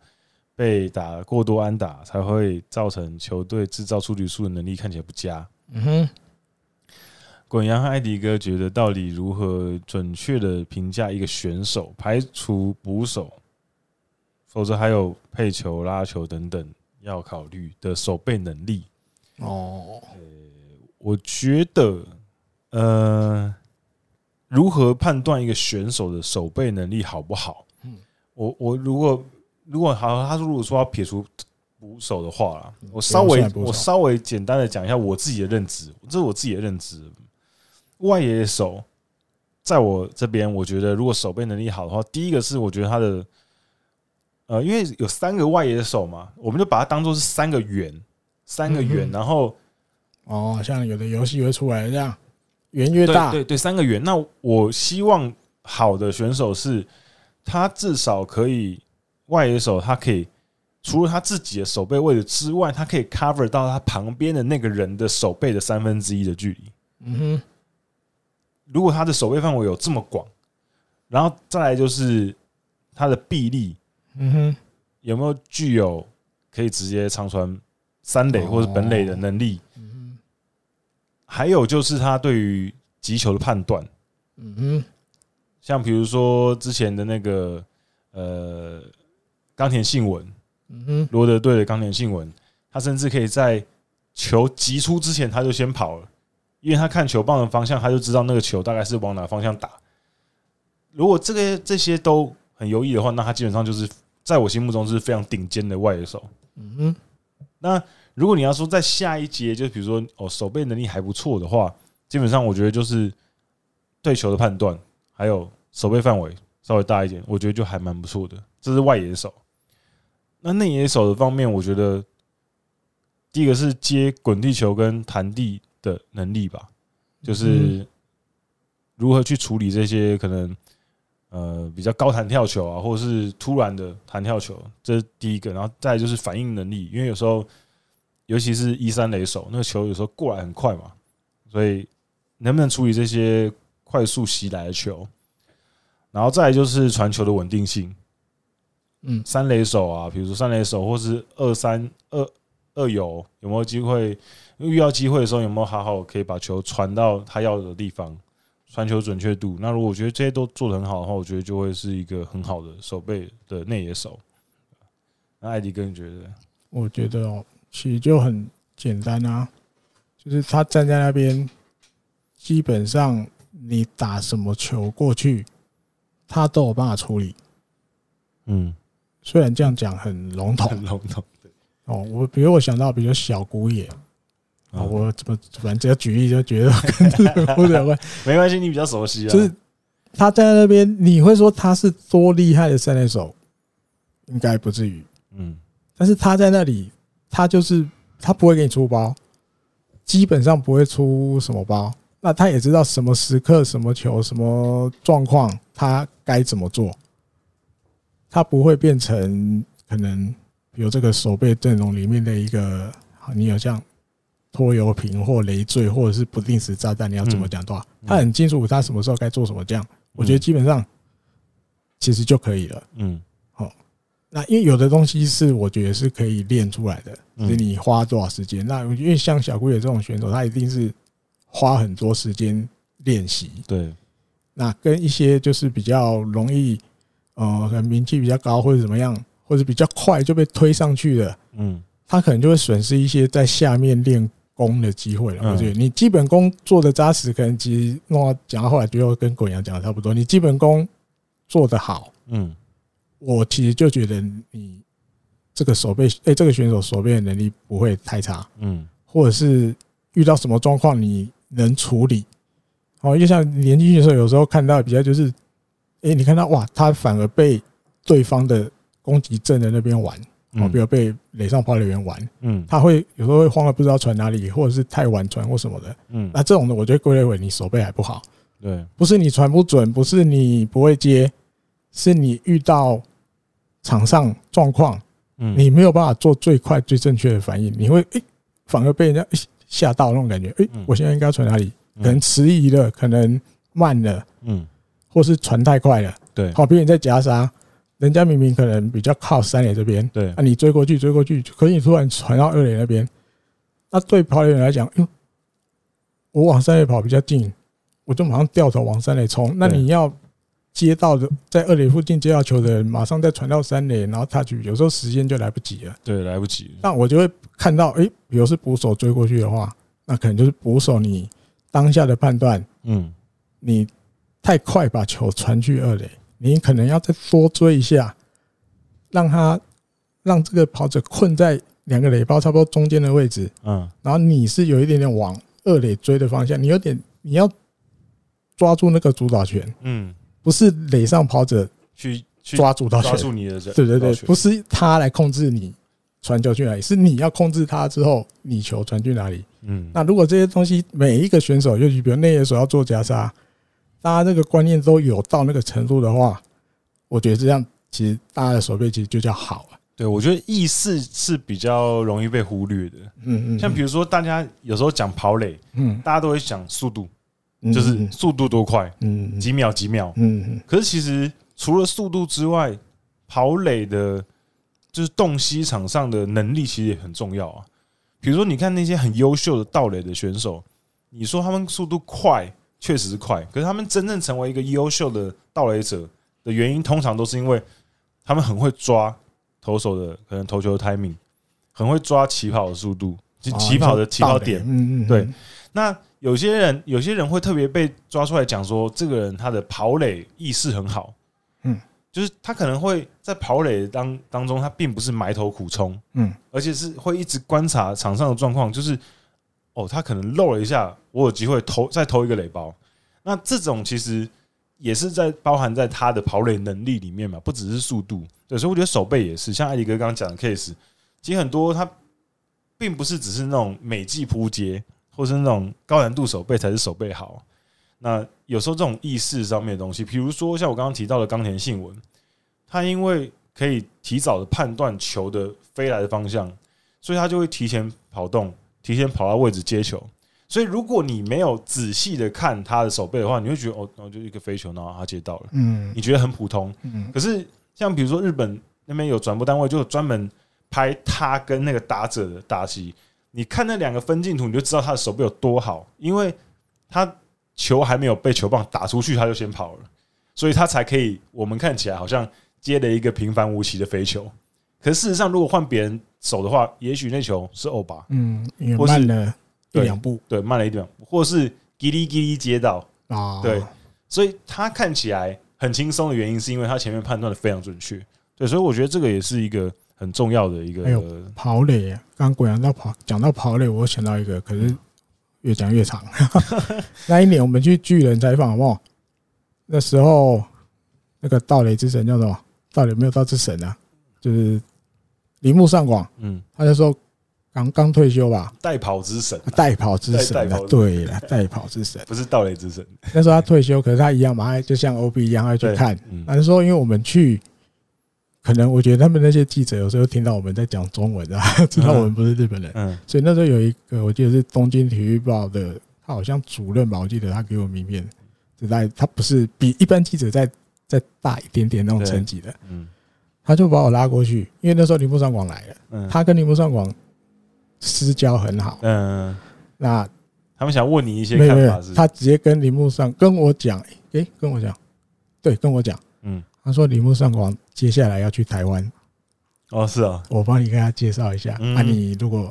被打过多安打，才会造成球队制造出局数的能力看起来不佳？嗯哼。滚羊和艾迪哥觉得，到底如何准确的评价一个选手？排除捕手，否则还有配球、拉球等等要考虑的守备能力。哦，我觉得，呃，如何判断一个选手的守备能力好不好？嗯，我我如果如果好，他如果说要撇除捕手的话啦，我稍微我稍微简单的讲一下我自己的认知，这是我自己的认知。外野手，在我这边，我觉得如果守备能力好的话，第一个是我觉得他的，呃，因为有三个外野手嘛，我们就把它当做是三个圆，三个圆，然后，哦，像有的游戏会出来这样，圆越大，对对，三个圆。那我希望好的选手是，他至少可以外野手，他可以除了他自己的手背位置之外，他可以 cover 到他旁边的那个人的手背的三分之一的距离。嗯哼。如果他的守备范围有这么广，然后再来就是他的臂力，嗯哼，有没有具有可以直接长传三垒或者本垒的能力？嗯哼，还有就是他对于击球的判断，嗯哼，像比如说之前的那个呃冈田信文，嗯哼，罗德队的冈田信文，他甚至可以在球击出之前他就先跑了。因为他看球棒的方向，他就知道那个球大概是往哪方向打。如果这个这些都很优异的话，那他基本上就是在我心目中是非常顶尖的外野手。嗯哼。那如果你要说在下一节，就比如说哦，守备能力还不错的话，基本上我觉得就是对球的判断，还有守备范围稍微大一点，我觉得就还蛮不错的。这是外野手。那内野手的方面，我觉得第一个是接滚地球跟弹地。的能力吧，就是如何去处理这些可能呃比较高弹跳球啊，或者是突然的弹跳球，这是第一个。然后再就是反应能力，因为有时候尤其是一三垒手，那个球有时候过来很快嘛，所以能不能处理这些快速袭来的球？然后再就是传球的稳定性，嗯，三垒手啊，比如说三垒手或是二三二二游，有没有机会？遇到机会的时候，有没有好好可以把球传到他要的地方？传球准确度，那如果我觉得这些都做得很好的话，我觉得就会是一个很好的守备的内野手。那艾迪哥你觉得？我觉得哦，其实就很简单啊，就是他站在那边，基本上你打什么球过去，他都有办法处理。嗯，虽然这样讲很笼统，*laughs* 很笼统。对哦，我比如我想到，比如小谷野，啊，我怎么反正只要举例就觉得 *laughs* 跟这个 *laughs* 有关，没关系，你比较熟悉啊。就是他站在那边，你会说他是多厉害的三垒手，应该不至于。嗯，但是他在那里，他就是他不会给你出包，基本上不会出什么包。那他也知道什么时刻、什么球、什么状况，他该怎么做。他不会变成可能比如这个守备阵容里面的一个，你有像拖油瓶或累赘，或者是不定时炸弹，你要怎么讲的话，他很清楚他什么时候该做什么。这样，我觉得基本上其实就可以了。嗯，好，那因为有的东西是我觉得是可以练出来的，是你花多少时间。那因为像小龟野这种选手，他一定是。花很多时间练习，对，那跟一些就是比较容易，呃，可能名气比较高或者怎么样，或者比较快就被推上去的，嗯，他可能就会损失一些在下面练功的机会了。我觉得你基本功做的扎实，可能其实弄到讲到后来，就跟滚阳讲的差不多。你基本功做的好，嗯，我其实就觉得你这个守备，哎，这个选手守备的能力不会太差，嗯，或者是遇到什么状况你。能处理，哦，就像年轻的时候，有时候看到比较就是，哎，你看到哇，他反而被对方的攻击阵的那边玩，哦，比如被垒上跑垒员玩，嗯，他会有时候会慌了，不知道传哪里，或者是太晚传或什么的，嗯，那这种的，我觉得归类为你手背还不好，对，不是你传不准，不是你不会接，是你遇到场上状况，嗯，你没有办法做最快最正确的反应，你会诶，反而被人家。吓到那种感觉，诶，我现在应该传哪里？可能迟疑了，可能慢了，嗯，或是传太快了，对。好，别人在夹杀，人家明明可能比较靠三垒这边，对，啊，你追过去，追过去，可是你突然传到二垒那边，那对跑垒员来讲，哟，我往三垒跑比较近，我就马上掉头往三垒冲，那你要。接到的在二垒附近接到球的人，马上再传到三垒，然后他去，有时候时间就来不及了。对，来不及。那我就会看到，诶，比如是捕手追过去的话，那可能就是捕手你当下的判断，嗯，你太快把球传去二垒，你可能要再多追一下，让他让这个跑者困在两个垒包差不多中间的位置，嗯，然后你是有一点点往二垒追的方向，你有点你要抓住那个主导权，嗯。不是垒上跑者去抓主导权，抓住你的对对对，不是他来控制你传球去哪里，是你要控制他之后，你球传去哪里。嗯，那如果这些东西每一个选手，尤其比如内野手要做夹杀，大家这个观念都有到那个程度的话，我觉得这样其实大家的手背其实就叫好了。对，我觉得意识是比较容易被忽略的。嗯嗯，像比如说大家有时候讲跑垒，嗯，大家都会讲速度。就是速度多快，嗯，几秒几秒，嗯。可是其实除了速度之外，跑垒的，就是洞悉场上的能力，其实也很重要啊。比如说，你看那些很优秀的盗垒的选手，你说他们速度快，确实是快。可是他们真正成为一个优秀的盗垒者的原因，通常都是因为他们很会抓投手的可能投球的 timing，很会抓起跑的速度，起跑的起跑点。嗯嗯，对。那有些人，有些人会特别被抓出来讲说，这个人他的跑垒意识很好，嗯，就是他可能会在跑垒当当中，他并不是埋头苦冲，嗯，而且是会一直观察场上的状况，就是哦，他可能漏了一下，我有机会投再投一个垒包。那这种其实也是在包含在他的跑垒能力里面嘛，不只是速度。对，所以我觉得手背也是，像艾迪哥刚刚讲的 case，其实很多他并不是只是那种美技扑接。或是那种高难度手背才是手背好。那有时候这种意识上面的东西，比如说像我刚刚提到的冈田信文，他因为可以提早的判断球的飞来的方向，所以他就会提前跑动，提前跑到位置接球。所以如果你没有仔细的看他的手背的话，你会觉得哦，然后就一个飞球，然后他接到了，嗯，你觉得很普通，嗯。可是像比如说日本那边有转播单位，就专门拍他跟那个打者的打戏。你看那两个分镜图，你就知道他的手背有多好，因为他球还没有被球棒打出去，他就先跑了，所以他才可以。我们看起来好像接了一个平凡无奇的飞球，可是事实上，如果换别人手的话，也许那球是欧巴，嗯，或是慢了一两步，对，慢了一点，或是叽哩叽哩接到，啊，对，所以他看起来很轻松的原因，是因为他前面判断的非常准确。对，所以我觉得这个也是一个很重要的一个。还有跑垒，刚刚讲到跑，讲到跑垒，我想到一个，可是越讲越长。*laughs* 那一年我们去巨人采访，好不好？那时候那个盗垒之神叫什么？盗垒没有盗之神啊，就是铃木上广。嗯，他就说。刚刚退休吧，代跑之神，代跑之神啊，对了，代跑之神，不是盗垒之神。那时候他退休，可是他一样嘛，就像 OB 一样他去看。但是说，因为我们去，可能我觉得他们那些记者有时候听到我们在讲中文啊，*laughs* 知道我们不是日本人，嗯，所以那时候有一个，我记得是东京体育报的，他好像主任吧，我记得他给我名片，只在他不是比一般记者再再大一点点那种层级的，嗯，他就把我拉过去，因为那时候铃木上广来了，他跟铃木上广。私交很好，嗯，那他们想问你一些看法是？他直接跟铃木上跟我讲，诶，跟我讲，对，跟我讲，嗯，他说铃木上广接下来要去台湾，哦，是啊，我帮你跟他介绍一下，那你如果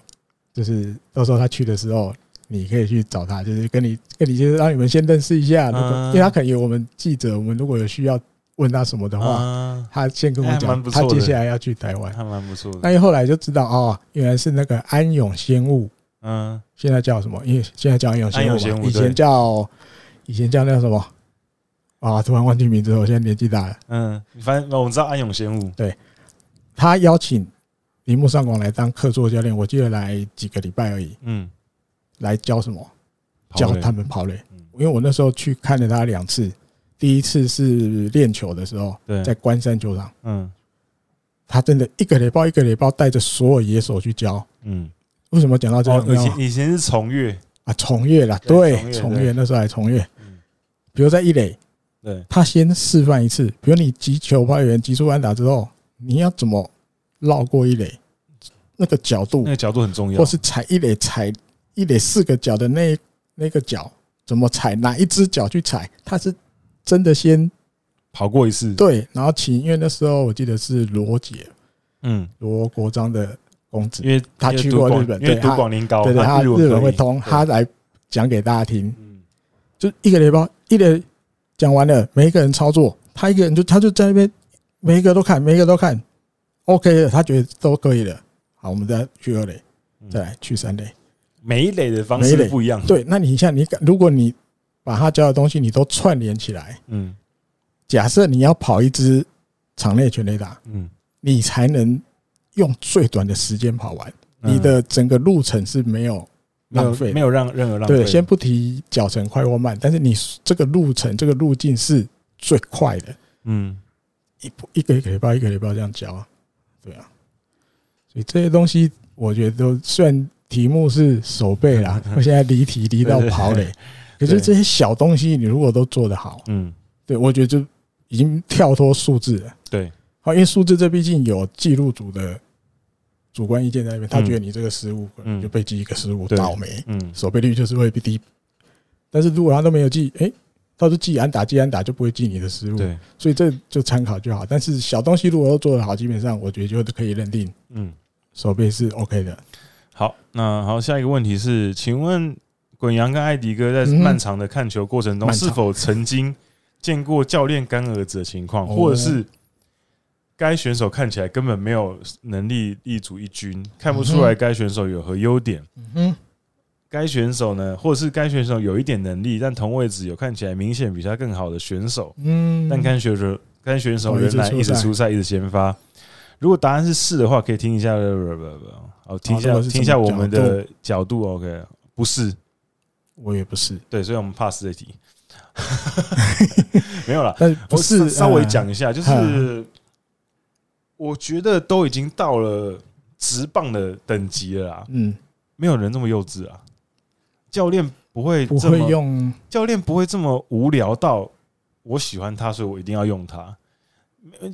就是到时候他去的时候，你可以去找他，就是跟你跟你就是让你们先认识一下，如果因为他可能有我们记者，我们如果有需要。问他什么的话，他先跟我讲，他接下来要去台湾，还蛮不错的。那后来就知道哦，原来是那个安永仙雾，嗯，现在叫什么？因为现在叫安永仙雾，以前叫以前叫那个什么啊？突然忘记名字了，我现在年纪大了。嗯，反正我们知道安永仙雾。对，他邀请铃木上广来当客座教练，我记得来几个礼拜而已。嗯，来教什么？教他们跑垒。因为我那时候去看了他两次。第一次是练球的时候，在关山球场，嗯，他真的一个雷包一个雷包带着所有野手去教，嗯，为什么讲到这样？以前以前是从越。啊，从越啦，对，从越那时候还从越，嗯，比如在一垒，对，他先示范一次，比如你击球拍员击出安打之后，你要怎么绕过一垒，那个角度，那个角度很重要，或是踩一垒踩一垒四个脚的那那个脚怎么踩，哪一只脚去踩，他是。真的先跑过一次，对，然后请，因为那时候我记得是罗杰，嗯，罗国璋的公子，因为他去过日本，对，读广陵高，对对，他日本会通，他来讲给大家听，嗯，就一个雷包，一个讲完了，每一个人操作，他一个人就他就在那边，每一个都看，每一个都看，OK 的，他觉得都可以了，好，我们再去二垒，再来去三垒，每一垒的方式不一样，对，那你像你，如果你。把他教的东西你都串联起来，嗯，假设你要跑一支场内全垒打，嗯，你才能用最短的时间跑完，你的整个路程是没有浪费，没有让任何浪费。对，先不提脚程快或慢，但是你这个路程这个路径是最快的，嗯，一一个一个礼拜一个礼拜这样教啊，对啊，所以这些东西我觉得都虽然题目是手背啦，*laughs* 我现在离题离到跑垒。可是这些小东西，你如果都做得好，嗯，对，我觉得就已经跳脱数字了。对，好，因为数字这毕竟有记录组的主观意见在那边，他觉得你这个失误，嗯，就被记一个失误，倒霉，嗯，守备率就是会被低。但是如果他都没有记，哎，他说记安打记安打就不会记你的失误，对，所以这就参考就好。但是小东西如果都做得好，基本上我觉得就可以认定，嗯，守备是 OK 的。好，那好，下一个问题是，请问。滚羊跟艾迪哥在漫长的看球过程中，是否曾经见过教练干儿子的情况，或者是该选手看起来根本没有能力立足一军，看不出来该选手有何优点？嗯，该选手呢，或者是该选手有一点能力，但同位置有看起来明显比他更好的选手，嗯，但该选手该选手仍然一直出赛，一直先发。如果答案是是的话，可以听一下，不不不，好，听一下，听一下我们的角度，OK，不是。我也不是，对，所以我们 pass 这题，*laughs* 没有了。但不是稍微讲一下，就是我觉得都已经到了直棒的等级了啦。嗯，没有人这么幼稚啊。教练不会这么用，教练不会这么无聊到我喜欢他，所以我一定要用他。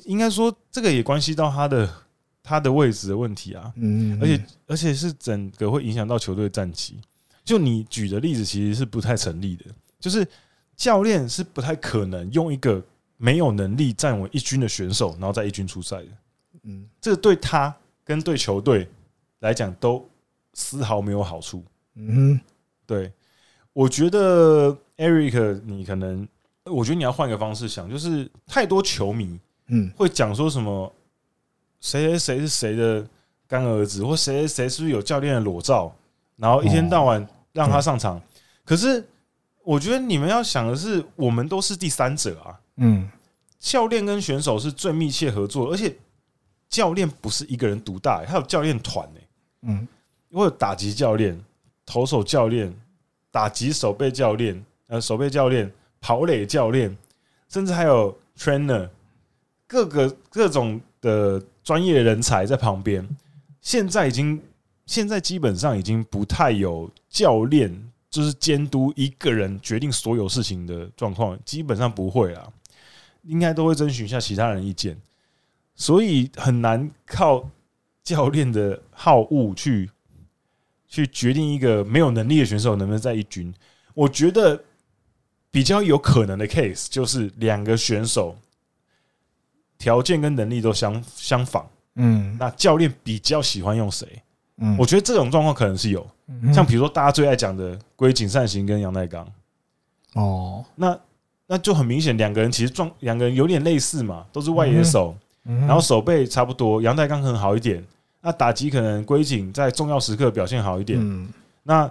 应该说，这个也关系到他的他的位置的问题啊。嗯，而且而且是整个会影响到球队战绩。就你举的例子其实是不太成立的，就是教练是不太可能用一个没有能力站稳一军的选手，然后在一军出赛的。嗯，这对他跟对球队来讲都丝毫没有好处。嗯，对。我觉得 Eric，你可能，我觉得你要换个方式想，就是太多球迷，嗯，会讲说什么谁谁谁是谁的干儿子，或谁谁谁是不是有教练的裸照，然后一天到晚让他上场。可是，我觉得你们要想的是，我们都是第三者啊，嗯，教练跟选手是最密切合作，而且教练不是一个人独大，他有教练团呢，嗯，会有打击教练、投手教练。打击守备教练，呃，守备教练、跑垒教练，甚至还有 trainer，各个各种的专业人才在旁边。现在已经，现在基本上已经不太有教练就是监督一个人决定所有事情的状况，基本上不会啊，应该都会征询一下其他人意见，所以很难靠教练的好恶去。去决定一个没有能力的选手能不能在一军，我觉得比较有可能的 case 就是两个选手条件跟能力都相相仿，嗯，那教练比较喜欢用谁？嗯，我觉得这种状况可能是有，像比如说大家最爱讲的龟井善行跟阳岱钢，哦，那那就很明显两个人其实状两个人有点类似嘛，都是外野手，然后手背差不多，阳岱钢很好一点。那打击可能龟井在重要时刻表现好一点。嗯，那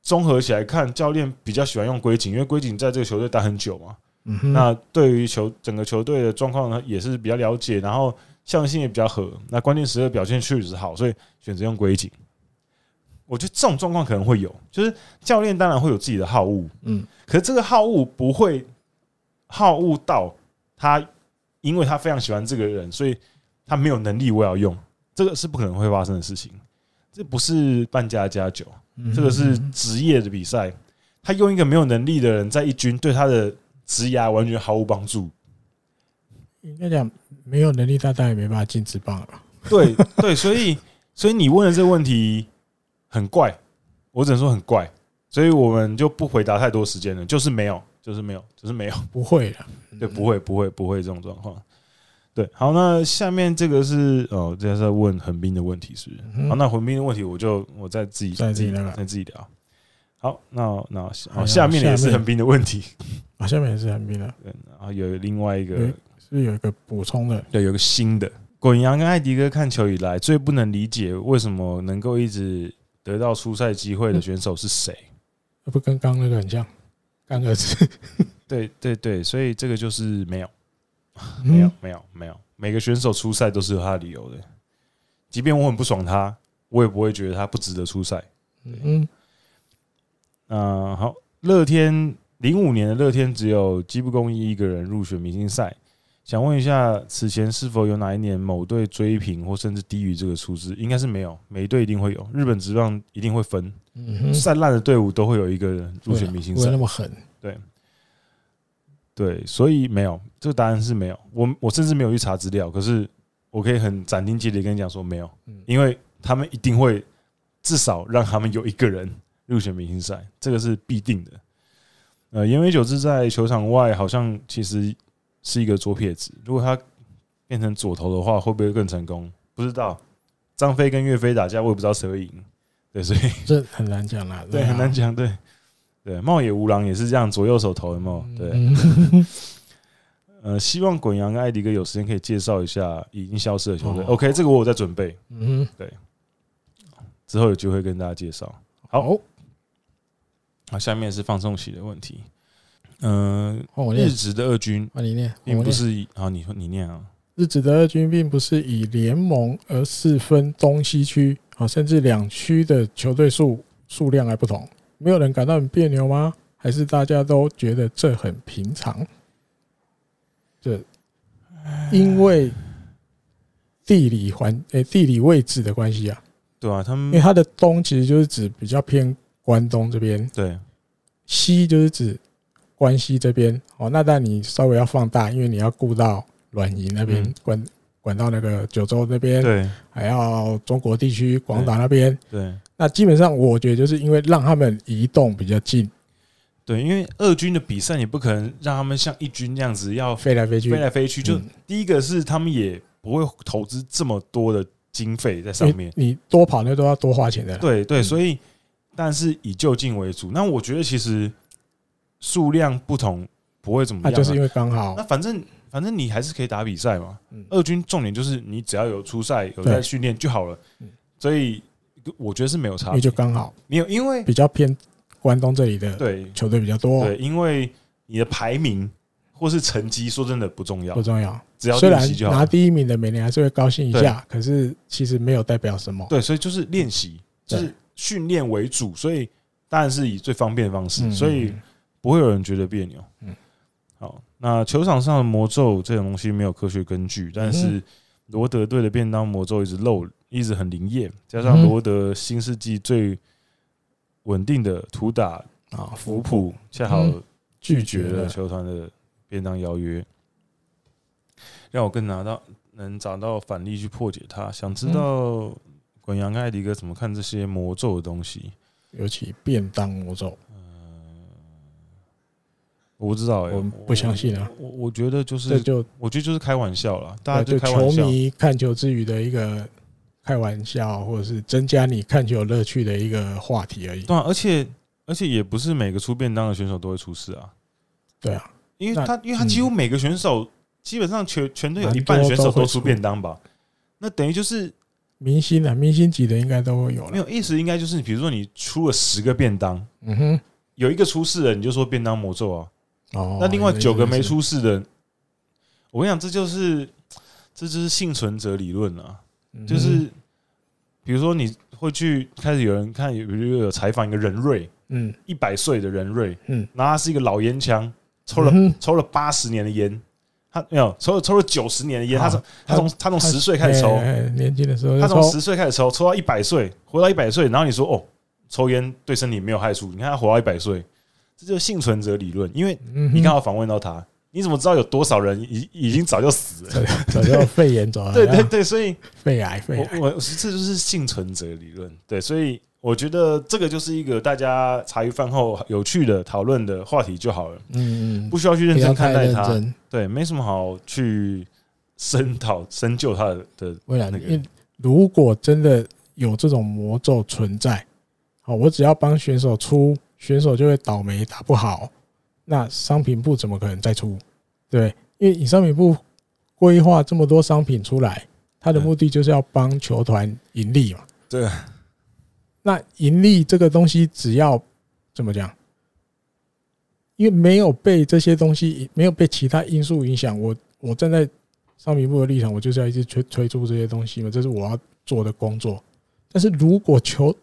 综合起来看，教练比较喜欢用龟井，因为龟井在这个球队待很久嘛。嗯，那对于球整个球队的状况呢，也是比较了解，然后向心也比较合。那关键时刻表现确实好，所以选择用龟井。我觉得这种状况可能会有，就是教练当然会有自己的好恶，嗯，可是这个好恶不会好恶到他，因为他非常喜欢这个人，所以他没有能力，我要用。这个是不可能会发生的事情，这不是半家家酒，这个是职业的比赛。他用一个没有能力的人在一军，对他的职涯完全毫无帮助。应该讲没有能力，他当然也没办法进职棒了。对对，所以所以你问的这个问题很怪，我只能说很怪，所以我们就不回答太多时间了，就是没有，就是没有，就是没有，不会的，对，不会，不会，不会这种状况。对，好，那下面这个是哦，这是在问横滨的问题，是不是？嗯、好，那横滨的问题，我就我再自己再自己再自己聊。好，那那好，下面也是横滨的问题啊，下面也是横滨的。对，然后有另外一个，是有一个补充的？对，有个新的。滚阳跟艾迪哥看球以来，最不能理解为什么能够一直得到出赛机会的选手是谁？那不跟刚刚那个很像？干儿子。*laughs* 对对对，所以这个就是没有。没有，没有，没有。每个选手出赛都是有他的理由的，即便我很不爽他，我也不会觉得他不值得出赛。嗯，啊，好，乐天零五年的乐天只有基布公一一个人入选明星赛，想问一下，此前是否有哪一年某队追平或甚至低于这个数字？应该是没有，每一队一定会有。日本职棒一定会分，再烂的队伍都会有一个人入选明星赛，不会那么狠。对。对，所以没有，这个答案是没有。我我甚至没有去查资料，可是我可以很斩钉截铁跟你讲说没有，因为他们一定会至少让他们有一个人入选明星赛，这个是必定的。呃，言为久志在球场外好像其实是一个左撇子，如果他变成左投的话，会不会更成功？不知道。张飞跟岳飞打架，我也不知道谁会赢。对，所以 *laughs* 这很难讲啦。*laughs* 对，很难讲。对。对，茂野无郎也是这样，左右手投的嘛。对，*laughs* 呃，希望滚阳跟艾迪哥有时间可以介绍一下已经消失的球队。OK，这个我有在准备。嗯，对，之后有机会跟大家介绍。好，好，下面是放送席的问题。嗯，日职的二军，啊你念，并不是以啊，你说你念啊。日职的二军并不是以联盟而是分东西区啊，甚至两区的球队数数量还不同。没有人感到很别扭吗？还是大家都觉得这很平常？这因为地理环诶、欸、地理位置的关系啊，对啊，他们因为它的东其实就是指比较偏关东这边，对，西就是指关西这边。哦，那但你稍微要放大，因为你要顾到软银那边管。管到那个九州那边，对，还要中国地区广岛那边，对。那基本上我觉得就是因为让他们移动比较近，对，因为二军的比赛你不可能让他们像一军那样子要飞来飞去，飞来飞去。就第一个是他们也不会投资这么多的经费在上面，你多跑那都要多花钱的。对对，所以但是以就近为主。那我觉得其实数量不同不会怎么样，啊，那就是因为刚好。那反正反正你还是可以打比赛嘛。二军重点就是你只要有出赛有在训练就好了。所以我觉得是没有差别，就刚好。没有，因为比较偏关东这里的对。球队比较多。对，因为你的排名或是成绩，说真的不重要，不重要。只要虽然拿第一名的每年还是会高兴一下，可是其实没有代表什么。对，所以就是练习，就是训练为主，所以当然是以最方便的方式，所以不会有人觉得别扭。嗯，好，那球场上的魔咒这种东西没有科学根据，但是罗德队的便当魔咒一直漏，一直很灵验，加上罗德新世纪最稳定的图打啊福普，恰好拒绝了球团的便当邀约。让我更拿到能找到反例去破解它。想知道滚阳跟艾迪哥怎么看这些魔咒的东西，尤其便当魔咒。嗯，我不知道哎，我不相信啊。我我觉得就是，这就我觉得就是开玩笑了。大家就球迷看球之余的一个开玩笑，或者是增加你看球乐趣的一个话题而已。对啊，而且而且也不是每个出便当的选手都会出事啊。对啊，因为他因为他几乎每个选手。基本上全全队有一半选手都出便当吧，那等于就是明星啊，明星级的应该都会有。没有意思，应该就是比如说你出了十个便当，嗯哼，有一个出事了，你就说便当魔咒啊。哦，那另外九个没出事的，我跟你讲，这就是这就是幸存者理论啊。就是比如说你会去开始有人看，比如有采访一个人瑞，嗯，一百岁的人瑞，嗯，然后他是一个老烟枪，抽了抽了八十年的烟。他没有抽了抽了九十年的烟，他从他从他从十岁开始抽，年轻的时候他从十岁开始抽，抽到一百岁，活到一百岁，然后你说哦，抽烟对身体没有害处，你看他活到一百岁，这就是幸存者理论，因为你刚好访问到他，你怎么知道有多少人已已经早就死了，早就肺炎走了，对对对，所以肺癌肺癌，我我这就是幸存者理论，对，所以。我觉得这个就是一个大家茶余饭后有趣的讨论的话题就好了，嗯嗯，不需要去认真看待它，对，没什么好去深讨深究它的未来。因为如果真的有这种魔咒存在，好，我只要帮选手出，选手就会倒霉打不好，那商品部怎么可能再出？对，因为你商品部规划这么多商品出来，它的目的就是要帮球团盈利嘛，对。那盈利这个东西，只要怎么讲？因为没有被这些东西，没有被其他因素影响，我我站在商品部的立场，我就是要一直推推出这些东西嘛，这是我要做的工作。但是如果球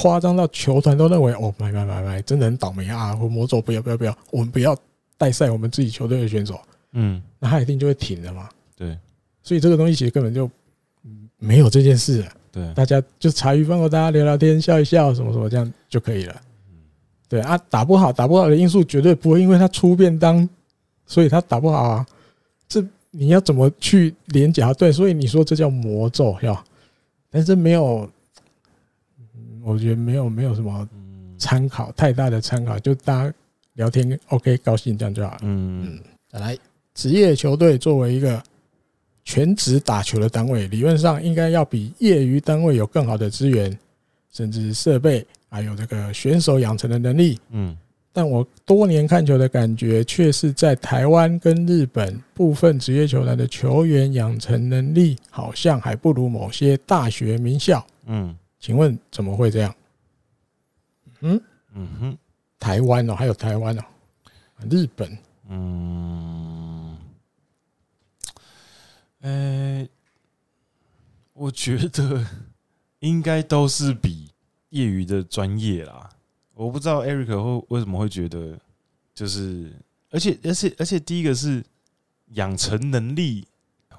夸张到球团都认为哦，买买买买，真的很倒霉啊！或魔咒不要不要不要，我们不要带赛我们自己球队的选手，嗯，那他一定就会停了嘛。对，所以这个东西其实根本就没有这件事。对，大家就茶余饭后，大家聊聊天，笑一笑，什么什么，这样就可以了。对啊，打不好，打不好的因素绝对不会因为他出便当，所以他打不好啊。这你要怎么去连假？对，所以你说这叫魔咒，要，但是没有，我觉得没有没有什么参考太大的参考，就大家聊天 OK 高兴这样就好了。嗯，再来，职业球队作为一个。全职打球的单位，理论上应该要比业余单位有更好的资源，甚至设备，还有这个选手养成的能力。嗯，但我多年看球的感觉，却是在台湾跟日本部分职业球团的球员养成能力，好像还不如某些大学名校。嗯，请问怎么会这样？嗯嗯哼，台湾哦，还有台湾哦，日本，嗯。呃、欸，我觉得应该都是比业余的专业啦。我不知道 Eric 会为什么会觉得，就是而且而且而且第一个是养成能力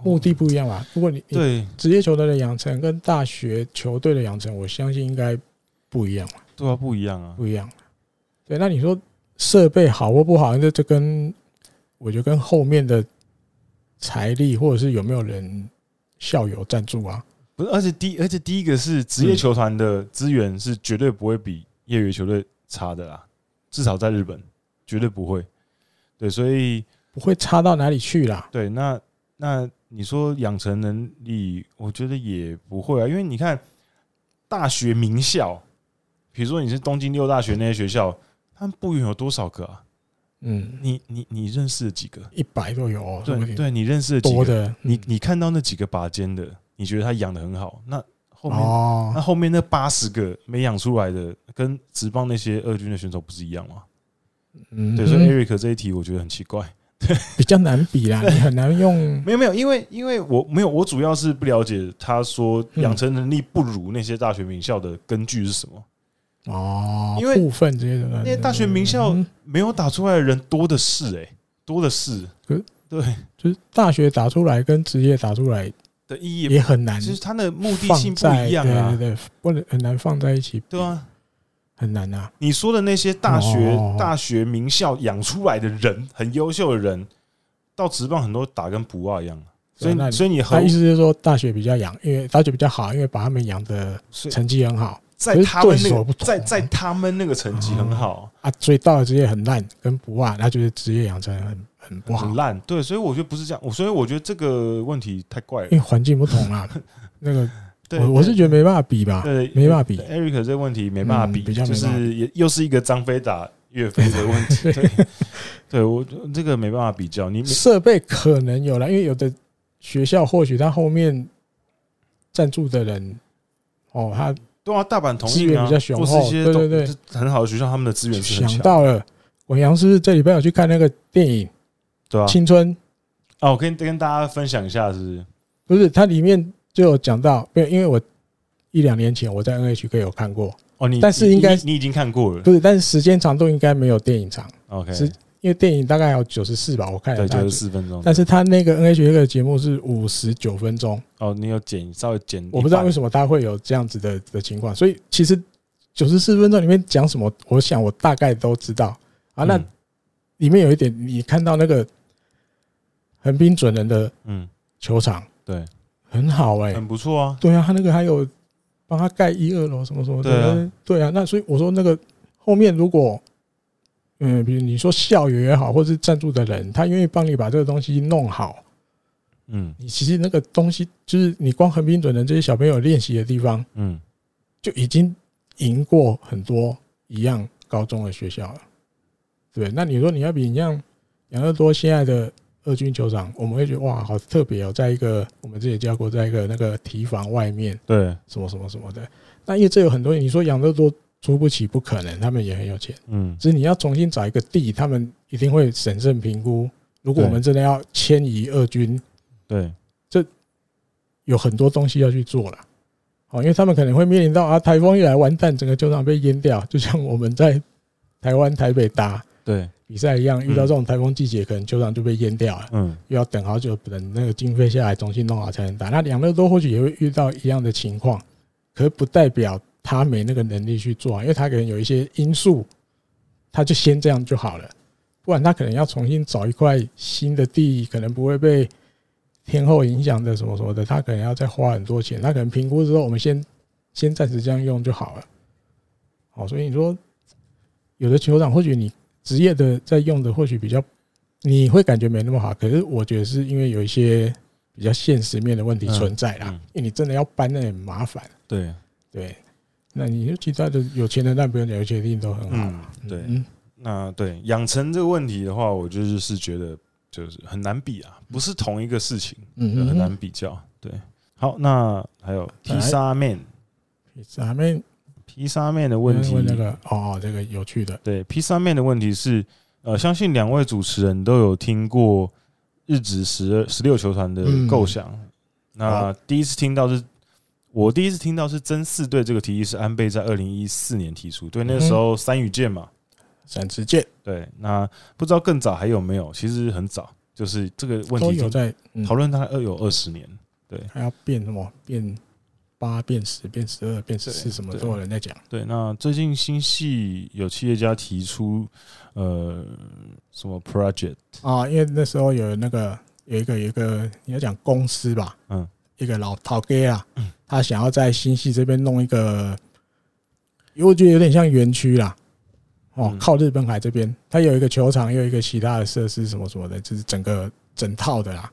目的不一样吧？如果你对职业球队的养成跟大学球队的养成，我相信应该不一样嘛。对啊，不一样啊，不一样。对，那你说设备好或不好，那这跟我觉得跟后面的。财力或者是有没有人校友赞助啊？不是，而且第而且第一个是职业球团的资源是绝对不会比业余球队差的啦，至少在日本绝对不会。对，所以不会差到哪里去啦。对，那那你说养成能力，我觉得也不会啊，因为你看大学名校，比如说你是东京六大学那些学校，他们部员有多少个啊？嗯，你你你认识了几个？一百都有哦。对对，你认识了几个？的你你看到那几个拔尖的，你觉得他养的很好？那后面那后面那八十个没养出来的，跟职棒那些二军的选手不是一样吗？嗯，对，所以 Eric 这一题我觉得很奇怪，*laughs* 比较难比啦，*laughs* 你很难用。没有没有，因为因为我没有，我主要是不了解他说养成能力不如那些大学名校的根据是什么。哦，因为部分这些的，那些大学名校没有打出来的人多的是，哎，多的是。对，就是大学打出来跟职业打出来的意义也很难。就是它的目的性不一样啊，对对，不能很难放在一起。对啊，很难啊。你说的那些大学大学名校养出来的人，很优秀的人，到职棒很多打跟不二一样。所以，所以你他意思就是说，大学比较养，因为大学比较好，因为把他们养的成绩很好。在他们那个，在在他们那个成绩很好啊，所以到了职业很烂，跟不二，那就是职业养成很很不好，很烂。对，所以我觉得不是这样，我所以我觉得这个问题太怪了，因为环境不同啊。*laughs* 那个，我我是觉得没办法比吧，对，没办法比。Eric 这个问题没办法比，就是也又是一个张飞打岳飞的问题。*laughs* 对，对我这个没办法比较。你设备可能有了，因为有的学校或许他后面赞助的人，哦，他。对啊，大阪同意啊，比较雄厚对对对很好的学校，他们的资源是很强。想到了，文阳是不是这礼拜有去看那个电影？对啊，青春。哦，我跟跟大家分享一下，是不是？不是，它里面就有讲到，因为因为我一两年前我在 NHK 有看过哦，你但是应该你已经看过了，不是？但是时间长度应该没有电影长。OK 是。因为电影大概有九十四吧，我看对九十四分钟，但是他那个 NHK 的节目是五十九分钟。哦，你有剪稍微剪，我不知道为什么他会有这样子的的情况，所以其实九十四分钟里面讲什么，我想我大概都知道啊。那里面有一点，你看到那个横滨准人的嗯球场，对，很好哎，很不错啊。对啊，他那个还有帮他盖一二楼什么什么的，对啊。那所以我说那个后面如果。嗯，比如你说校友也好，或是赞助的人，他愿意帮你把这个东西弄好。嗯，你其实那个东西就是你光横滨准的这些小朋友练习的地方，嗯，就已经赢过很多一样高中的学校了。对，那你说你要比你像养乐多现在的二军球场，我们会觉得哇，好特别哦，在一个我们之前教过，在一个那个提防外面，对，什么什么什么的。那因为这有很多，你说养乐多。出不起不可能，他们也很有钱。嗯，只是你要重新找一个地，他们一定会审慎评估。如果我们真的要迁移二军，对，这有很多东西要去做了。哦，因为他们可能会面临到啊，台风一来完蛋，整个球场被淹掉，就像我们在台湾台北打对比赛一样，遇到这种台风季节，可能球场就被淹掉了。嗯，又要等好久，等那个经费下来，重新弄好才能打。那两乐多或许也会遇到一样的情况，可是不代表。他没那个能力去做，因为他可能有一些因素，他就先这样就好了。不然他可能要重新找一块新的地，可能不会被天后影响的什么什么的，他可能要再花很多钱。他可能评估之后，我们先先暂时这样用就好了。好，所以你说有的球场或许你职业的在用的或许比较你会感觉没那么好，可是我觉得是因为有一些比较现实面的问题存在啦。因为你真的要搬，那很麻烦。对对。那你就其他的有钱的，那不用讲，有钱一定都很好。嗯，对，嗯，那对养成这个问题的话，我就是是觉得就是很难比啊，不是同一个事情，嗯，很难比较。对，好，那还有披萨面，披萨面，披萨面的问题，那个哦，这个有趣的，对，披萨面的问题是，呃，相信两位主持人都有听过日职十十六球团的构想，那第一次听到是。我第一次听到是真四队这个提议是安倍在二零一四年提出，对，那个时候三羽舰嘛，三支箭，对，那不知道更早还有没有？其实很早，就是这个问题有在讨论，大概二有二十年，对，还要变什么？变八、变十、变十二、变十四，什么都有人在讲。对，那最近新系有企业家提出，呃，什么 project 啊？因为那时候有那个有一个有一个你要讲公司吧，嗯。一个老头哥啊，他想要在新系这边弄一个，因为我觉得有点像园区啦，哦，靠日本海这边，他有一个球场，又有一个其他的设施什么什么的，就是整个整套的啦。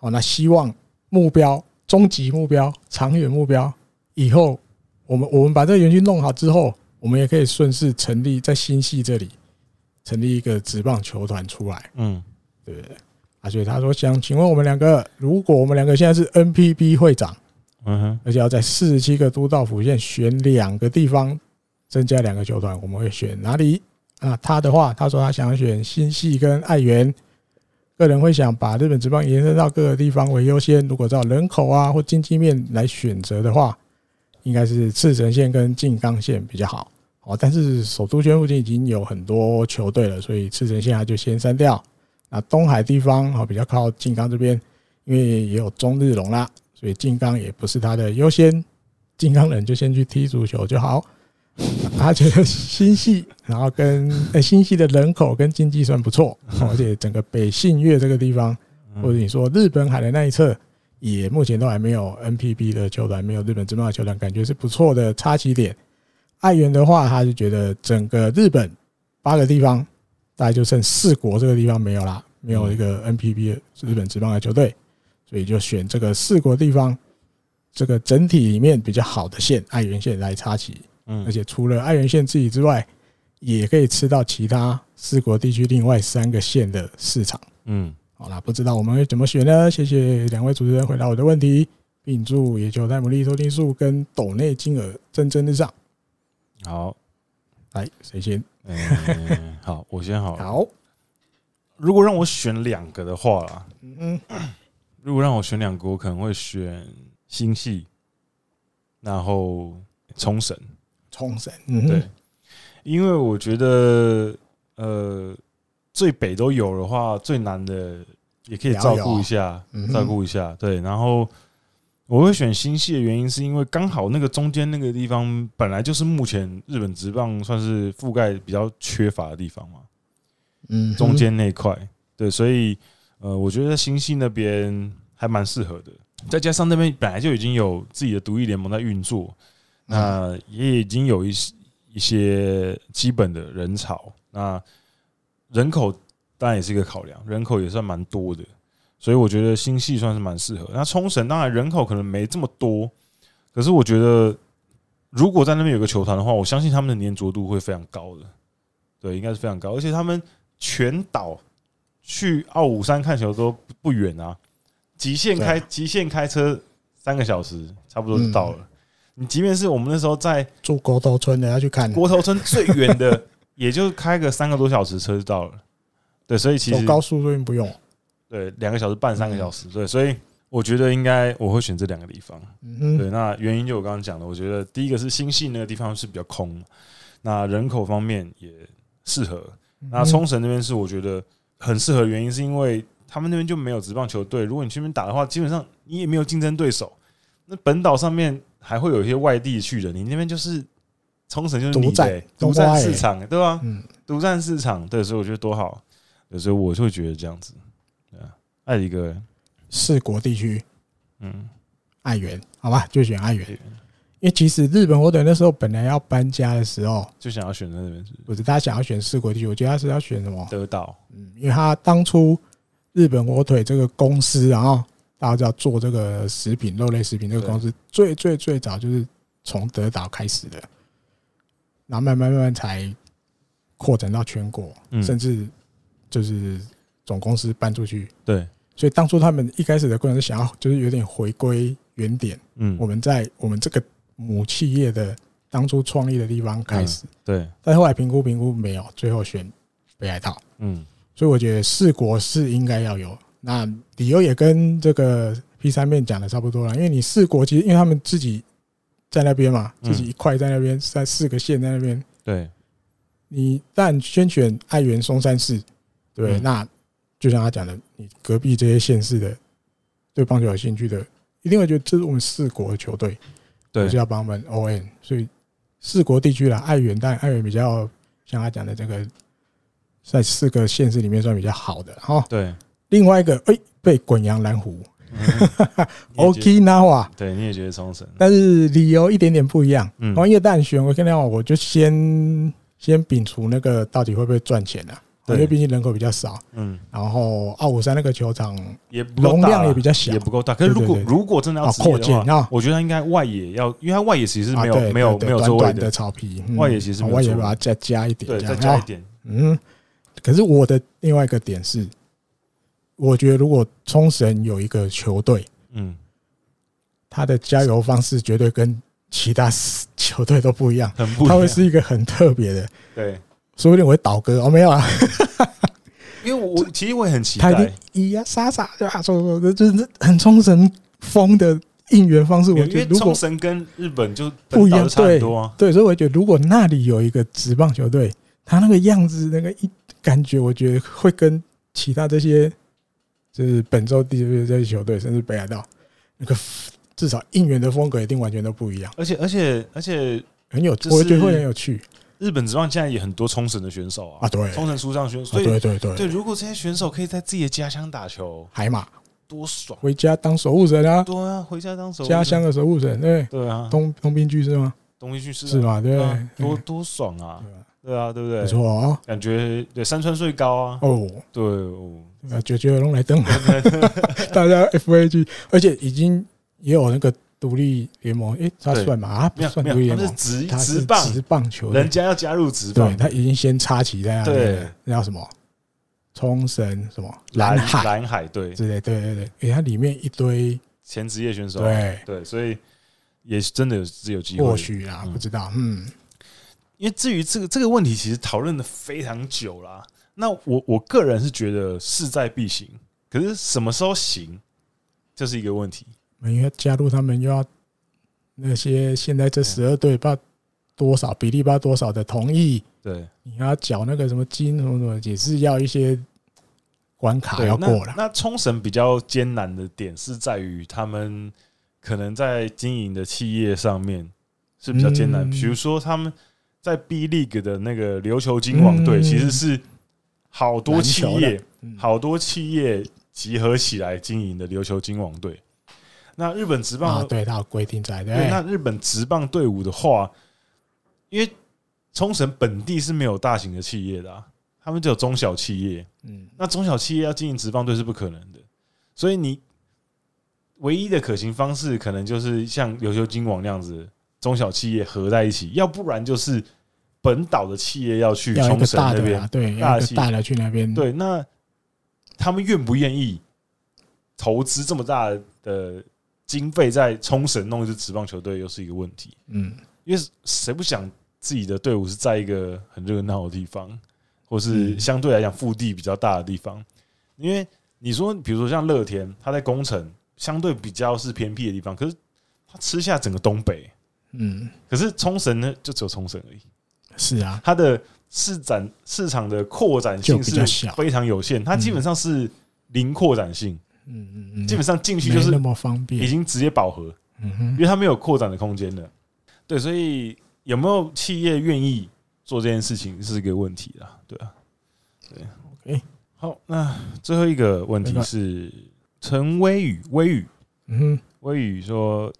哦，那希望目标、终极目标、长远目标，以后我们我们把这个园区弄好之后，我们也可以顺势成立在新系这里成立一个职棒球团出来，嗯，对不对？啊，所以他说想请问我们两个，如果我们两个现在是 NPB 会长，嗯哼，而且要在四十七个都道府县选两个地方增加两个球团，我们会选哪里？啊，他的话，他说他想要选新系跟爱媛。个人会想把日本职棒延伸到各个地方为优先。如果照人口啊或经济面来选择的话，应该是赤城县跟静冈县比较好。哦，但是首都圈附近已经有很多球队了，所以赤城县他就先删掉。那东海地方哦比较靠静冈这边，因为也有中日龙啦，所以静冈也不是他的优先。静冈人就先去踢足球就好。他觉得新系，然后跟 *laughs* 新系的人口跟经济算不错，而且整个北信越这个地方，或者你说日本海的那一侧，也目前都还没有 NPB 的球团，没有日本职棒的球团，感觉是不错的插旗点。爱媛的话，他就觉得整个日本八个地方，大概就剩四国这个地方没有啦，没有一个 NPB 日本职棒的球队，所以就选这个四国地方这个整体里面比较好的县爱媛县来插旗。嗯，而且除了爱媛县自己之外，也可以吃到其他四国地区另外三个县的市场。嗯，好啦，不知道我们会怎么选呢？谢谢两位主持人回答我的问题，并祝野球泰姆利收听数跟斗内金额蒸蒸日上。好，来谁先？嗯，好，我先好。好，如果让我选两个的话啦，嗯，*clears throat* 如果让我选两个，我可能会选星系，然后冲绳。冲绳，对，因为我觉得，呃，最北都有的话，最南的也可以照顾一下，照顾一下，对。然后我会选新系的原因，是因为刚好那个中间那个地方本来就是目前日本职棒算是覆盖比较缺乏的地方嘛，嗯，中间那块，对，所以呃，我觉得新系那边还蛮适合的，再加上那边本来就已经有自己的独立联盟在运作。那也已经有一些一些基本的人潮，那人口当然也是一个考量，人口也算蛮多的，所以我觉得新系算是蛮适合。那冲绳当然人口可能没这么多，可是我觉得如果在那边有个球团的话，我相信他们的粘着度会非常高的，对，应该是非常高。而且他们全岛去奥武山看球都不远啊，极限开极限开车三个小时，差不多就到了。你即便是我们那时候在住国头村的要去看国头村最远的，*laughs* 也就开个三个多小时车就到了。对，所以其实走高速这边不用。对，两个小时半，三个小时。对，所以我觉得应该我会选这两个地方。嗯，对，那原因就我刚刚讲的，我觉得第一个是新系那个地方是比较空，那人口方面也适合。那冲绳那边是我觉得很适合，原因是因为他们那边就没有职棒球队，如果你去那边打的话，基本上你也没有竞争对手。那本岛上面。还会有一些外地去的，你那边就是冲绳就是独占独占市场，对吧？嗯，独占市场，对，所以我觉得多好，所以我就会觉得这样子。对啊，爱一个四国地区，嗯，爱媛，好吧，就选爱媛。因为其实日本火腿那时候本来要搬家的时候，就想要选在那边，不是？大家想要选四国地区，我觉得他是要选什么？德岛，嗯，因为他当初日本火腿这个公司，然后。大家知道做这个食品、肉类食品这个公司，最最最早就是从德岛开始的，然后慢慢慢慢才扩展到全国，甚至就是总公司搬出去。对，所以当初他们一开始的过程是想要，就是有点回归原点。嗯，我们在我们这个母企业的当初创立的地方开始。对，但后来评估评估没有，最后选北海道。嗯，所以我觉得四国是应该要有。那理由也跟这个 P 三面讲的差不多了，因为你四国其实因为他们自己在那边嘛，自己一块在那边，在四个县在那边。对，你但先选爱媛松山市，对，那就像他讲的，你隔壁这些县市的对棒球有兴趣的，一定会觉得这是我们四国的球队，对，就要帮我们 ON。所以四国地区啦，爱媛，但爱媛比较像他讲的这个，在四个县市里面算比较好的哈。对。另外一个，哎，被滚阳蓝湖，Okinawa，对，你也觉得冲绳，但是理由一点点不一样。嗯，因为蛋选我跟你讲，我就先先摒除那个到底会不会赚钱啊？因为毕竟人口比较少。嗯，然后二五三那个球场也容量也比较小，也不够大。可是如果如果真的要扩建，我觉得应该外野要，因为它外野其实没有没有没有座位的。草皮，外野其实外野把它再加一点，对，再加一点。嗯，可是我的另外一个点是，我觉得如果冲绳有一个球队，嗯，他的加油方式绝对跟其他球队都不一样，很不一样，他会是一个很特别的，对，说不定我会倒戈哦，没有啊，*laughs* 因为我其实我也很期待，咿呀沙沙对吧？说就是很冲绳风的应援方式，我觉得如果冲绳跟日本就不一样，对对，所以我觉得如果那里有一个职棒球队，他那个样子，那个一感觉，我觉得会跟其他这些就是本州地区这些球队，甚至北海道那个。至少应援的风格一定完全都不一样，而且而且而且很有，我觉得会很有趣。日本职棒现在也很多冲绳的选手啊，啊对，冲绳出上选手，对对对对。如果这些选手可以在自己的家乡打球，海马多爽！回家当守护神啊，对啊，回家当守家乡的守护神，对对啊，东东滨巨是吗？东滨巨是是吧？对，多多爽啊！对啊，对不对？没错啊，感觉对山川最高啊！哦，对哦，九九龙来登，*laughs* 大家 FAG，而且已经也有那个。独立联盟，诶，他算吗？啊，不算独立联盟，他是职棒职棒球，人家要加入职棒，对，他已经先插旗在那边，那叫什么？冲绳什么？蓝海，蓝海，对，对对对对对，诶，它里面一堆前职业选手，对对，所以也是真的有是有机会，或许啊，不知道，嗯，因为至于这个这个问题，其实讨论的非常久了。那我我个人是觉得势在必行，可是什么时候行，这是一个问题。因为加入他们又要那些现在这十二队不知道多少比例，不知道多少的同意。对，你要缴那个什么金什么什么，也是要一些关卡要过了。那冲绳比较艰难的点是在于他们可能在经营的企业上面是比较艰难。比如说他们在 B League 的那个琉球金网队，其实是好多企业好多企业集合起来经营的琉球金网队。那日本职棒、啊、对，它有规定在。对，那日本职棒队伍的话，因为冲绳本地是没有大型的企业的、啊，他们只有中小企业。嗯，那中小企业要经营职棒队是不可能的，所以你唯一的可行方式，可能就是像琉球金王那样子，中小企业合在一起，要不然就是本岛的企业要去冲绳那边，对，大的大的去那边。对，那他们愿不愿意投资这么大的？经费在冲绳弄一支职棒球队又是一个问题，嗯，因为谁不想自己的队伍是在一个很热闹的地方，或是相对来讲腹地比较大的地方？因为你说，比如说像乐天，他在工程相对比较是偏僻的地方，可是他吃下整个东北，嗯，可是冲绳呢，就只有冲绳而已。是啊，它的市展市场的扩展性是非常有限，它基本上是零扩展性。嗯嗯嗯，基本上进去就是那么方便，已经直接饱和，嗯哼，因为它没有扩展的空间了。对，所以有没有企业愿意做这件事情是一个问题啦。对啊，对，OK，好，那最后一个问题是陈威宇，威宇，嗯哼，威宇说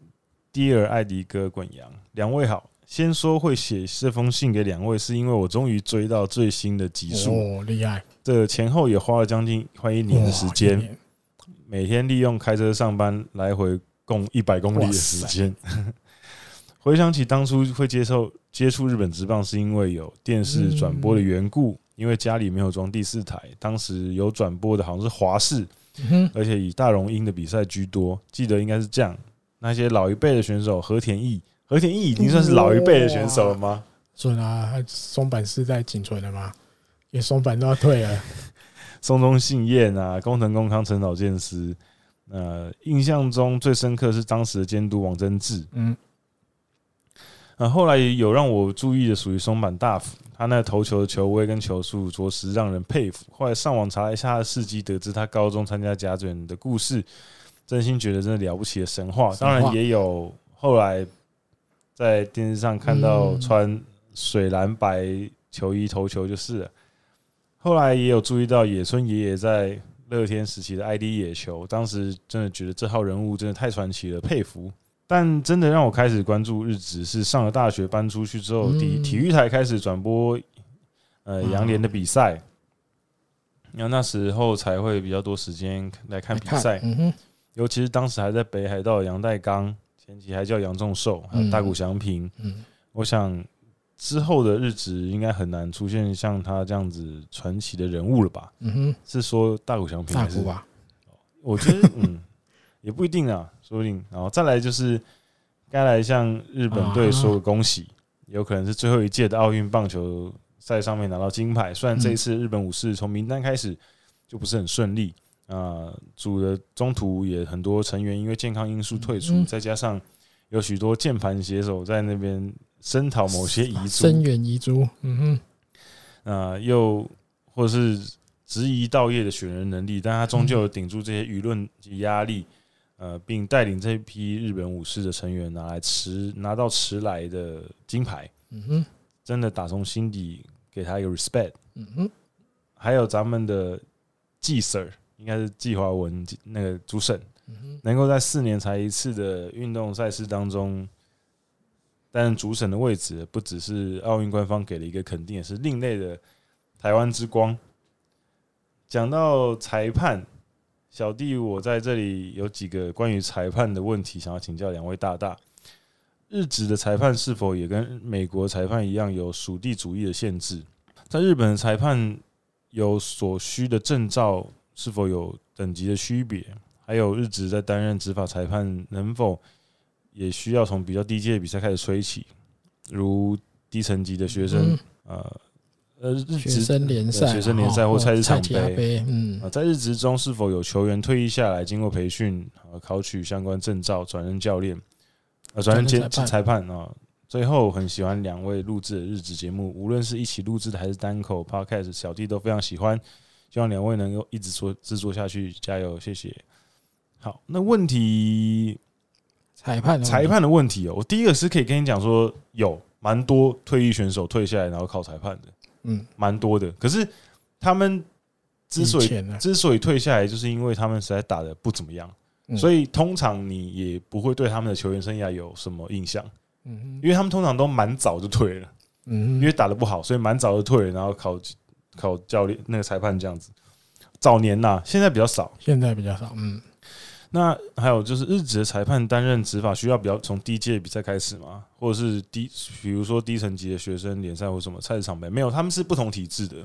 ：“Dear 艾迪哥、滚羊，两位好。先说会写这封信给两位，是因为我终于追到最新的集数，哦，厉害！这前后也花了将近快一年的时间。”每天利用开车上班来回共一百公里的时间，*laughs* 回想起当初会接受接触日本职棒，是因为有电视转播的缘故。因为家里没有装第四台，当时有转播的好像是华视，而且以大荣鹰的比赛居多。记得应该是这样。那些老一辈的选手和田义，和田义已经算是老一辈的选手了吗？准啊，松坂是在仅存的吗？因为松坂都要退了。*laughs* 松中信彦啊，工藤公康、陈岛健司，呃，印象中最深刻是当时的监督王贞治。嗯，啊，后来有让我注意的属于松坂大辅，他那投球的球威跟球速着实让人佩服。后来上网查了一下他的事迹，得知他高中参加甲卷的故事，真心觉得真的了不起的神话。当然也有后来在电视上看到穿水蓝白球衣投球就是了。后来也有注意到野村爷爷在乐天时期的 ID 野球，当时真的觉得这号人物真的太传奇了，佩服。但真的让我开始关注日职，是上了大学搬出去之后，体体育台开始转播呃杨联的比赛，然后那时候才会比较多时间来看比赛。尤其是当时还在北海道的阳岱钢，前期还叫杨仲寿，还有大谷翔平。嗯，我想之后的日子应该很难出现像他这样子传奇的人物了吧？嗯哼，是说大谷翔平还是？吧？我觉得，嗯，也不一定啊，说不定。然后再来就是该来向日本队说个恭喜。有可能是最后一届的奥运棒球赛上面拿到金牌，虽然这一次日本武士从名单开始就不是很顺利啊，组的中途也很多成员因为健康因素退出，再加上有许多键盘写手在那边声讨某些遗珠，声援遗珠，嗯哼，啊，又或者是质疑道业的选人能力，但他终究顶住这些舆论及压力。呃，并带领这一批日本武士的成员拿来迟拿到迟来的金牌，嗯哼，真的打从心底给他一个 respect，嗯哼，还有咱们的季 Sir，应该是季华文那个主审，嗯，能够在四年才一次的运动赛事当中担任主审的位置，不只是奥运官方给了一个肯定，也是另类的台湾之光。讲到裁判。小弟，我在这里有几个关于裁判的问题，想要请教两位大大。日职的裁判是否也跟美国裁判一样有属地主义的限制？在日本的裁判有所需的证照是否有等级的区别？还有日职在担任执法裁判能否也需要从比较低阶的比赛开始吹起，如低层级的学生呃。呃，日职学生联赛、学生联赛或菜市场杯，嗯，啊，在日职中是否有球员退役下来，经过培训和考取相关证照，转任教练，呃，转任监裁判啊？最后，很喜欢两位录制的日职节目，无论是一起录制的还是单口 podcast，小弟都非常喜欢，希望两位能够一直做制作下去，加油，谢谢。好，那问题，裁判裁判的问题哦，我第一个是可以跟你讲说，有蛮多退役选手退下来，然后考裁判的。嗯，蛮多的。可是他们之所以之所以退下来，就是因为他们实在打的不怎么样，所以通常你也不会对他们的球员生涯有什么印象。嗯，因为他们通常都蛮早就退了。嗯，因为打的不好，所以蛮早就退了，然后考考教练那个裁判这样子。早年呐，现在比较少，现在比较少。嗯。那还有就是日职的裁判担任执法需要比较从低阶比赛开始吗？或者是低，比如说低层级的学生联赛或什么菜市场杯？没有，他们是不同体制的。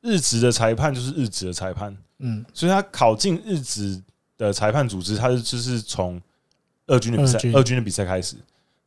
日职的裁判就是日职的裁判，嗯，所以他考进日职的裁判组织，他是就是从二军的比赛，二军的比赛开始，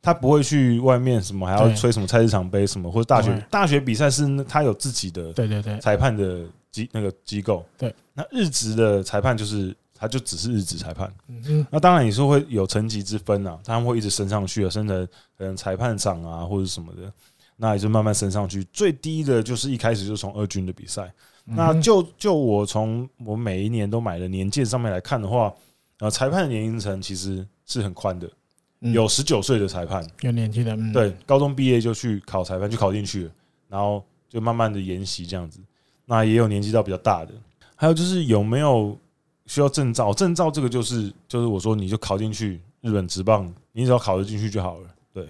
他不会去外面什么还要吹什么菜市场杯什么，或者大学大学比赛是他有自己的对对对。裁判的机那个机构，对，那日职的裁判就是。他就只是日职裁判，嗯。那当然也是会有层级之分啊，他们会一直升上去啊，升成可能裁判长啊或者什么的，那也就慢慢升上去。最低的就是一开始就从二军的比赛，那就就我从我每一年都买的年鉴上面来看的话，呃，裁判的年龄层其实是很宽的，有十九岁的裁判，有年轻的，对，高中毕业就去考裁判，就考进去了，然后就慢慢的研习这样子。那也有年纪到比较大的，还有就是有没有？需要证照，证照这个就是就是我说你就考进去日本职棒，你只要考得进去就好了。对，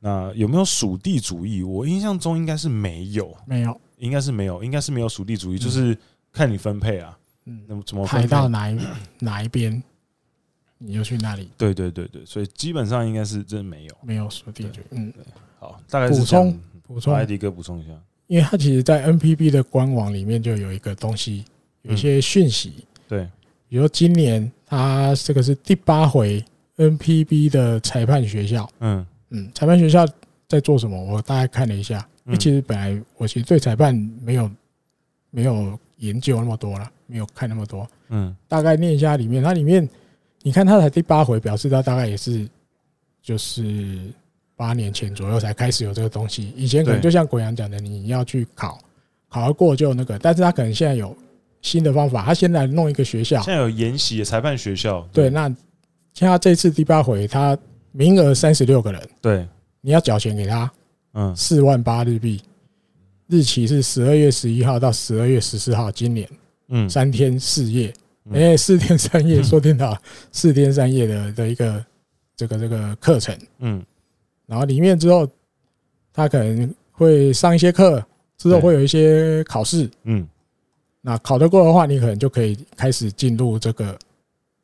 那有没有属地主义？我印象中应该是没有，没有，应该是没有，应该是没有属地主义，就是看你分配啊。嗯，那么怎么排到哪一哪一边，你就去那里。对对对对，所以基本上应该是真没有，没有属地主义。嗯，好，大概补充补充，艾迪哥补充一下，因为他其实，在 NPB 的官网里面就有一个东西，有一些讯息。对，比如说今年他这个是第八回 NPB 的裁判学校，嗯嗯，裁判学校在做什么？我大概看了一下，因为其实本来我其实对裁判没有没有研究那么多了，没有看那么多，嗯，大概念一下里面，它里面你看他才第八回，表示他大概也是就是八年前左右才开始有这个东西，以前可能就像国阳讲的，你要去考，考得过就那个，但是他可能现在有。新的方法，他现在弄一个学校，现在有研习裁判学校。对，那像他这次第八回，他名额三十六个人，对，你要缴钱给他，嗯，四万八日币，日期是十二月十一号到十二月十四号，今年，嗯，三天四夜，哎，四天三夜，说听到四天三夜的的一个这个这个课程，嗯，然后里面之后，他可能会上一些课，之后会有一些考试，嗯。那考得过的话，你可能就可以开始进入这个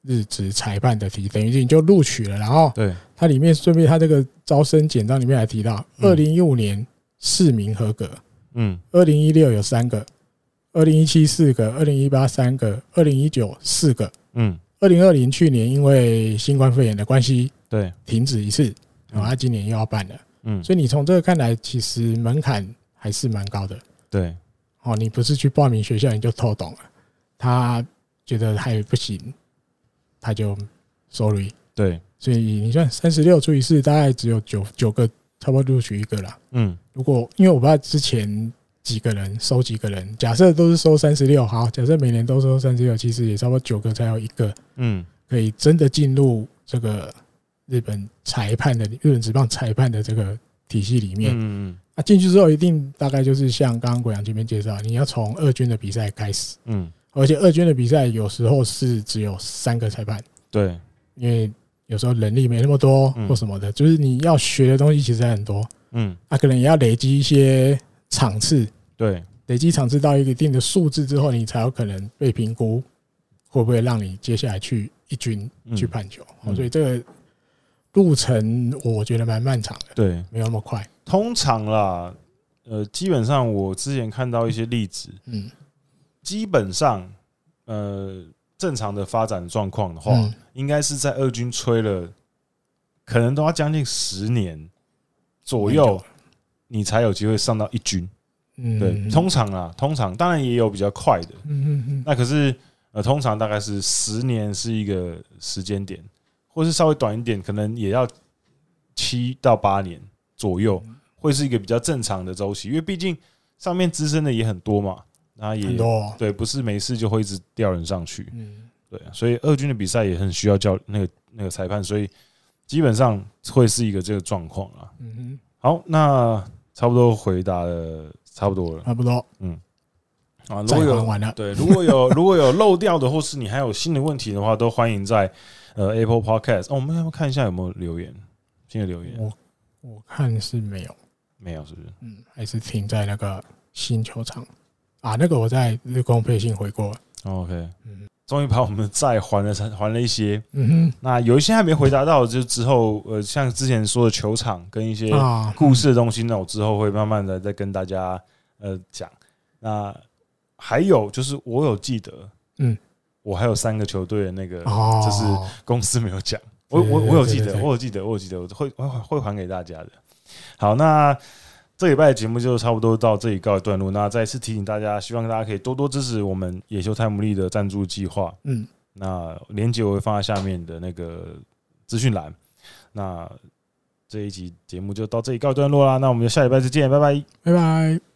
日职裁判的题，等于你就录取了。然后，对。它里面顺便它这个招生简章里面还提到，二零一五年四名合格，嗯，二零一六有三个，二零一七四个，二零一八三个，二零一九四个，嗯，二零二零去年因为新冠肺炎的关系，对，停止一次，然后他今年又要办了，嗯，所以你从这个看来，其实门槛还是蛮高的，对。哦，你不是去报名学校你就透懂了，他觉得还不行，他就 sorry。对，所以你算三十六除以四，大概只有九九个，差不多录取一个了。嗯，如果因为我不知道之前几个人收几个人，假设都是收三十六，好，假设每年都收三十六，其实也差不多九个才有一个，嗯，可以真的进入这个日本裁判的日本职棒裁判的这个体系里面。嗯嗯。进去之后，一定大概就是像刚刚国阳前面介绍，你要从二军的比赛开始，嗯，而且二军的比赛有时候是只有三个裁判，对，因为有时候人力没那么多或什么的，就是你要学的东西其实还很多，嗯，啊，可能也要累积一些场次，对，累积场次到一个一定的数字之后，你才有可能被评估会不会让你接下来去一军去判球，所以这个路程我觉得蛮漫长的，对，没有那么快。通常啦，呃，基本上我之前看到一些例子，嗯，基本上，呃，正常的发展状况的话，应该是在二军吹了，可能都要将近十年左右，你才有机会上到一军。嗯，对，通常啊，通常当然也有比较快的，嗯嗯嗯，那可是呃，通常大概是十年是一个时间点，或是稍微短一点，可能也要七到八年左右。会是一个比较正常的周期，因为毕竟上面资深的也很多嘛，那也对，不是没事就会一直调人上去，嗯，对，所以二军的比赛也很需要教那个那个裁判，所以基本上会是一个这个状况啊。嗯哼，好，那差不多回答的差不多了，差不多，嗯，啊，如果有对，如果有 *laughs* 如果有漏掉的，或是你还有新的问题的话，都欢迎在呃 Apple Podcast，哦，我们要不要看一下有没有留言，新的留言，我我看是没有。没有，是不是？嗯，还是停在那个新球场啊？那个我在日光配信回过。OK，嗯，终于把我们的债还了，*laughs* 还了一些。嗯哼，那有一些还没回答到，就之后呃，像之前说的球场跟一些故事的东西，那我之后会慢慢的再跟大家呃讲。那还有就是，我有记得，嗯，我还有三个球队的那个，就是公司没有讲。我我我有记得，我有记得，我有记得，我会会会还给大家的。好，那这礼拜的节目就差不多到这里告一段落。那再次提醒大家，希望大家可以多多支持我们野球泰姆利的赞助计划。嗯，那链接我会放在下面的那个资讯栏。那这一集节目就到这里告一段落啦。那我们就下礼拜再见，拜拜，拜拜。